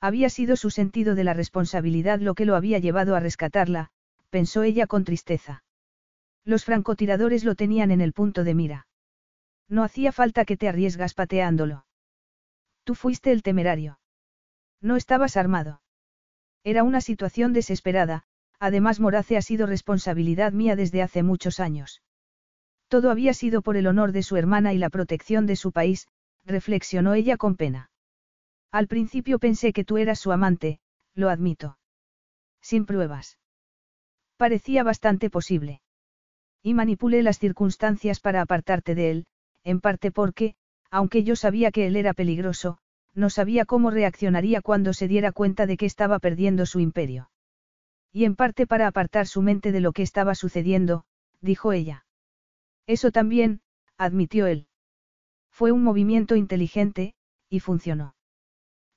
Había sido su sentido de la responsabilidad lo que lo había llevado a rescatarla, pensó ella con tristeza. Los francotiradores lo tenían en el punto de mira. No hacía falta que te arriesgas pateándolo. Tú fuiste el temerario. No estabas armado. Era una situación desesperada, además Morace ha sido responsabilidad mía desde hace muchos años. Todo había sido por el honor de su hermana y la protección de su país, reflexionó ella con pena. Al principio pensé que tú eras su amante, lo admito. Sin pruebas. Parecía bastante posible. Y manipulé las circunstancias para apartarte de él, en parte porque, aunque yo sabía que él era peligroso, no sabía cómo reaccionaría cuando se diera cuenta de que estaba perdiendo su imperio. Y en parte para apartar su mente de lo que estaba sucediendo, dijo ella. Eso también, admitió él. Fue un movimiento inteligente, y funcionó.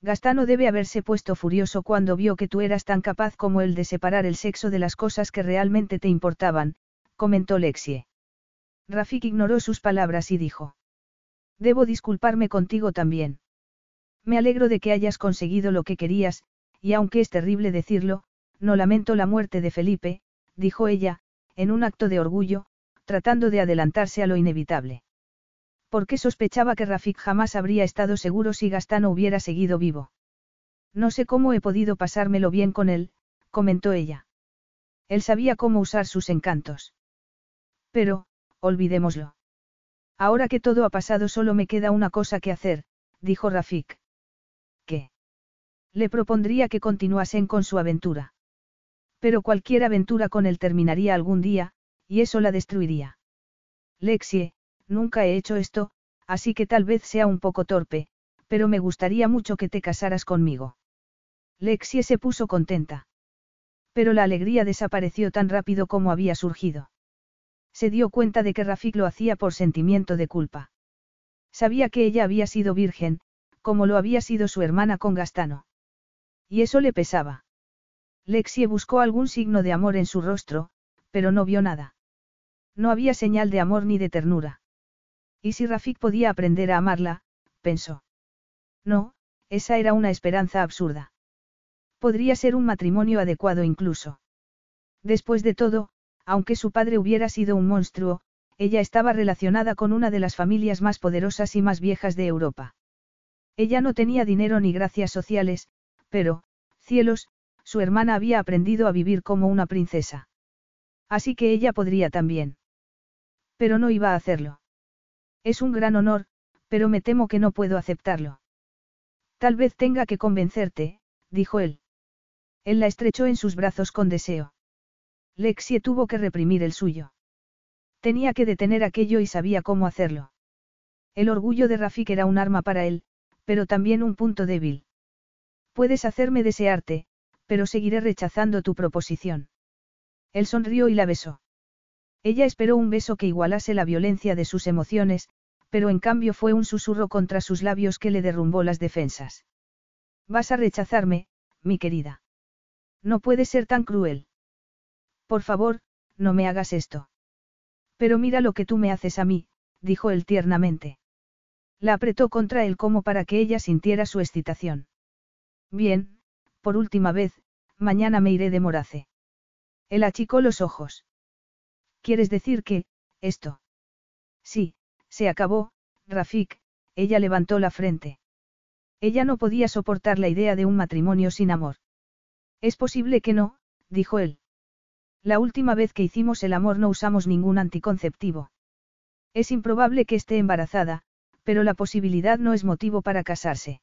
Gastano debe haberse puesto furioso cuando vio que tú eras tan capaz como él de separar el sexo de las cosas que realmente te importaban, comentó Lexie. Rafik ignoró sus palabras y dijo. Debo disculparme contigo también. Me alegro de que hayas conseguido lo que querías, y aunque es terrible decirlo, no lamento la muerte de Felipe, dijo ella, en un acto de orgullo, tratando de adelantarse a lo inevitable. Porque sospechaba que Rafik jamás habría estado seguro si Gastano hubiera seguido vivo. No sé cómo he podido pasármelo bien con él, comentó ella. Él sabía cómo usar sus encantos. Pero, olvidémoslo. Ahora que todo ha pasado solo me queda una cosa que hacer, dijo Rafik. ¿Qué? Le propondría que continuasen con su aventura. Pero cualquier aventura con él terminaría algún día, y eso la destruiría. Lexie, nunca he hecho esto, así que tal vez sea un poco torpe, pero me gustaría mucho que te casaras conmigo. Lexie se puso contenta. Pero la alegría desapareció tan rápido como había surgido. Se dio cuenta de que Rafik lo hacía por sentimiento de culpa. Sabía que ella había sido virgen, como lo había sido su hermana con Gastano. Y eso le pesaba. Lexie buscó algún signo de amor en su rostro, pero no vio nada. No había señal de amor ni de ternura. ¿Y si Rafik podía aprender a amarla? pensó. No, esa era una esperanza absurda. Podría ser un matrimonio adecuado incluso. Después de todo, aunque su padre hubiera sido un monstruo, ella estaba relacionada con una de las familias más poderosas y más viejas de Europa. Ella no tenía dinero ni gracias sociales, pero, cielos, su hermana había aprendido a vivir como una princesa. Así que ella podría también. Pero no iba a hacerlo. Es un gran honor, pero me temo que no puedo aceptarlo. Tal vez tenga que convencerte, dijo él. Él la estrechó en sus brazos con deseo. Lexie tuvo que reprimir el suyo. Tenía que detener aquello y sabía cómo hacerlo. El orgullo de Rafik era un arma para él, pero también un punto débil. Puedes hacerme desearte, pero seguiré rechazando tu proposición. Él sonrió y la besó. Ella esperó un beso que igualase la violencia de sus emociones, pero en cambio fue un susurro contra sus labios que le derrumbó las defensas. Vas a rechazarme, mi querida. No puedes ser tan cruel. Por favor, no me hagas esto. Pero mira lo que tú me haces a mí, dijo él tiernamente. La apretó contra él como para que ella sintiera su excitación. Bien, por última vez, mañana me iré de Morace. Él achicó los ojos. ¿Quieres decir que, esto? Sí, se acabó, Rafik, ella levantó la frente. Ella no podía soportar la idea de un matrimonio sin amor. Es posible que no, dijo él. La última vez que hicimos el amor no usamos ningún anticonceptivo. Es improbable que esté embarazada, pero la posibilidad no es motivo para casarse.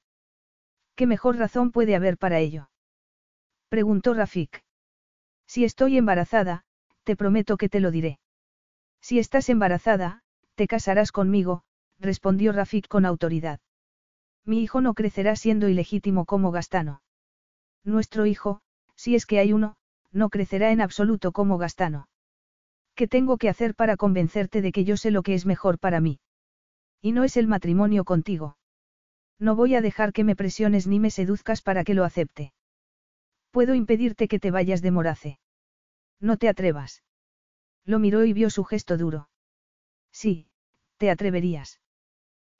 ¿Qué mejor razón puede haber para ello? Preguntó Rafik. Si estoy embarazada, te prometo que te lo diré. Si estás embarazada, te casarás conmigo, respondió Rafik con autoridad. Mi hijo no crecerá siendo ilegítimo como Gastano. Nuestro hijo, si es que hay uno, no crecerá en absoluto como Gastano. ¿Qué tengo que hacer para convencerte de que yo sé lo que es mejor para mí? Y no es el matrimonio contigo. No voy a dejar que me presiones ni me seduzcas para que lo acepte. Puedo impedirte que te vayas de Morace. No te atrevas. Lo miró y vio su gesto duro. Sí, te atreverías.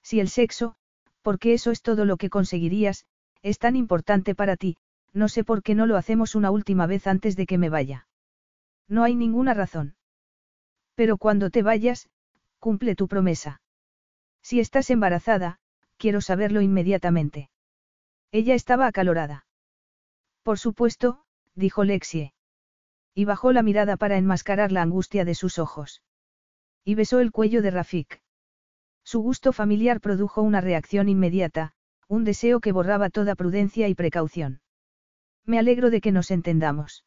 Si el sexo, porque eso es todo lo que conseguirías, es tan importante para ti, no sé por qué no lo hacemos una última vez antes de que me vaya. No hay ninguna razón. Pero cuando te vayas, cumple tu promesa. Si estás embarazada, quiero saberlo inmediatamente. Ella estaba acalorada. Por supuesto, dijo Lexie. Y bajó la mirada para enmascarar la angustia de sus ojos. Y besó el cuello de Rafik. Su gusto familiar produjo una reacción inmediata, un deseo que borraba toda prudencia y precaución. Me alegro de que nos entendamos.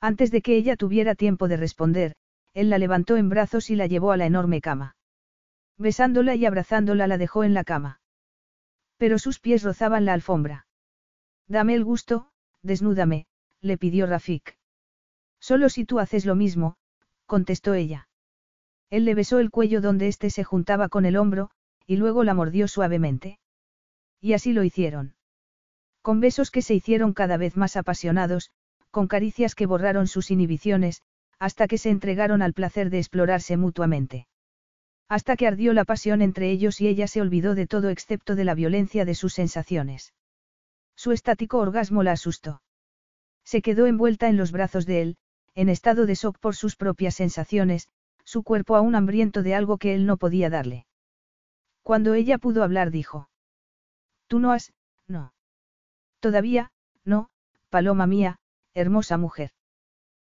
Antes de que ella tuviera tiempo de responder, él la levantó en brazos y la llevó a la enorme cama. Besándola y abrazándola la dejó en la cama. Pero sus pies rozaban la alfombra. Dame el gusto, desnúdame, le pidió Rafik. Solo si tú haces lo mismo, contestó ella. Él le besó el cuello donde éste se juntaba con el hombro, y luego la mordió suavemente. Y así lo hicieron. Con besos que se hicieron cada vez más apasionados, con caricias que borraron sus inhibiciones, hasta que se entregaron al placer de explorarse mutuamente. Hasta que ardió la pasión entre ellos y ella se olvidó de todo excepto de la violencia de sus sensaciones. Su estático orgasmo la asustó. Se quedó envuelta en los brazos de él, en estado de shock por sus propias sensaciones, su cuerpo aún hambriento de algo que él no podía darle. Cuando ella pudo hablar dijo. Tú no has, no. Todavía, no, paloma mía, hermosa mujer.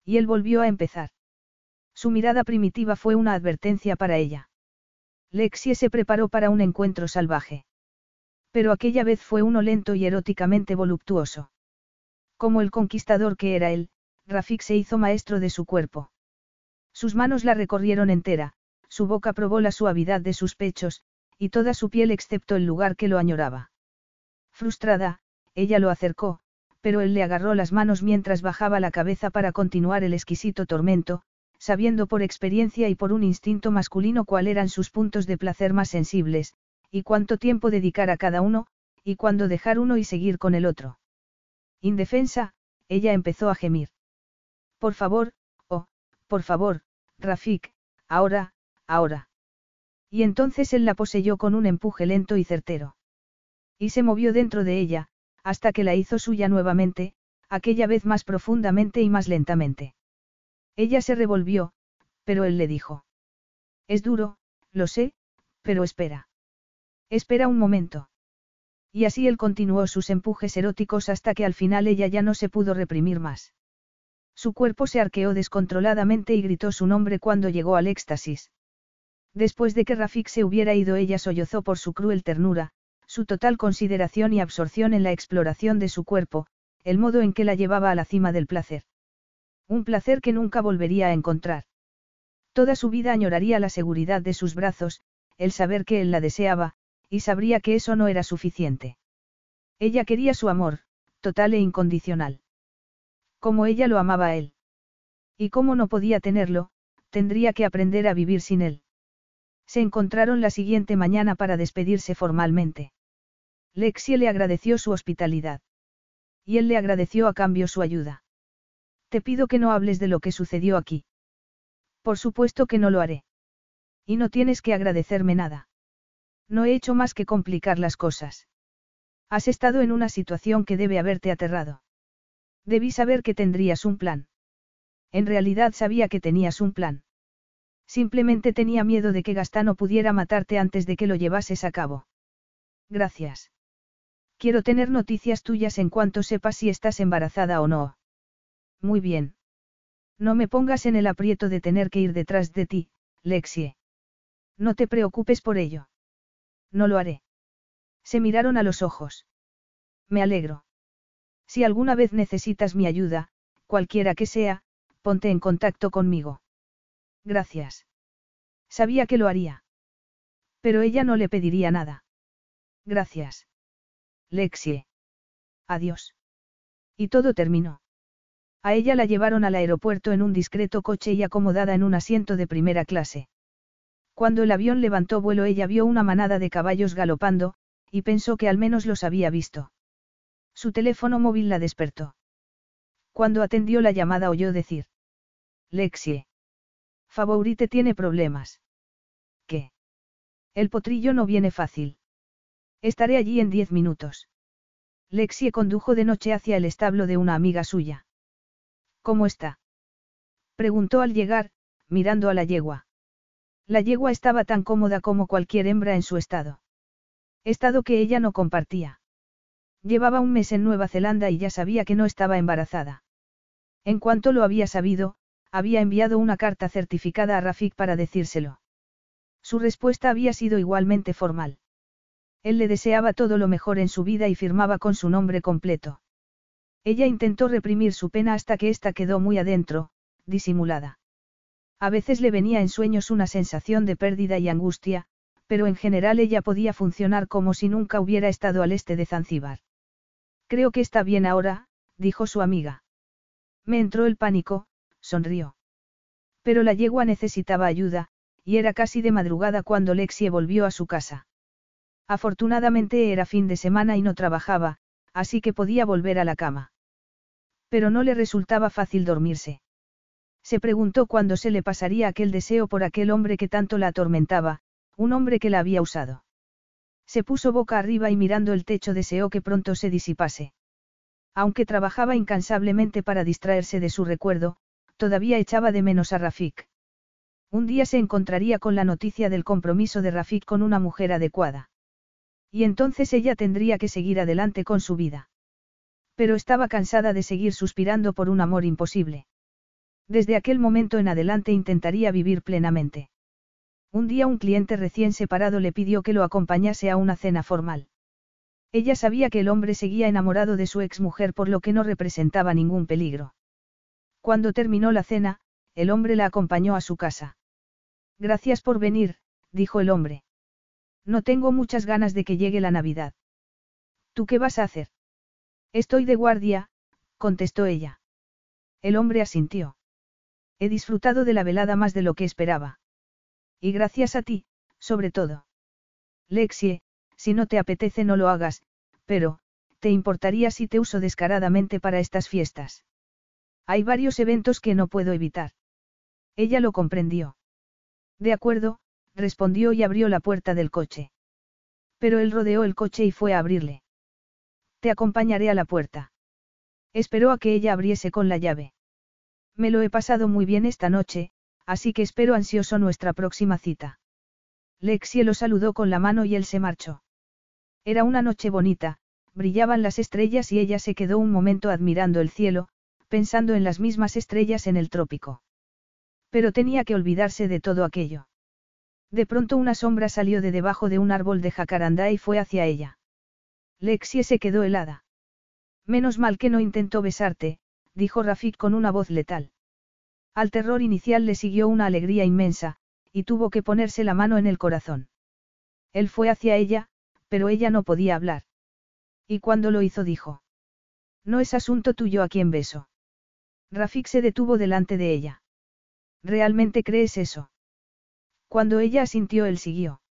Y él volvió a empezar. Su mirada primitiva fue una advertencia para ella. Lexie se preparó para un encuentro salvaje. Pero aquella vez fue uno lento y eróticamente voluptuoso. Como el conquistador que era él, Rafik se hizo maestro de su cuerpo. Sus manos la recorrieron entera, su boca probó la suavidad de sus pechos, y toda su piel excepto el lugar que lo añoraba. Frustrada, ella lo acercó, pero él le agarró las manos mientras bajaba la cabeza para continuar el exquisito tormento, sabiendo por experiencia y por un instinto masculino cuál eran sus puntos de placer más sensibles, y cuánto tiempo dedicar a cada uno, y cuándo dejar uno y seguir con el otro. Indefensa, ella empezó a gemir. Por favor, oh, por favor, Rafik, ahora, ahora. Y entonces él la poseyó con un empuje lento y certero. Y se movió dentro de ella, hasta que la hizo suya nuevamente, aquella vez más profundamente y más lentamente. Ella se revolvió, pero él le dijo. Es duro, lo sé, pero espera. Espera un momento. Y así él continuó sus empujes eróticos hasta que al final ella ya no se pudo reprimir más. Su cuerpo se arqueó descontroladamente y gritó su nombre cuando llegó al éxtasis. Después de que Rafik se hubiera ido ella sollozó por su cruel ternura, su total consideración y absorción en la exploración de su cuerpo, el modo en que la llevaba a la cima del placer. Un placer que nunca volvería a encontrar. Toda su vida añoraría la seguridad de sus brazos, el saber que él la deseaba, y sabría que eso no era suficiente. Ella quería su amor, total e incondicional. Como ella lo amaba a él. Y como no podía tenerlo, tendría que aprender a vivir sin él. Se encontraron la siguiente mañana para despedirse formalmente. Lexie le agradeció su hospitalidad. Y él le agradeció a cambio su ayuda. Te pido que no hables de lo que sucedió aquí. Por supuesto que no lo haré. Y no tienes que agradecerme nada. No he hecho más que complicar las cosas. Has estado en una situación que debe haberte aterrado. Debí saber que tendrías un plan. En realidad sabía que tenías un plan. Simplemente tenía miedo de que Gastano pudiera matarte antes de que lo llevases a cabo. Gracias. Quiero tener noticias tuyas en cuanto sepas si estás embarazada o no. Muy bien. No me pongas en el aprieto de tener que ir detrás de ti, Lexie. No te preocupes por ello. No lo haré. Se miraron a los ojos. Me alegro. Si alguna vez necesitas mi ayuda, cualquiera que sea, ponte en contacto conmigo. Gracias. Sabía que lo haría. Pero ella no le pediría nada. Gracias. Lexie. Adiós. Y todo terminó. A ella la llevaron al aeropuerto en un discreto coche y acomodada en un asiento de primera clase. Cuando el avión levantó vuelo ella vio una manada de caballos galopando, y pensó que al menos los había visto. Su teléfono móvil la despertó. Cuando atendió la llamada oyó decir. Lexie. Favorite tiene problemas. ¿Qué? El potrillo no viene fácil. Estaré allí en diez minutos. Lexie condujo de noche hacia el establo de una amiga suya. ¿Cómo está? Preguntó al llegar, mirando a la yegua. La yegua estaba tan cómoda como cualquier hembra en su estado. Estado que ella no compartía. Llevaba un mes en Nueva Zelanda y ya sabía que no estaba embarazada. En cuanto lo había sabido, había enviado una carta certificada a Rafik para decírselo. Su respuesta había sido igualmente formal. Él le deseaba todo lo mejor en su vida y firmaba con su nombre completo. Ella intentó reprimir su pena hasta que ésta quedó muy adentro, disimulada. A veces le venía en sueños una sensación de pérdida y angustia, pero en general ella podía funcionar como si nunca hubiera estado al este de Zanzíbar. Creo que está bien ahora, dijo su amiga. Me entró el pánico, sonrió. Pero la yegua necesitaba ayuda, y era casi de madrugada cuando Lexie volvió a su casa. Afortunadamente era fin de semana y no trabajaba, así que podía volver a la cama. Pero no le resultaba fácil dormirse. Se preguntó cuándo se le pasaría aquel deseo por aquel hombre que tanto la atormentaba, un hombre que la había usado. Se puso boca arriba y mirando el techo deseó que pronto se disipase. Aunque trabajaba incansablemente para distraerse de su recuerdo, todavía echaba de menos a Rafik. Un día se encontraría con la noticia del compromiso de Rafik con una mujer adecuada. Y entonces ella tendría que seguir adelante con su vida. Pero estaba cansada de seguir suspirando por un amor imposible. Desde aquel momento en adelante intentaría vivir plenamente. Un día un cliente recién separado le pidió que lo acompañase a una cena formal. Ella sabía que el hombre seguía enamorado de su exmujer por lo que no representaba ningún peligro. Cuando terminó la cena, el hombre la acompañó a su casa. Gracias por venir, dijo el hombre. No tengo muchas ganas de que llegue la Navidad. ¿Tú qué vas a hacer? Estoy de guardia, contestó ella. El hombre asintió. He disfrutado de la velada más de lo que esperaba. Y gracias a ti, sobre todo. Lexie, si no te apetece no lo hagas, pero, ¿te importaría si te uso descaradamente para estas fiestas? Hay varios eventos que no puedo evitar. Ella lo comprendió. De acuerdo, respondió y abrió la puerta del coche. Pero él rodeó el coche y fue a abrirle. Te acompañaré a la puerta. Esperó a que ella abriese con la llave. Me lo he pasado muy bien esta noche, así que espero ansioso nuestra próxima cita. Lexie lo saludó con la mano y él se marchó. Era una noche bonita, brillaban las estrellas y ella se quedó un momento admirando el cielo, pensando en las mismas estrellas en el trópico. Pero tenía que olvidarse de todo aquello. De pronto una sombra salió de debajo de un árbol de jacarandá y fue hacia ella. Lexie se quedó helada. Menos mal que no intentó besarte, dijo Rafik con una voz letal. Al terror inicial le siguió una alegría inmensa, y tuvo que ponerse la mano en el corazón. Él fue hacia ella, pero ella no podía hablar. Y cuando lo hizo dijo. No es asunto tuyo a quien beso. Rafik se detuvo delante de ella. ¿Realmente crees eso? Cuando ella asintió él siguió.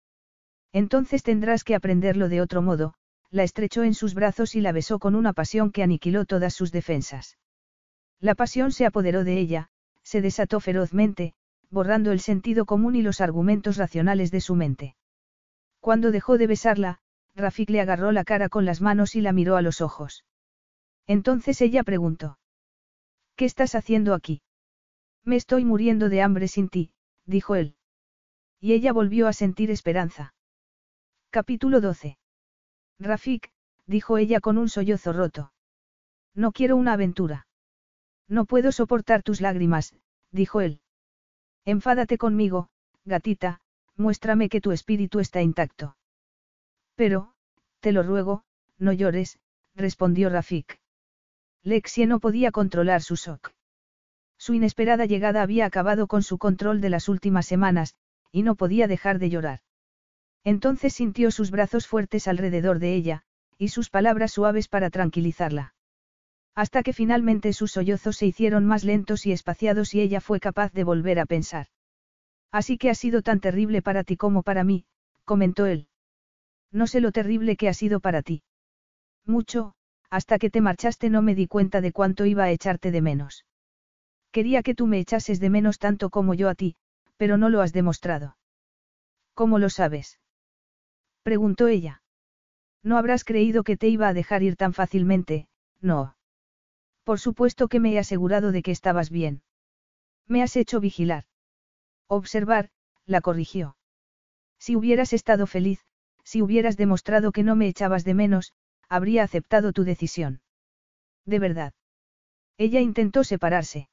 Entonces tendrás que aprenderlo de otro modo, la estrechó en sus brazos y la besó con una pasión que aniquiló todas sus defensas. La pasión se apoderó de ella, se desató ferozmente, borrando el sentido común y los argumentos racionales de su mente. Cuando dejó de besarla, Rafik le agarró la cara con las manos y la miró a los ojos. Entonces ella preguntó. ¿Qué estás haciendo aquí? Me estoy muriendo de hambre sin ti, dijo él. Y ella volvió a sentir esperanza. Capítulo 12. Rafik, dijo ella con un sollozo roto. No quiero una aventura. No puedo soportar tus lágrimas, dijo él. Enfádate conmigo, gatita, muéstrame que tu espíritu está intacto. Pero, te lo ruego, no llores, respondió Rafik. Lexie no podía controlar su shock. Su inesperada llegada había acabado con su control de las últimas semanas, y no podía dejar de llorar. Entonces sintió sus brazos fuertes alrededor de ella, y sus palabras suaves para tranquilizarla. Hasta que finalmente sus sollozos se hicieron más lentos y espaciados y ella fue capaz de volver a pensar. Así que ha sido tan terrible para ti como para mí, comentó él. No sé lo terrible que ha sido para ti. Mucho, hasta que te marchaste no me di cuenta de cuánto iba a echarte de menos. Quería que tú me echases de menos tanto como yo a ti, pero no lo has demostrado. ¿Cómo lo sabes? preguntó ella. No habrás creído que te iba a dejar ir tan fácilmente, no. Por supuesto que me he asegurado de que estabas bien. Me has hecho vigilar. Observar, la corrigió. Si hubieras estado feliz, si hubieras demostrado que no me echabas de menos, habría aceptado tu decisión. De verdad. Ella intentó separarse.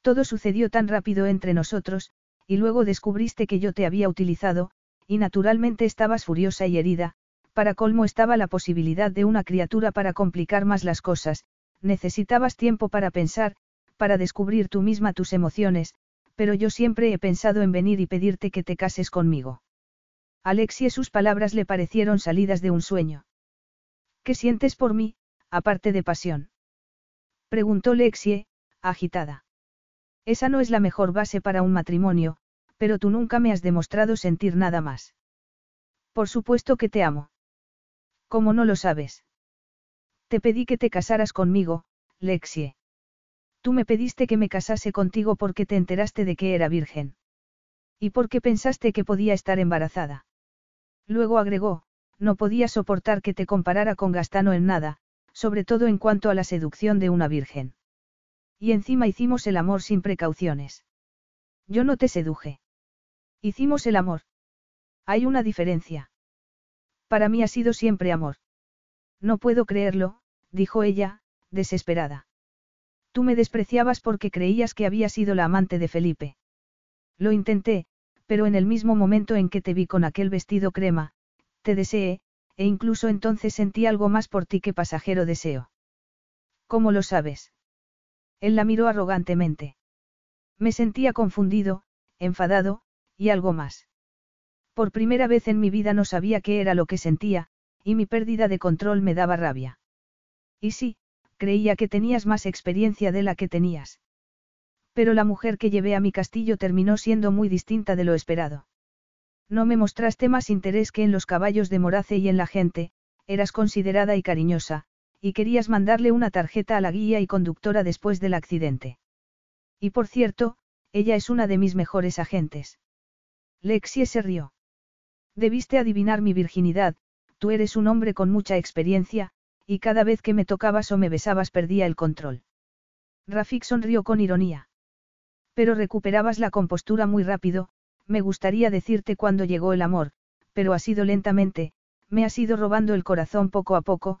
Todo sucedió tan rápido entre nosotros, y luego descubriste que yo te había utilizado, y naturalmente estabas furiosa y herida, para colmo estaba la posibilidad de una criatura para complicar más las cosas, necesitabas tiempo para pensar, para descubrir tú misma tus emociones, pero yo siempre he pensado en venir y pedirte que te cases conmigo. Alexie sus palabras le parecieron salidas de un sueño. ¿Qué sientes por mí, aparte de pasión? Preguntó Lexie, agitada. Esa no es la mejor base para un matrimonio, pero tú nunca me has demostrado sentir nada más. Por supuesto que te amo. ¿Cómo no lo sabes? Te pedí que te casaras conmigo, Lexie. Tú me pediste que me casase contigo porque te enteraste de que era virgen. ¿Y porque pensaste que podía estar embarazada? Luego agregó, no podía soportar que te comparara con Gastano en nada, sobre todo en cuanto a la seducción de una virgen. Y encima hicimos el amor sin precauciones. Yo no te seduje. Hicimos el amor. Hay una diferencia. Para mí ha sido siempre amor. No puedo creerlo, dijo ella, desesperada. Tú me despreciabas porque creías que había sido la amante de Felipe. Lo intenté, pero en el mismo momento en que te vi con aquel vestido crema, te deseé, e incluso entonces sentí algo más por ti que pasajero deseo. ¿Cómo lo sabes? Él la miró arrogantemente. Me sentía confundido, enfadado, y algo más. Por primera vez en mi vida no sabía qué era lo que sentía, y mi pérdida de control me daba rabia. Y sí, creía que tenías más experiencia de la que tenías. Pero la mujer que llevé a mi castillo terminó siendo muy distinta de lo esperado. No me mostraste más interés que en los caballos de Morace y en la gente, eras considerada y cariñosa, y querías mandarle una tarjeta a la guía y conductora después del accidente. Y por cierto, ella es una de mis mejores agentes. Lexie se rió. Debiste adivinar mi virginidad, tú eres un hombre con mucha experiencia, y cada vez que me tocabas o me besabas perdía el control. Rafik sonrió con ironía. Pero recuperabas la compostura muy rápido, me gustaría decirte cuándo llegó el amor, pero ha sido lentamente, me has ido robando el corazón poco a poco,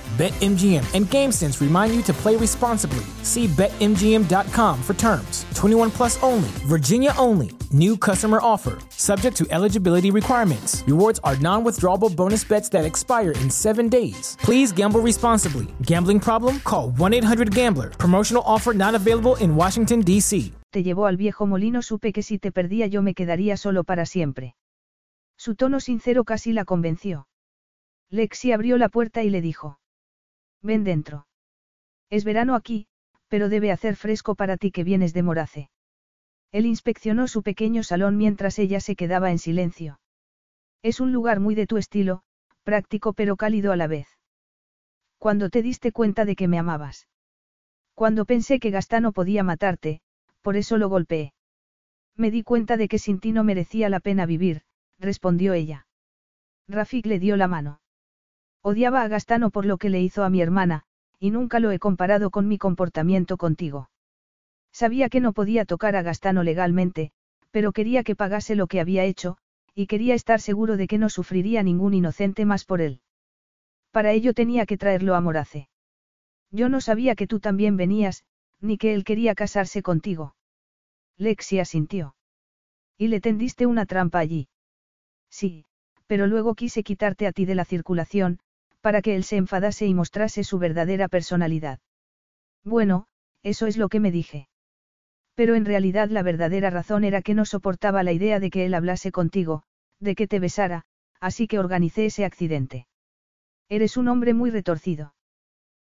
BetMGM and GameSense remind you to play responsibly. See BetMGM.com for terms. 21 plus only, Virginia only. New customer offer, subject to eligibility requirements. Rewards are non withdrawable bonus bets that expire in seven days. Please gamble responsibly. Gambling problem? Call 1 800 Gambler. Promotional offer not available in Washington, D.C. te llevó al viejo molino supe que si te perdía yo me quedaría solo para siempre. Su tono sincero casi la convenció. Lexi abrió la puerta y le dijo. Ven dentro. Es verano aquí, pero debe hacer fresco para ti que vienes de Morace. Él inspeccionó su pequeño salón mientras ella se quedaba en silencio. Es un lugar muy de tu estilo, práctico pero cálido a la vez. Cuando te diste cuenta de que me amabas. Cuando pensé que Gastano podía matarte, por eso lo golpeé. Me di cuenta de que sin ti no merecía la pena vivir, respondió ella. Rafik le dio la mano. Odiaba a Gastano por lo que le hizo a mi hermana, y nunca lo he comparado con mi comportamiento contigo. Sabía que no podía tocar a Gastano legalmente, pero quería que pagase lo que había hecho, y quería estar seguro de que no sufriría ningún inocente más por él. Para ello tenía que traerlo a Morace. Yo no sabía que tú también venías, ni que él quería casarse contigo. Lexi asintió. ¿Y le tendiste una trampa allí? Sí, pero luego quise quitarte a ti de la circulación, para que él se enfadase y mostrase su verdadera personalidad. Bueno, eso es lo que me dije. Pero en realidad la verdadera razón era que no soportaba la idea de que él hablase contigo, de que te besara, así que organicé ese accidente. Eres un hombre muy retorcido.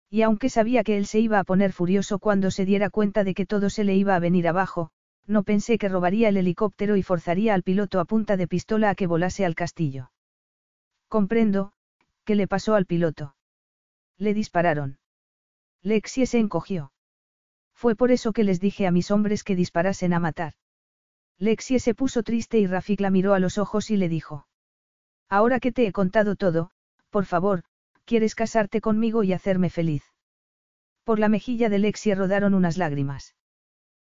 Y aunque sabía que él se iba a poner furioso cuando se diera cuenta de que todo se le iba a venir abajo, no pensé que robaría el helicóptero y forzaría al piloto a punta de pistola a que volase al castillo. Comprendo, ¿qué le pasó al piloto? Le dispararon. Lexie se encogió. Fue por eso que les dije a mis hombres que disparasen a matar. Lexie se puso triste y Rafik la miró a los ojos y le dijo. Ahora que te he contado todo, por favor, ¿quieres casarte conmigo y hacerme feliz? Por la mejilla de Lexie rodaron unas lágrimas.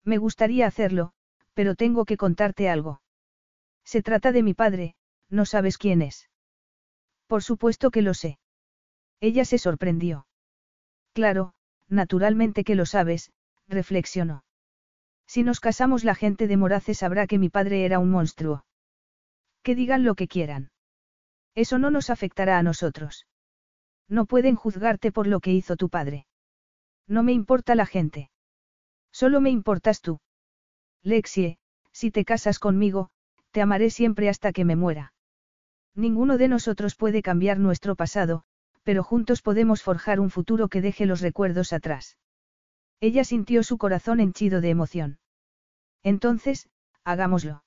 Me gustaría hacerlo, pero tengo que contarte algo. Se trata de mi padre, no sabes quién es. Por supuesto que lo sé. Ella se sorprendió. Claro, naturalmente que lo sabes, reflexionó. Si nos casamos la gente de Morace sabrá que mi padre era un monstruo. Que digan lo que quieran. Eso no nos afectará a nosotros. No pueden juzgarte por lo que hizo tu padre. No me importa la gente. Solo me importas tú. Lexie, si te casas conmigo, te amaré siempre hasta que me muera. Ninguno de nosotros puede cambiar nuestro pasado, pero juntos podemos forjar un futuro que deje los recuerdos atrás. Ella sintió su corazón henchido de emoción. Entonces, hagámoslo.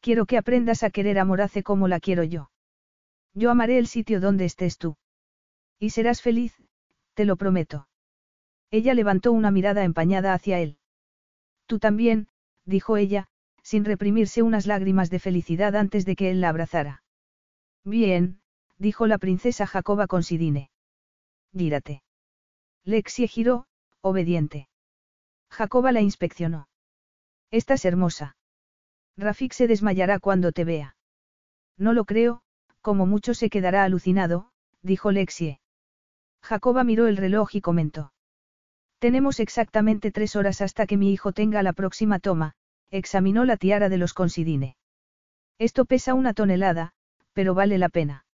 Quiero que aprendas a querer a Morace como la quiero yo. Yo amaré el sitio donde estés tú. Y serás feliz, te lo prometo. Ella levantó una mirada empañada hacia él. Tú también, dijo ella, sin reprimirse unas lágrimas de felicidad antes de que él la abrazara. Bien, dijo la princesa Jacoba con Sidine. Gírate. Lexie giró, obediente. Jacoba la inspeccionó. Estás hermosa. Rafik se desmayará cuando te vea. No lo creo, como mucho se quedará alucinado, dijo Lexie. Jacoba miró el reloj y comentó. Tenemos exactamente tres horas hasta que mi hijo tenga la próxima toma, examinó la tiara de los considine. Esto pesa una tonelada, pero vale la pena.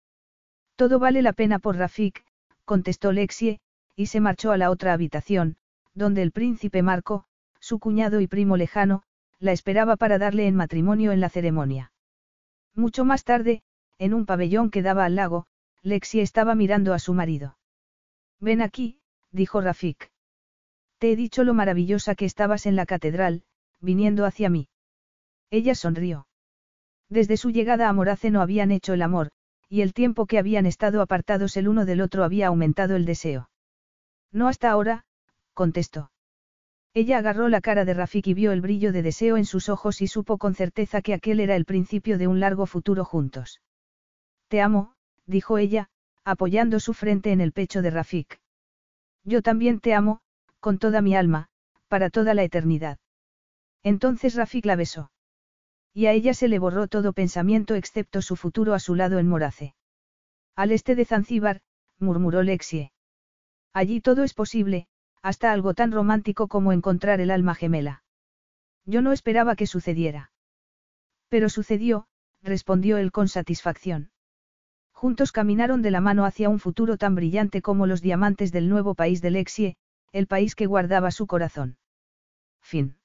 Todo vale la pena por Rafik, contestó Lexie, y se marchó a la otra habitación, donde el príncipe Marco, su cuñado y primo lejano, la esperaba para darle en matrimonio en la ceremonia. Mucho más tarde, en un pabellón que daba al lago, Lexi estaba mirando a su marido. Ven aquí, dijo Rafik. Te he dicho lo maravillosa que estabas en la catedral, viniendo hacia mí. Ella sonrió. Desde su llegada a Morace no habían hecho el amor, y el tiempo que habían estado apartados el uno del otro había aumentado el deseo. No hasta ahora, contestó. Ella agarró la cara de Rafik y vio el brillo de deseo en sus ojos y supo con certeza que aquel era el principio de un largo futuro juntos. Te amo, dijo ella, apoyando su frente en el pecho de Rafik. Yo también te amo, con toda mi alma, para toda la eternidad. Entonces Rafik la besó. Y a ella se le borró todo pensamiento excepto su futuro a su lado en Morace. Al este de Zanzíbar, murmuró Lexie. Allí todo es posible, hasta algo tan romántico como encontrar el alma gemela. Yo no esperaba que sucediera. Pero sucedió, respondió él con satisfacción. Juntos caminaron de la mano hacia un futuro tan brillante como los diamantes del nuevo país de Lexie, el país que guardaba su corazón. Fin.